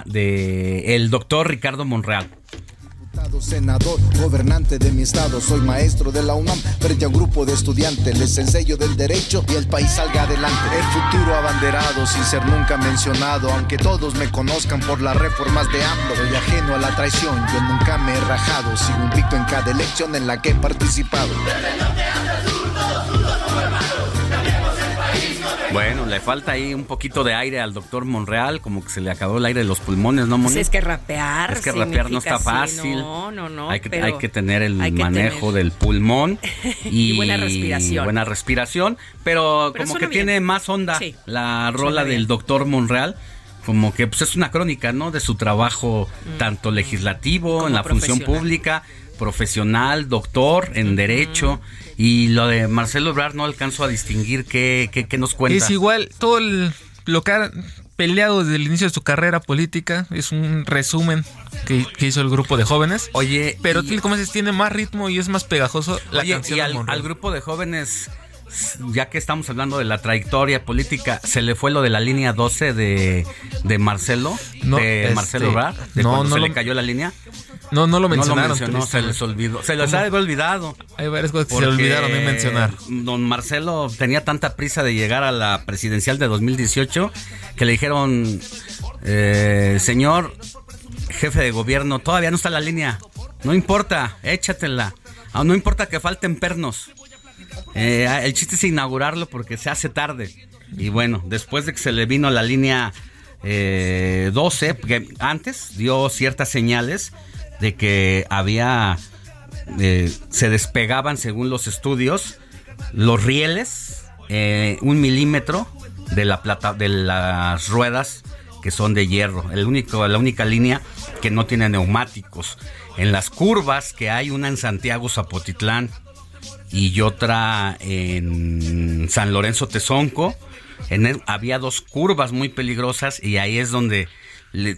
de el doctor Ricardo Monreal. Senador, gobernante de mi estado, soy maestro de la UNAM, frente a un grupo de estudiantes, les enseño del derecho y el país salga adelante. El futuro abanderado, sin ser nunca mencionado, aunque todos me conozcan por las reformas de AMLO, soy ajeno a la traición, yo nunca me he rajado, sigo invicto en cada elección en la que he participado. Bueno, le falta ahí un poquito de aire al doctor Monreal, como que se le acabó el aire de los pulmones, ¿no, Pues Moni? es que rapear. Es que rapear no está sí, fácil. No, no, no. hay, que, pero hay que tener el manejo tener. del pulmón y, Y buena respiración. buena respiración, pero, Pero como que bien. tiene más onda Sí, la rola bien. del doctor Monreal. Como que pues, es una crónica, ¿no? De su trabajo tanto legislativo, Mm. Como en la función pública, profesional, doctor en derecho. Y lo de Marcelo Ebrard no alcanzo a distinguir qué, qué, qué nos cuenta. Es igual, todo el- lo que ha peleado desde el inicio de su carrera política es un resumen que, que hizo el grupo de jóvenes. Oye, pero y- como dices, tiene más ritmo y es más pegajoso la Oye, canción y al grupo de jóvenes, ya que estamos hablando de la trayectoria política, ¿se le fue lo de la línea 12 de, de Marcelo? No, de este, Marcelo Ebrard, de no, cuando no se lo- le cayó la línea. No, no lo mencionaron. mencionó, se les olvidó. Se les ¿Cómo? ha olvidado. Hay varias cosas que se olvidaron de mencionar. Don Marcelo tenía tanta prisa de llegar a la presidencial de 2018 que le dijeron, eh, señor jefe de gobierno, todavía no está la línea. No importa, échatela. Ah, No importa que falten pernos. Eh, el chiste es inaugurarlo porque se hace tarde. Y bueno, después de que se le vino la línea eh, 12, porque antes dio ciertas señales de que había, eh, se despegaban según los estudios, los rieles, eh, un milímetro de la plata, de las ruedas que son de hierro. El único, la única línea que no tiene neumáticos. En las curvas que hay una en Santiago Zapotitlán y otra en San Lorenzo Tezonco. En había dos curvas muy peligrosas y ahí es donde le,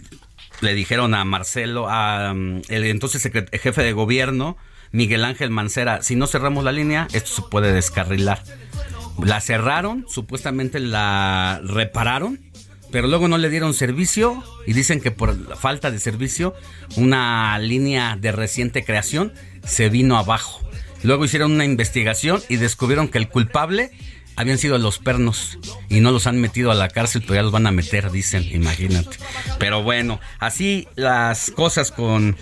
dijeron a Marcelo, a um, el entonces jefe de gobierno, Miguel Ángel Mancera, si no cerramos la línea, esto se puede descarrilar. La cerraron, supuestamente la repararon, pero luego no le dieron servicio y dicen que por la falta de servicio una línea de reciente creación se vino abajo. Luego hicieron una investigación y descubrieron que el culpable habían sido los pernos y no los han metido a la cárcel, pero ya los van a meter, dicen, imagínate. Pero bueno, así las cosas con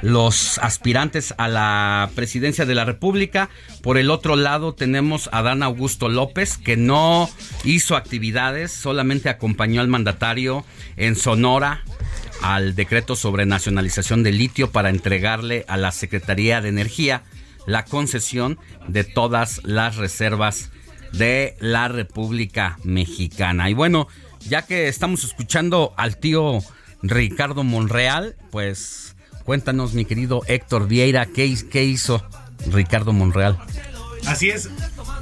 los aspirantes a la presidencia de la República. Por el otro lado tenemos a Dan Augusto López, que no hizo actividades, solamente acompañó al mandatario en Sonora al decreto sobre nacionalización de litio para entregarle a la Secretaría de Energía la concesión de todas las reservas de la República Mexicana. Y bueno, ya que estamos escuchando al tío Ricardo Monreal, pues cuéntanos, mi querido Héctor Vieira, ¿qué, qué hizo Ricardo Monreal? Así es.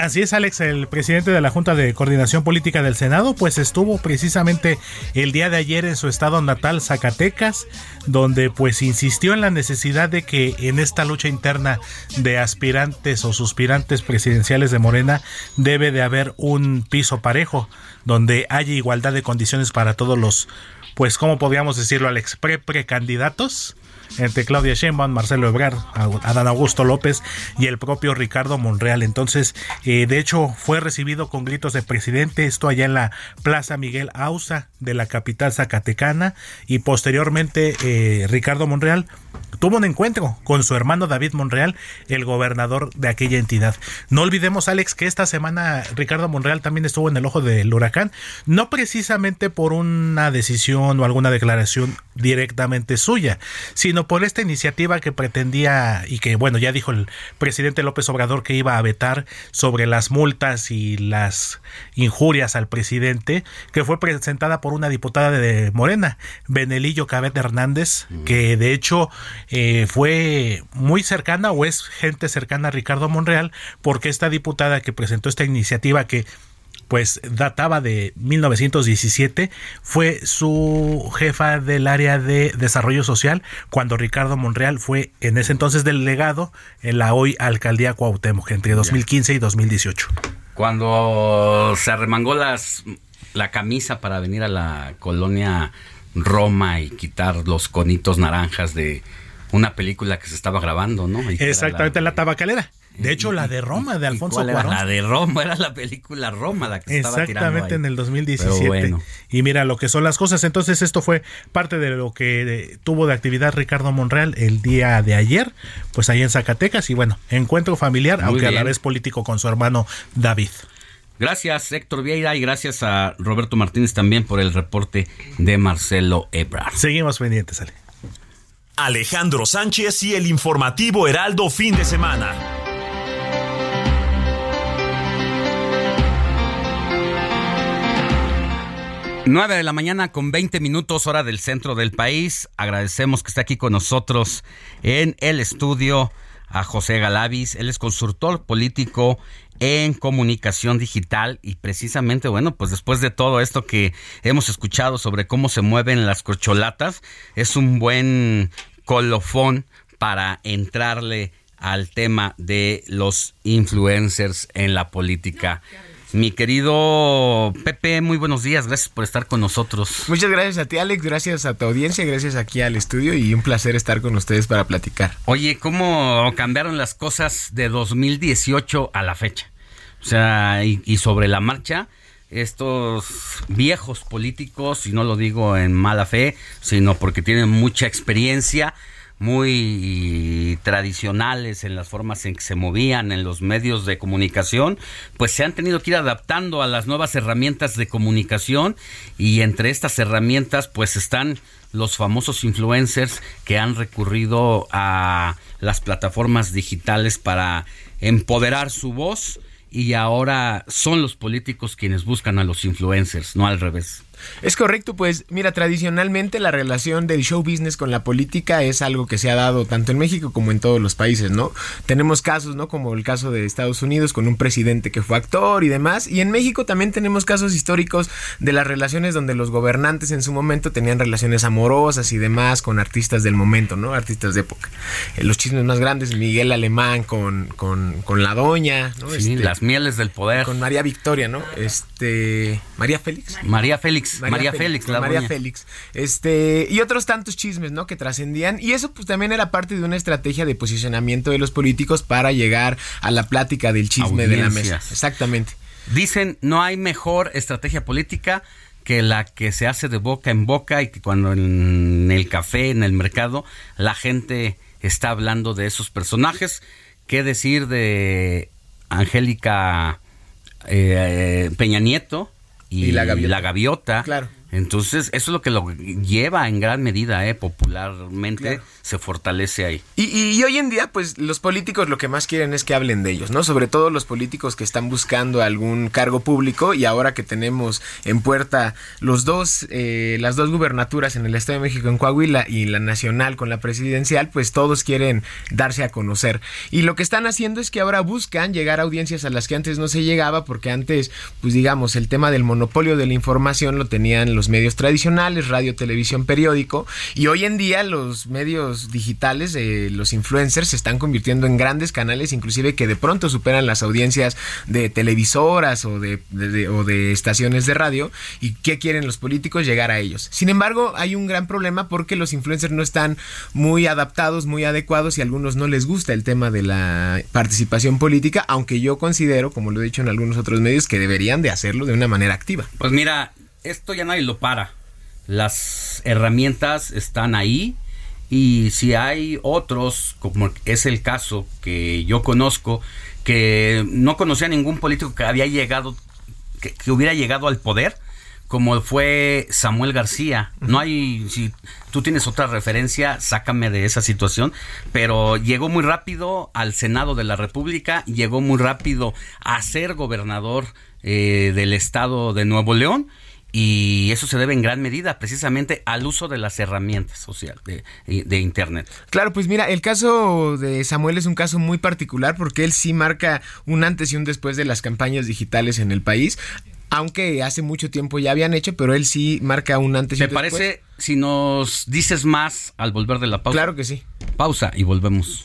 Así es, Alex, el presidente de la Junta de Coordinación Política del Senado, pues estuvo precisamente el día de ayer en su estado natal, Zacatecas, donde pues insistió en la necesidad de que en esta lucha interna de aspirantes o suspirantes presidenciales de Morena debe de haber un piso parejo, donde haya igualdad de condiciones para todos los, pues, ¿cómo podríamos decirlo, Alex? Pre-precandidatos entre Claudia Sheinbaum, Marcelo Ebrard, Adán Augusto López y el propio Ricardo Monreal. Entonces, eh, de hecho, fue recibido con gritos de presidente, esto allá en la Plaza Miguel Ausa de la capital zacatecana y posteriormente eh, Ricardo Monreal tuvo un encuentro con su hermano David Monreal, el gobernador de aquella entidad. No olvidemos, Alex, que esta semana Ricardo Monreal también estuvo en el ojo del huracán, no precisamente por una decisión o alguna declaración directamente suya, sino por esta iniciativa que pretendía y que, bueno, ya dijo el presidente López Obrador que iba a vetar sobre las multas y las injurias al presidente, que fue presentada por una diputada de Morena, Benelillo Cabet Hernández, que de hecho eh, fue muy cercana o es gente cercana a Ricardo Monreal, porque esta diputada que presentó esta iniciativa que pues databa de 1917, fue su jefa del área de desarrollo social cuando Ricardo Monreal fue en ese entonces delegado en la hoy alcaldía Cuauhtémoc entre 2015 y 2018. Cuando se arremangó las, la camisa para venir a la colonia Roma y quitar los conitos naranjas de una película que se estaba grabando, ¿no? Y Exactamente, la, tabacalera. De hecho, la de Roma, de ¿Y Alfonso cuál era? Cuarón. La de Roma, era la película Roma la que se estaba tirando Exactamente en el 2017. Pero bueno. Y mira lo que son las cosas. Entonces esto fue parte de lo que eh, tuvo de actividad Ricardo Monreal el día de ayer, pues ahí en Zacatecas. Y bueno, encuentro familiar, Muy aunque a la vez político con su hermano David. Gracias Héctor Vieira y gracias a Roberto Martínez también por el reporte de Marcelo Ebrard. Seguimos pendientes, Ale. Alejandro Sánchez y el informativo Heraldo fin de semana. Nueve de la mañana con 20 minutos hora del centro del país. Agradecemos que esté aquí con nosotros en el estudio a José Galavis. Él es consultor político en comunicación digital y precisamente, bueno, pues después de todo esto que hemos escuchado sobre cómo se mueven las corcholatas, es un buen colofón para entrarle al tema de los influencers en la política. Mi querido Pepe, muy buenos días, gracias por estar con nosotros. Muchas gracias a ti, Alex. Gracias a tu audiencia. Gracias aquí al estudio y un placer estar con ustedes para platicar. Oye, ¿cómo cambiaron las cosas de 2018 a la fecha? O sea, y, y sobre la marcha, estos viejos políticos, y no lo digo en mala fe, sino porque tienen mucha experiencia, muy tradicionales en las formas en que se movían en los medios de comunicación, pues se han tenido que ir adaptando a las nuevas herramientas de comunicación y entre estas herramientas pues están los famosos influencers que han recurrido a las plataformas digitales para empoderar su voz y ahora son los políticos quienes buscan a los influencers, no al revés. Es correcto, pues mira, tradicionalmente la relación del show business con la política es algo que se ha dado tanto en México como en todos los países, ¿no? Tenemos casos, ¿no? Como el caso de Estados Unidos con un presidente que fue actor y demás. Y en México también tenemos casos históricos de las relaciones donde los gobernantes en su momento tenían relaciones amorosas y demás con artistas del momento, ¿no? Artistas de época. Eh, los chismes más grandes, Miguel Alemán con, con, con la doña, ¿no? Sí, Este, las mieles del poder. Con María Victoria, ¿no? Este. María Félix. María Félix, María, Félix, la María. Félix. Este, y otros tantos chismes, ¿no? Que trascendían. Y eso, pues también era parte de una estrategia de posicionamiento de los políticos para llegar a la plática del chisme de la mesa. Exactamente. Dicen, no hay mejor estrategia política que la que se hace de boca en boca y que cuando en el café, en el mercado, la gente está hablando de esos personajes. ¿Qué decir de Angélica eh, Peña Nieto y, Y la gaviota. la gaviota? Claro. Entonces, eso es lo que lo lleva en gran medida, eh, popularmente, Claro. se fortalece ahí. Y, y- y hoy en día, pues los políticos lo que más quieren es que hablen de ellos, ¿no? Sobre todo los políticos que están buscando algún cargo público y ahora que tenemos en puerta los dos, eh, las dos gubernaturas en el Estado de México, en Coahuila y la nacional con la presidencial, pues todos quieren darse a conocer. Y lo que están haciendo es que ahora buscan llegar a audiencias a las que antes no se llegaba porque antes, pues digamos, el tema del monopolio de la información lo tenían los medios tradicionales, radio, televisión, periódico, y hoy en día los medios digitales, eh, los influencers se están convirtiendo en grandes canales, inclusive que de pronto superan las audiencias de televisoras o de- o de estaciones de radio, y qué quieren los políticos llegar a ellos. Sin embargo, hay un gran problema porque los influencers no están muy adaptados, muy adecuados, y a algunos no les gusta el tema de la participación política, aunque yo considero, como lo he dicho en algunos otros medios, que deberían de hacerlo de una manera activa. Pues mira, esto ya nadie lo para. Las herramientas están ahí y si hay otros, como es el caso que yo conozco, que no conocía a ningún político que había llegado, que, hubiera llegado al poder, como fue Samuel García. No hay, si tú tienes otra referencia, sácame de esa situación, pero llegó muy rápido al Senado de la República, llegó muy rápido a ser gobernador eh, del estado de Nuevo León. Y eso se debe en gran medida precisamente al uso de las herramientas sociales de, de Internet. Claro, pues mira, el caso de Samuel es un caso muy particular porque él sí marca un antes y un después de las campañas digitales en el país. Aunque hace mucho tiempo ya habían hecho, pero él sí marca un antes y ¿Te un después. parece si nos dices más al volver de la pausa? Claro que sí. Pausa y volvemos.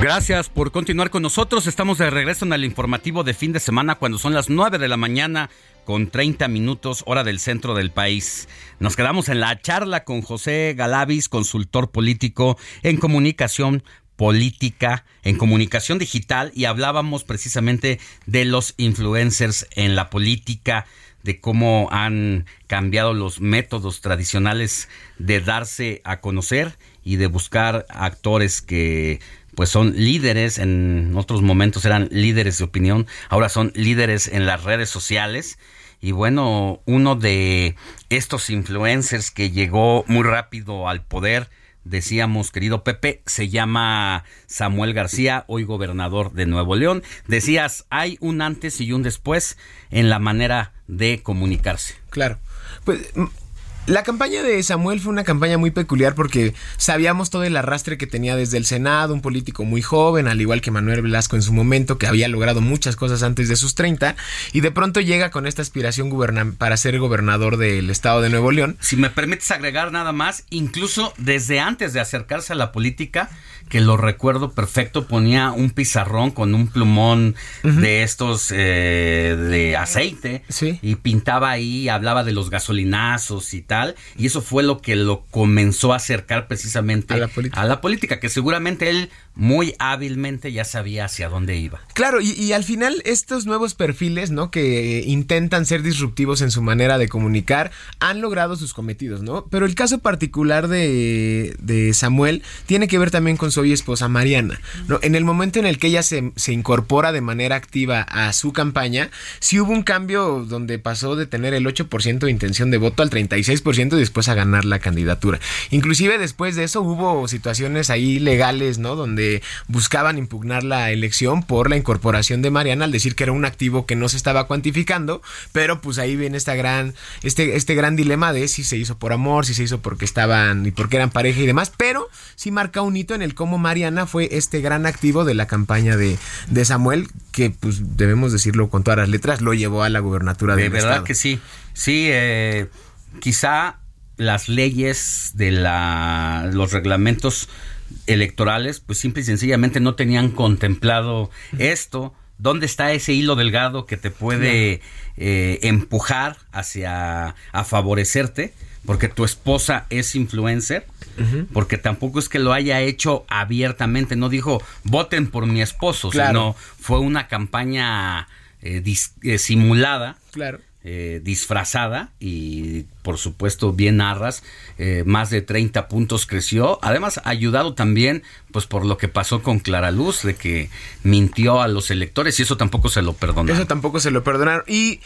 Gracias por continuar con nosotros. Estamos de regreso en el informativo de fin de semana cuando son las 9 de la mañana con 30 minutos hora del centro del país. Nos quedamos en la charla con José Galavis, consultor político en comunicación política, en comunicación digital y hablábamos precisamente de los influencers en la política, de cómo han cambiado los métodos tradicionales de darse a conocer y de buscar actores que pues son líderes, en otros momentos eran líderes de opinión, ahora son líderes en las redes sociales. Y bueno, uno de estos influencers que llegó muy rápido al poder, decíamos, querido Pepe, se llama Samuel García, hoy gobernador de Nuevo León. Decías, hay un antes y un después en la manera de comunicarse. Claro. Pues la campaña de Samuel fue una campaña muy peculiar porque sabíamos todo el arrastre que tenía desde el Senado, un político muy joven, al igual que Manuel Velasco en su momento, que había logrado muchas cosas antes de sus 30, y de pronto llega con esta aspiración para ser gobernador del estado de Nuevo León. Si me permites agregar nada más, incluso desde antes de acercarse a la política, que lo recuerdo perfecto, ponía un pizarrón con un plumón de estos eh, de aceite y pintaba ahí, hablaba de los gasolinazos y tal, y eso fue lo que lo comenzó a acercar precisamente a la política, que seguramente él muy hábilmente ya sabía hacia dónde iba. Claro, y, al final estos nuevos perfiles, ¿no? Que intentan ser disruptivos en su manera de comunicar, han logrado sus cometidos, ¿no? Pero el caso particular de, de Samuel tiene que ver también con su esposa Mariana, ¿no? En el momento en el que ella se, se incorpora de manera activa a su campaña, sí hubo un cambio donde pasó de tener el 8% de intención de voto al 36% y después a ganar la candidatura. Inclusive después de eso hubo situaciones ahí legales, ¿no? Donde buscaban impugnar la elección por la incorporación de Mariana al decir que era un activo que no se estaba cuantificando, pero pues ahí viene esta gran, este, este gran dilema de si se hizo por amor, si se hizo porque estaban y porque eran pareja y demás, pero sí marca un hito en el cómo Mariana fue este gran activo de la campaña de, de Samuel, que pues debemos decirlo con todas las letras, lo llevó a la gubernatura de verdad que sí, sí, eh, quizá las leyes de la, los reglamentos electorales, pues simple y sencillamente no tenían contemplado esto. ¿Dónde está ese hilo delgado que te puede eh, empujar hacia a favorecerte? Porque tu esposa es influencer, porque tampoco es que lo haya hecho abiertamente, no dijo voten por mi esposo, sino fue una campaña eh, eh, simulada. Claro eh, disfrazada y por supuesto bien narras, eh, más de 30 puntos creció, además ayudado también pues por lo que pasó con Clara Luz, de que mintió a los electores y eso tampoco se lo perdonaron. Eso tampoco se lo perdonaron y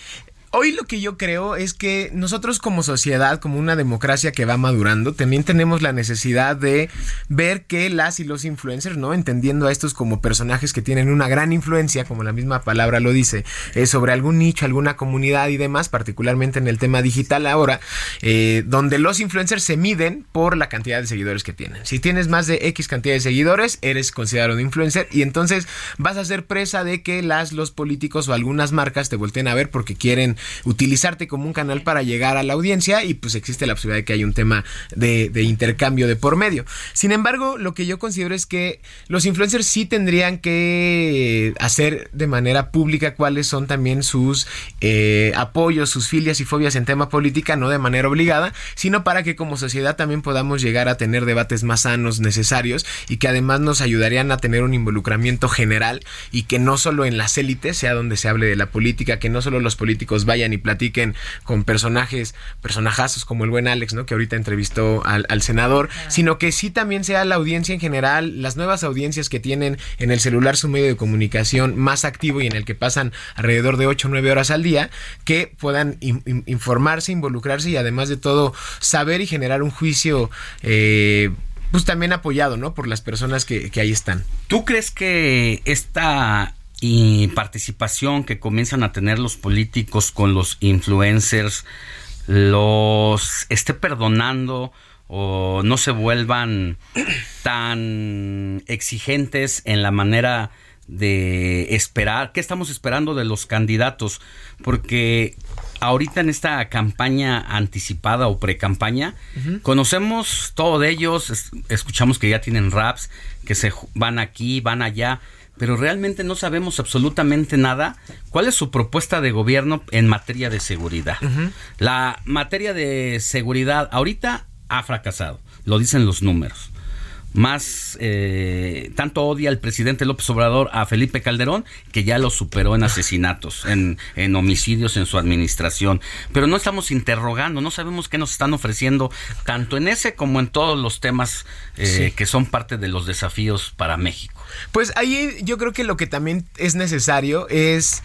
hoy lo que yo creo es que nosotros como sociedad, como una democracia que va madurando, también tenemos la necesidad de ver que las y los influencers, ¿no? Entendiendo a estos como personajes que tienen una gran influencia, como la misma palabra lo dice, eh, sobre algún nicho, alguna comunidad y demás, particularmente en el tema digital ahora, eh, donde los influencers se miden por la cantidad de seguidores que tienen. Si tienes más de X cantidad de seguidores, eres considerado un influencer y entonces vas a ser presa de que las, los políticos o algunas marcas te volteen a ver porque quieren utilizarte como un canal para llegar a la audiencia y pues existe la posibilidad de que haya un tema de, intercambio de por medio. Sin embargo, lo que yo considero es que los influencers sí tendrían que hacer de manera pública cuáles son también sus eh, apoyos, sus filias y fobias en tema política, no de manera obligada, sino para que como sociedad también podamos llegar a tener debates más sanos, necesarios y que además nos ayudarían a tener un involucramiento general y que no solo en las élites sea donde se hable de la política, que no solo los políticos políticos vayan y platiquen con personajes, personajazos como el buen Alex, ¿no? Que ahorita entrevistó al, al senador, sino que sí también sea la audiencia en general, las nuevas audiencias que tienen en el celular su medio de comunicación más activo y en el que pasan alrededor de 8 o 9 horas al día, que puedan in- in- informarse, involucrarse y además de todo saber y generar un juicio eh, pues también apoyado, ¿no? Por las personas que, que ahí están. ¿Tú crees que esta y participación que comienzan a tener los políticos con los influencers los esté perdonando o no se vuelvan tan exigentes en la manera de esperar? ¿Qué estamos esperando de los candidatos? Porque ahorita en esta campaña anticipada o pre-campaña, conocemos todo de ellos, es- escuchamos que ya tienen raps, que se van aquí, van allá, pero realmente no sabemos absolutamente nada. ¿Cuál es su propuesta de gobierno en materia de seguridad? La materia de seguridad ahorita ha fracasado, lo dicen los números. Más, eh, tanto odia el presidente López Obrador a Felipe Calderón que ya lo superó en asesinatos, en, en homicidios en su administración. Pero no estamos interrogando, no sabemos qué nos están ofreciendo, tanto en ese como en todos los temas eh, Sí. que son parte de los desafíos para México. Pues ahí yo creo que lo que también es necesario es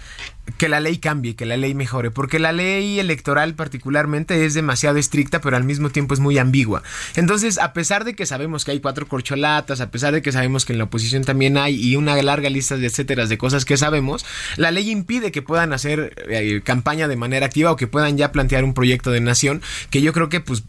que la ley cambie, que la ley mejore, porque la ley electoral particularmente es demasiado estricta, pero al mismo tiempo es muy ambigua. Entonces, a pesar de que sabemos que hay cuatro corcholatas, a pesar de que sabemos que en la oposición también hay y una larga lista de etcétera de cosas que sabemos, la ley impide que puedan hacer eh, campaña de manera activa o que puedan ya plantear un proyecto de nación, que yo creo que pues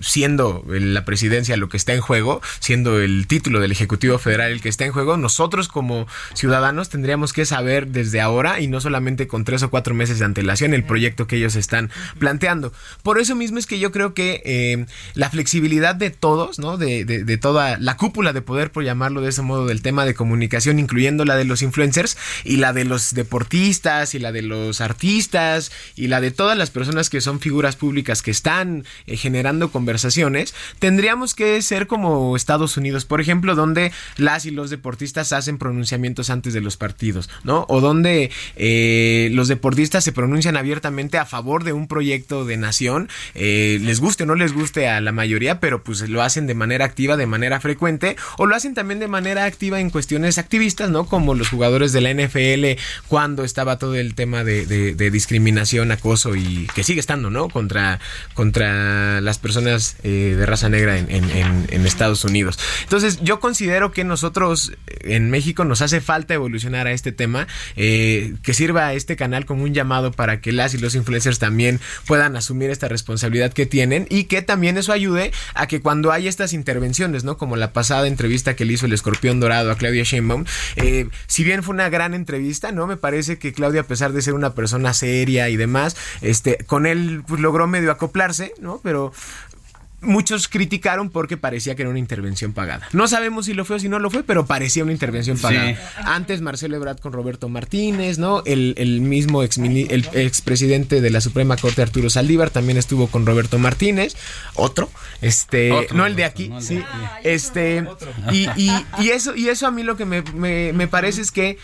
siendo la presidencia lo que está en juego, siendo el título del Ejecutivo Federal el que está en juego, nosotros como ciudadanos tendríamos que saber desde ahora y no solamente con tres o cuatro meses de antelación el proyecto que ellos están planteando. Por eso mismo es que yo creo que eh, la flexibilidad de todos, ¿no? De, de- de toda la cúpula de poder, por llamarlo de ese modo, del tema de comunicación, incluyendo la de los influencers y la de los deportistas y la de los artistas y la de todas las personas que son figuras públicas que están eh, generando conversaciones, tendríamos que ser como Estados Unidos, por ejemplo, donde las y los deportistas hacen pronunciamientos antes de los partidos, ¿no? O donde eh, los deportistas se pronuncian abiertamente a favor de un proyecto de nación, eh, les guste o no les guste a la mayoría, pero pues lo hacen de manera activa, de manera frecuente, o lo hacen también de manera activa en cuestiones activistas, ¿no? Como los jugadores de la NFL cuando estaba todo el tema de, discriminación, acoso y que sigue estando, ¿no? Contra, contra las personas eh, de raza negra en, Estados Unidos. Entonces, yo considero que nosotros eh, en México nos hace falta evolucionar a este tema, eh, que sirva este canal como un llamado para que las y los influencers también puedan asumir esta responsabilidad que tienen y que también eso ayude a que cuando hay estas intervenciones, ¿no? Como la pasada entrevista que le hizo el escorpión dorado a Claudia Sheinbaum, eh, si bien fue una gran entrevista, ¿no? Me parece que Claudia, a pesar de ser una persona seria y demás, este, con él pues, logró medio acoplarse, ¿no? Pero muchos criticaron porque parecía que era una intervención pagada. No sabemos si lo fue o si no lo fue, pero parecía una intervención Sí. pagada. Antes Marcelo Ebrard con Roberto Martínez, ¿no? El, el mismo ex el expresidente de la Suprema Corte Arturo Saldívar también estuvo con Roberto Martínez, otro, este, Otro no el de aquí, no el de sí, aquí. este, y, y- y eso y eso a mí lo que me, me- me parece es que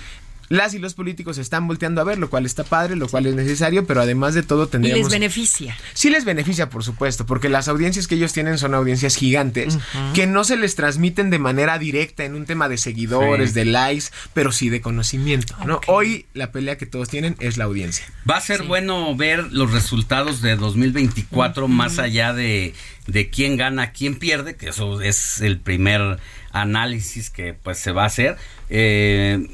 las y los políticos están volteando a ver, lo cual está padre, lo cual es necesario, pero además de todo Y tendríamos les beneficia. Sí les beneficia, por supuesto, porque las audiencias que ellos tienen son audiencias gigantes que no se les transmiten de manera directa en un tema de seguidores, Sí. de likes, pero sí de conocimiento, ¿no? Hoy la pelea que todos tienen es la audiencia. Va a ser bueno ver los resultados de 2024 más allá de, de quién gana, quién pierde, que eso es el primer análisis que pues se va a hacer. Eh,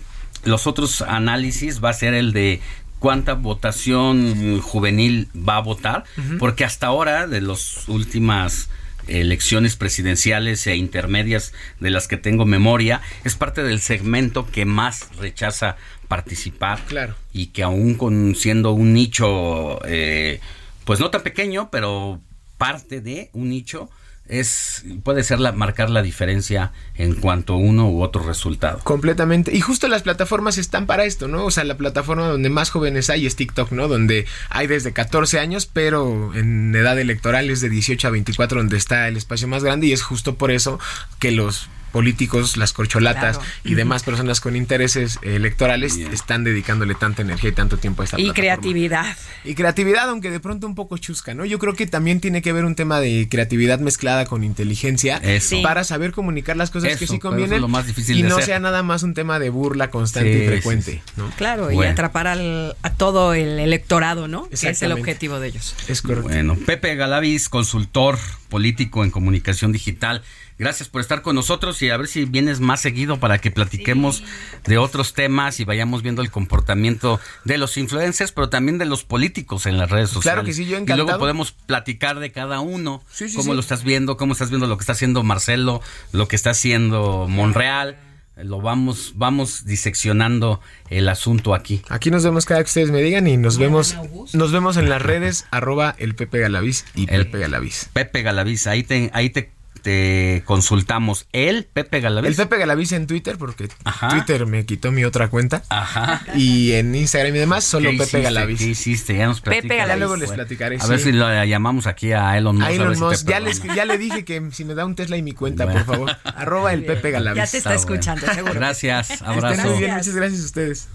los otros análisis va a ser el de cuánta votación juvenil va a votar, porque hasta ahora de las últimas elecciones presidenciales e intermedias de las que tengo memoria, es parte del segmento que más rechaza participar Claro. y que aún con siendo un nicho eh, pues no tan pequeño pero parte de un nicho es puede ser la, marcar la diferencia en cuanto a uno u otro resultado Completamente. Y justo las plataformas están para esto, ¿no? O sea, la plataforma donde más jóvenes hay es TikTok, ¿no? Donde hay desde 14 años, pero en edad electoral es de 18 a 24 donde está el espacio más grande y es justo por eso que los políticos, las corcholatas Claro. y demás personas con intereses electorales están dedicándole tanta energía y tanto tiempo a esta Y plataforma. creatividad. Y creatividad, aunque de pronto un poco chusca, ¿no? Yo creo que también tiene que ver un tema de creatividad mezclada con inteligencia Eso. para saber comunicar las cosas que sí es convienen lo más difícil y de no hacer. sea nada más un tema de burla constante Sí, y frecuente, sí, ¿no? Claro, y atrapar al- a todo el electorado, ¿no? Que es el objetivo de ellos. Es correcto. Bueno, Pepe Galavis, consultor político en comunicación digital. Gracias por estar con nosotros y a ver si vienes más seguido para que platiquemos de otros temas y vayamos viendo el comportamiento de los influencers, pero también de los políticos en las redes sociales. Claro que sí, yo Y encantado. luego podemos platicar de cada uno, Sí, sí, cómo sí. lo estás viendo, cómo estás viendo lo que está haciendo Marcelo, lo que está haciendo Monreal. Lo vamos, vamos diseccionando el asunto aquí. Aquí nos vemos cada que ustedes me digan y nos vemos nos vemos en las redes arroba el Pepe Galaviz y Pepe Galaviz. Pepe Galaviz, ahí te, ahí te, te consultamos. ¿El Pepe Galaviz? El Pepe Galaviz en Twitter porque Ajá. Twitter me quitó mi otra cuenta. Ajá. Y en Instagram y demás solo ¿Qué Pepe histe? Galaviz. ¿Qué hiciste? Ya nos Pepe. Galaviz. Ya luego les platicaré, A ver sí. si lo llamamos aquí a Elon Musk. A Elon si ya, perdona. les- ya le dije que si me da un Tesla y mi cuenta, Bueno. por favor. Arroba el Pepe Galaviz. Ya te está escuchando, seguro. Gracias, abrazo. muy bien, muchas gracias a ustedes.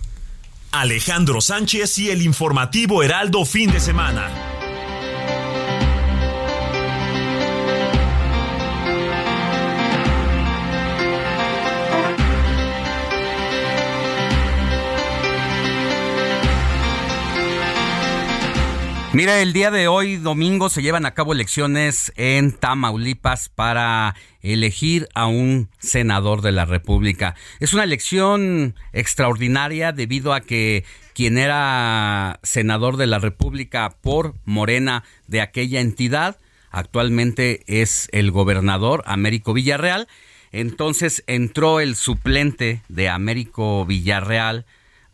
Alejandro Sánchez y el informativo Heraldo fin de semana. Mira, el día de hoy, domingo, se llevan a cabo elecciones en Tamaulipas para elegir a un senador de la República. Es una elección extraordinaria debido a que quien era senador de la República por Morena de aquella entidad, actualmente es el gobernador Américo Villarreal. Entonces entró el suplente de Américo Villarreal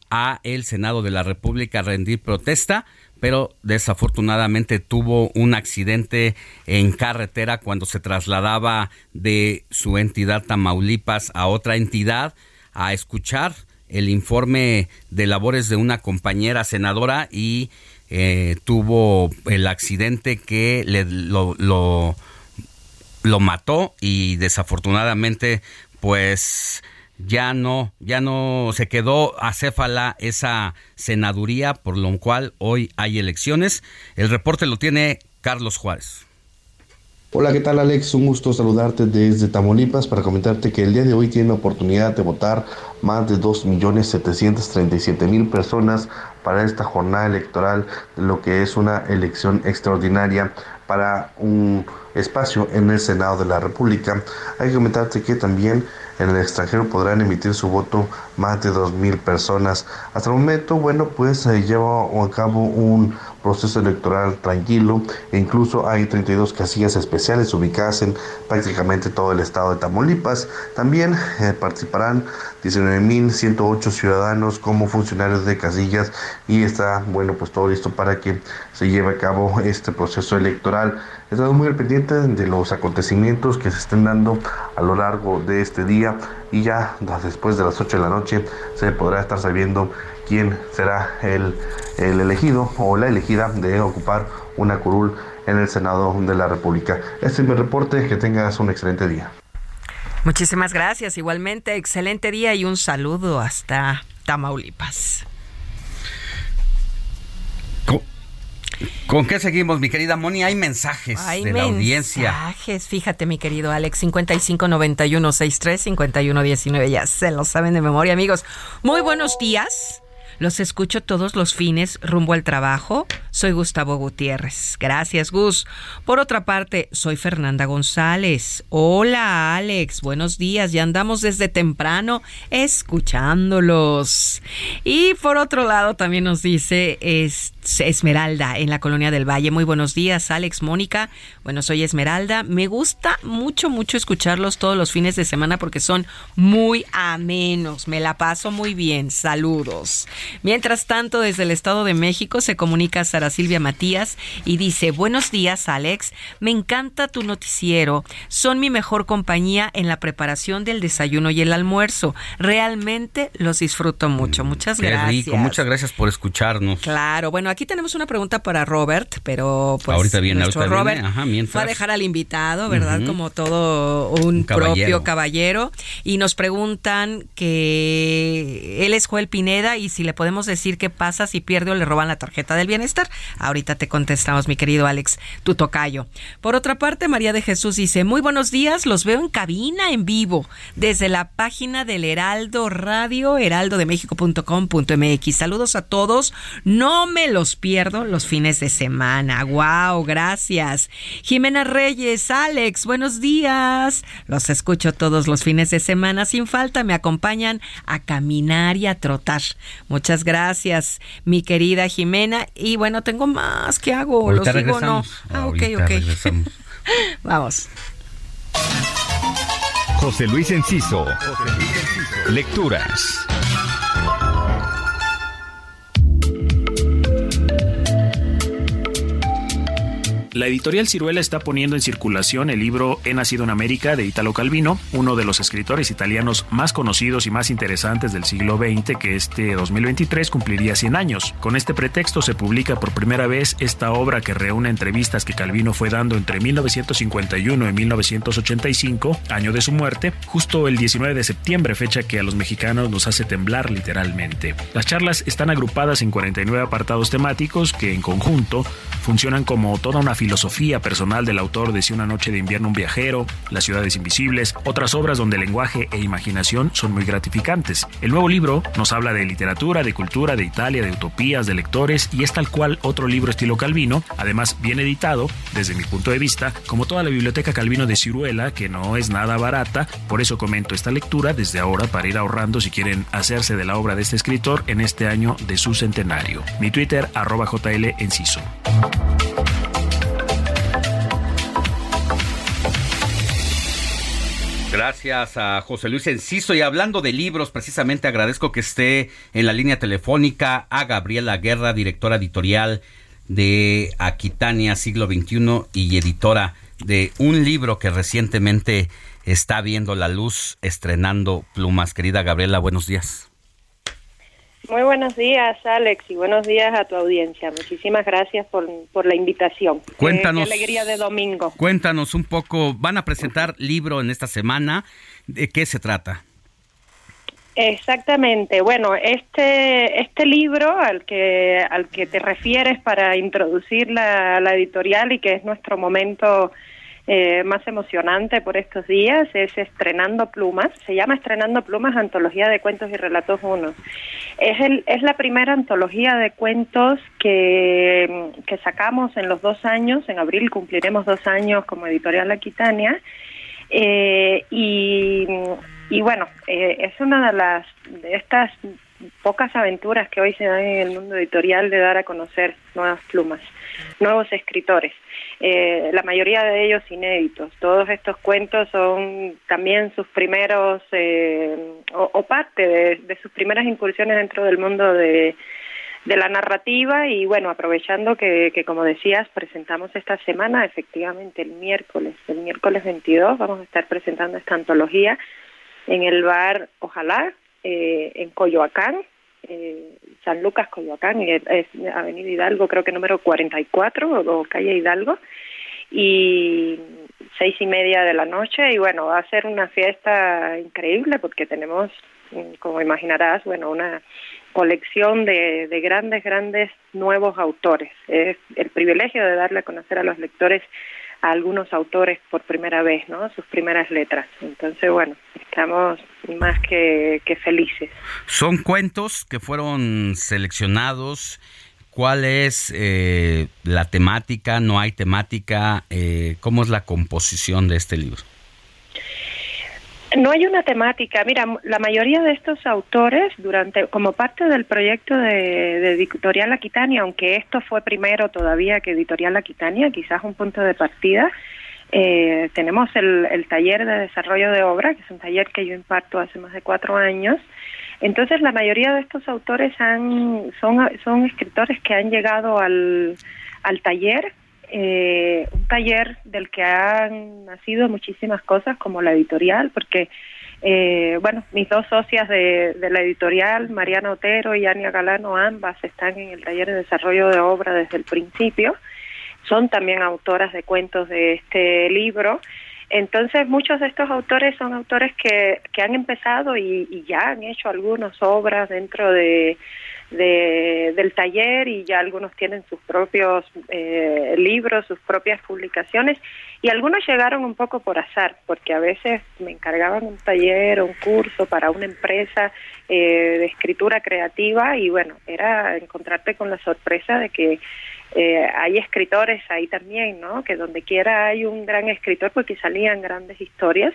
a el Senado de la República a rendir protesta, pero desafortunadamente tuvo un accidente en carretera cuando se trasladaba de su entidad Tamaulipas a otra entidad a escuchar el informe de labores de una compañera senadora y eh, tuvo el accidente que le, lo, lo lo mató y desafortunadamente pues ya no ya no se quedó acéfala esa senaduría por lo cual hoy hay elecciones. El reporte lo tiene Carlos Juárez. Hola, ¿qué tal Alex? Un gusto saludarte desde Tamaulipas para comentarte que el día de hoy tiene oportunidad de votar más de 2.737.000 personas para esta jornada electoral, lo que es una elección extraordinaria para un espacio en el Senado de la República. Hay que comentarte que también en el extranjero podrán emitir su voto más de 2.000 personas. Hasta el momento, bueno, pues se lleva a cabo un proceso electoral tranquilo e incluso hay 32 casillas especiales ubicadas en prácticamente todo el estado de Tamaulipas. También eh, participarán 19.108 ciudadanos como funcionarios de casillas y está, bueno, pues todo listo para que se lleve a cabo este proceso electoral. Estamos muy al pendiente de los acontecimientos que se estén dando a lo largo de este día y ya después de las 8 de la noche se podrá estar sabiendo quién será el, el elegido o la elegida de ocupar una curul en el Senado de la República. Este es mi reporte, que tengas un excelente día. Muchísimas gracias. Igualmente, excelente día y un saludo hasta Tamaulipas. ¿Con qué seguimos, mi querida Moni? Hay mensajes Hay de la audiencia. mensajes. Fíjate, mi querido Alex, 5591635119. Ya se lo saben de memoria, amigos. Muy buenos días. Los escucho todos los fines rumbo al trabajo. Soy Gustavo Gutiérrez. Gracias, Gus. Por otra parte, soy Fernanda González. Hola, Alex. Buenos días. Ya andamos desde temprano escuchándolos. Y por otro lado, también nos dice es- Esmeralda en la colonia del Valle. Muy buenos días, Alex, Mónica. Bueno, soy Esmeralda. Me gusta mucho, mucho escucharlos todos los fines de semana porque son muy amenos. Me la paso muy bien. Saludos. Mientras tanto, desde el Estado de México se comunica Sara Silvia Matías y dice, buenos días Alex, me encanta tu noticiero, son mi mejor compañía en la preparación del desayuno y el almuerzo, realmente los disfruto mucho, muchas Qué gracias. rico, muchas gracias por escucharnos. Claro, bueno, aquí tenemos una pregunta para Robert, pero pues Ahorita viene, nuestro ahorita Robert viene, ajá, mientras. fue a dejar al invitado, ¿verdad? Como todo un, caballero. propio caballero. Y nos preguntan que él es Joel Pineda y si le podemos decir qué pasa si pierde o le roban la tarjeta del bienestar. Ahorita te contestamos, mi querido Alex, tu tocayo. Por otra parte, María de Jesús dice, muy buenos días, los veo en cabina en vivo, desde la página del Heraldo Radio, heraldodemexico.com.mx. Saludos a todos, no me los pierdo los fines de semana. Wow, gracias. Jimena Reyes, Alex, buenos días. Los escucho todos los fines de semana sin falta, me acompañan a caminar y a trotar. Muchas gracias, mi querida Jimena. Y bueno, tengo más, ¿qué hago? Ahorita ¿Los digo o no? Ah, ok, Ahorita ok. regresamos. Vamos. José Luis Enciso. Lecturas. La editorial Ciruela está poniendo en circulación el libro He nacido en América de Italo Calvino, uno de los escritores italianos más conocidos y más interesantes del siglo XX que este 2023 cumpliría 100 años. Con este pretexto se publica por primera vez esta obra que reúne entrevistas que Calvino fue dando entre 1951 y 1985, año de su muerte, justo el 19 de septiembre, fecha que a los mexicanos nos hace temblar literalmente. Las charlas están agrupadas en 49 apartados temáticos que en conjunto funcionan como toda una filosofía personal del autor de Si una noche de invierno un viajero, Las ciudades invisibles, otras obras donde lenguaje e imaginación son muy gratificantes. El nuevo libro nos habla de literatura, de cultura, de Italia, de utopías, de lectores y es tal cual otro libro estilo Calvino, además bien editado, desde mi punto de vista, como toda la biblioteca Calvino de Ciruela, que no es nada barata, por eso comento esta lectura desde ahora para ir ahorrando si quieren hacerse de la obra de este escritor en este año de su centenario. Mi Twitter, arroba JL Enciso. Gracias a José Luis Enciso. Y hablando de libros, precisamente agradezco que esté en la línea telefónica a Gabriela Guerra, directora editorial de Aquitania Siglo XXI y editora de un libro que recientemente está viendo la luz, estrenando plumas. Querida Gabriela, buenos días. Muy buenos días, Alex, y buenos días a tu audiencia. Muchísimas gracias por, por la invitación. Cuéntanos. Qué, alegría de domingo. Cuéntanos un poco, van a presentar libro en esta semana. ¿De qué se trata? Exactamente. Bueno, este este libro al que al que te refieres para introducir la, la editorial y que es nuestro momento eh, más emocionante por estos días es Estrenando Plumas. Se llama Estrenando Plumas, Antología de Cuentos y Relatos 1. Es, el, es la primera antología de cuentos que, que sacamos en los dos años. En abril cumpliremos dos años como editorial Aquitania. Eh, y, y bueno, eh, es una de las de estas pocas aventuras que hoy se dan en el mundo editorial de dar a conocer nuevas plumas, nuevos escritores. Eh, la mayoría de ellos inéditos. Todos estos cuentos son también sus primeros, eh, o, parte de, de sus primeras incursiones dentro del mundo de, de la narrativa y bueno, aprovechando que, que como decías, presentamos esta semana, efectivamente el miércoles, el miércoles 22 vamos a estar presentando esta antología en el bar Ojalá, eh, en Coyoacán, eh, San Lucas, Coyoacán, es, es Avenida Hidalgo, creo que número 44 o, o calle Hidalgo, y seis y media de la noche y bueno, va a ser una fiesta increíble porque tenemos, mm, como imaginarás, bueno, una colección de, de grandes, grandes nuevos autores. Es el privilegio de darle a conocer a los lectores algunos autores por primera vez, ¿no? Sus primeras letras. Entonces, bueno, estamos más que, que felices. Son cuentos que fueron seleccionados. ¿Cuál es eh, la temática? ¿No hay temática? Eh, ¿Cómo es la composición de este libro? No hay una temática. Mira, la mayoría de estos autores, durante, como parte del proyecto de, Editorial Aquitania, aunque esto fue primero todavía que Editorial Aquitania, quizás un punto de partida, eh, tenemos el, el taller de desarrollo de obra, que es un taller que yo imparto hace más de cuatro años, Entonces la mayoría de estos autores han, son, son escritores que han llegado al, al taller, eh, un taller del que han nacido muchísimas cosas como la editorial, porque eh, bueno, mis dos socias de, la editorial, Mariana Otero y Ania Galano, ambas están en el taller de desarrollo de obra desde el principio. Son también autoras de cuentos de este libro. Entonces, muchos de estos autores son autores que, que han empezado y, y ya han hecho algunas obras dentro de, de, del taller y ya algunos tienen sus propios eh, libros, sus propias publicaciones y algunos llegaron un poco por azar porque a veces me encargaban un taller o un curso para una empresa eh, de escritura creativa y bueno, era encontrarte con la sorpresa de que eh, hay escritores ahí también, ¿no? Que donde quiera hay un gran escritor porque salían grandes historias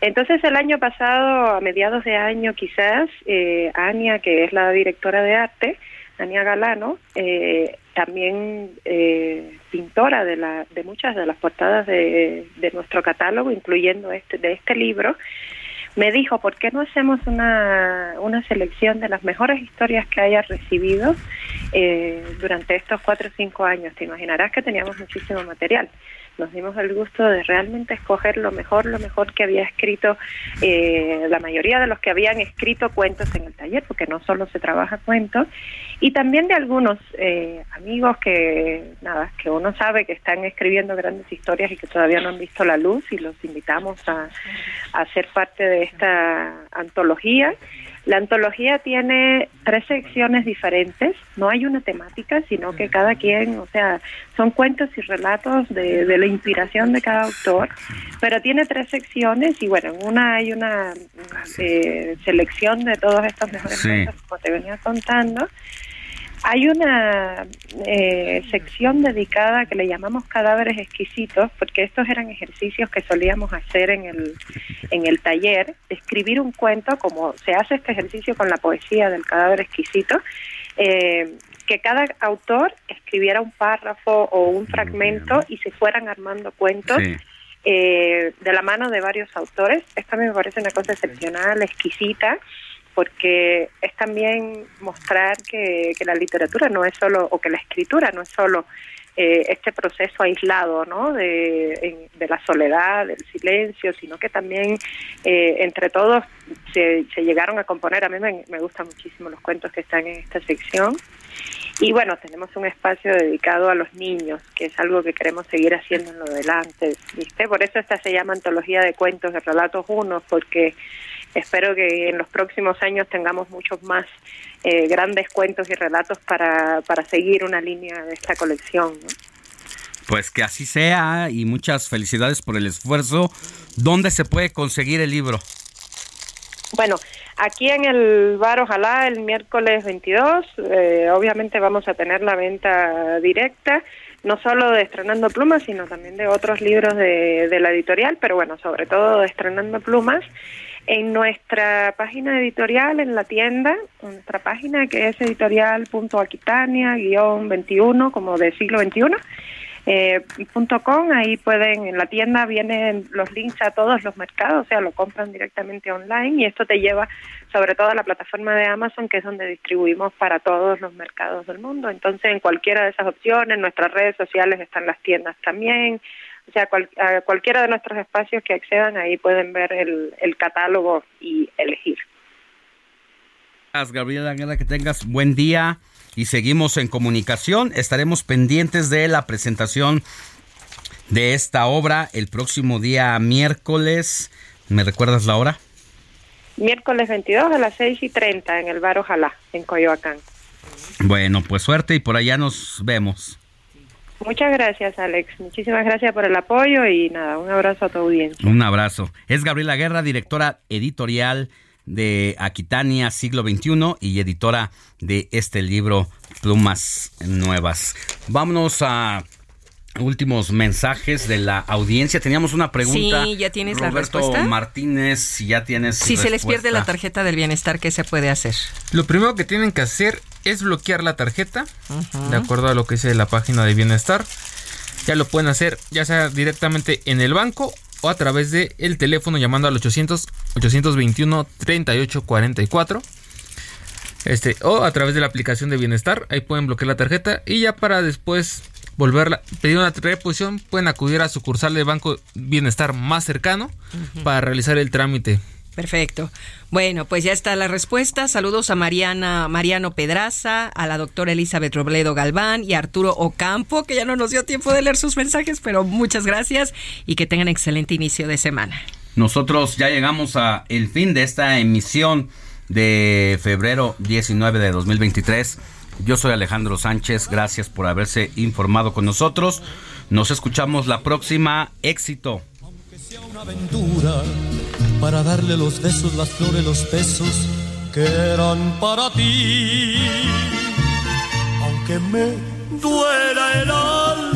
entonces el año pasado, a mediados de año quizás, eh, Ania, que es la directora de arte, Ania Galano, eh, también eh, pintora de, la, de muchas de las portadas de, de nuestro catálogo, incluyendo este de este libro, me dijo, ¿por qué no hacemos una, una selección de las mejores historias que haya recibido eh, durante estos cuatro o cinco años? Te imaginarás que teníamos muchísimo material nos dimos el gusto de realmente escoger lo mejor, lo mejor que había escrito eh, la mayoría de los que habían escrito cuentos en el taller, porque no solo se trabaja cuentos, y también de algunos eh, amigos que, nada, que uno sabe que están escribiendo grandes historias y que todavía no han visto la luz y los invitamos a, a ser parte de esta antología. La antología tiene tres secciones diferentes, no hay una temática, sino que cada quien, o sea, son cuentos y relatos de, de la inspiración de cada autor, pero tiene tres secciones y bueno, en una hay una eh, selección de todos estos mejores cuentos, como te venía contando, hay una eh, sección dedicada que le llamamos cadáveres exquisitos, porque estos eran ejercicios que solíamos hacer en el, en el taller, escribir un cuento, como se hace este ejercicio con la poesía del cadáver exquisito, eh, que cada autor escribiera un párrafo o un fragmento y se fueran armando cuentos. Eh, de la mano de varios autores. Esto a mí me parece una cosa excepcional, exquisita, porque es también mostrar que, que, la literatura no es solo, o que la escritura no es solo eh, este proceso aislado, ¿no? De, de, la soledad, del silencio, sino que también eh, entre todos se, se, llegaron a componer. A mí me, me gustan muchísimo los cuentos que están en esta sección. Y bueno, tenemos un espacio dedicado a los niños, que es algo que queremos seguir haciendo en lo adelante, ¿viste? Por eso esta se llama Antología de Cuentos de Relatos Unos, porque espero que en los próximos años tengamos muchos más eh, grandes cuentos y relatos para, para seguir una línea de esta colección. ¿no? Pues que así sea y muchas felicidades por el esfuerzo. ¿Dónde se puede conseguir el libro? Bueno, aquí en el bar Ojalá el miércoles 22, eh, obviamente vamos a tener la venta directa, no solo de Estrenando Plumas, sino también de otros libros de, de la editorial, pero bueno, sobre todo de Estrenando Plumas en nuestra página editorial, en la tienda, nuestra página que es editorial.aquitania-21, como de siglo XXI, eh, punto com, ahí pueden, en la tienda vienen los links a todos los mercados, o sea, lo compran directamente online y esto te lleva sobre todo a la plataforma de Amazon, que es donde distribuimos para todos los mercados del mundo. Entonces, en cualquiera de esas opciones, en nuestras redes sociales están las tiendas también, o sea, cual, a cualquiera de nuestros espacios que accedan, ahí pueden ver el, el catálogo y elegir. Gracias, Gabriela Guerra, que tengas buen día y seguimos en comunicación. Estaremos pendientes de la presentación de esta obra el próximo día miércoles. ¿Me recuerdas la hora? Miércoles 22 a las 6 y 30 en el bar Ojalá, en Coyoacán. Bueno, pues suerte y por allá nos vemos. Muchas gracias, Alex. Muchísimas gracias por el apoyo y nada, un abrazo a tu audiencia. Un abrazo. Es Gabriela Guerra, directora editorial de Aquitania Siglo XXI y editora de este libro Plumas Nuevas. Vámonos a últimos mensajes de la audiencia. Teníamos una pregunta. Sí, ya tienes Roberto la respuesta. Martínez, si ya tienes. Si se les pierde la tarjeta del bienestar, ¿qué se puede hacer? Lo primero que tienen que hacer es bloquear la tarjeta, uh -huh. de acuerdo a lo que dice la página de bienestar. Ya lo pueden hacer, ya sea directamente en el banco o a través de el teléfono llamando al 800 821 3844. Este, o a través de la aplicación de bienestar, ahí pueden bloquear la tarjeta y ya para después volverla, pedir una reposición, pueden acudir a sucursal de Banco Bienestar más cercano para realizar el trámite. Perfecto. Bueno, pues ya está la respuesta. Saludos a Mariana, Mariano Pedraza, a la doctora Elizabeth Robledo Galván y a Arturo Ocampo, que ya no nos dio tiempo de leer sus mensajes, pero muchas gracias y que tengan excelente inicio de semana. Nosotros ya llegamos a el fin de esta emisión de febrero 19 de 2023. Yo soy Alejandro Sánchez, gracias por haberse informado con nosotros. Nos escuchamos la próxima. Éxito. una aventura para darle los besos, las flores, los besos que eran para ti. Aunque me duela el alma.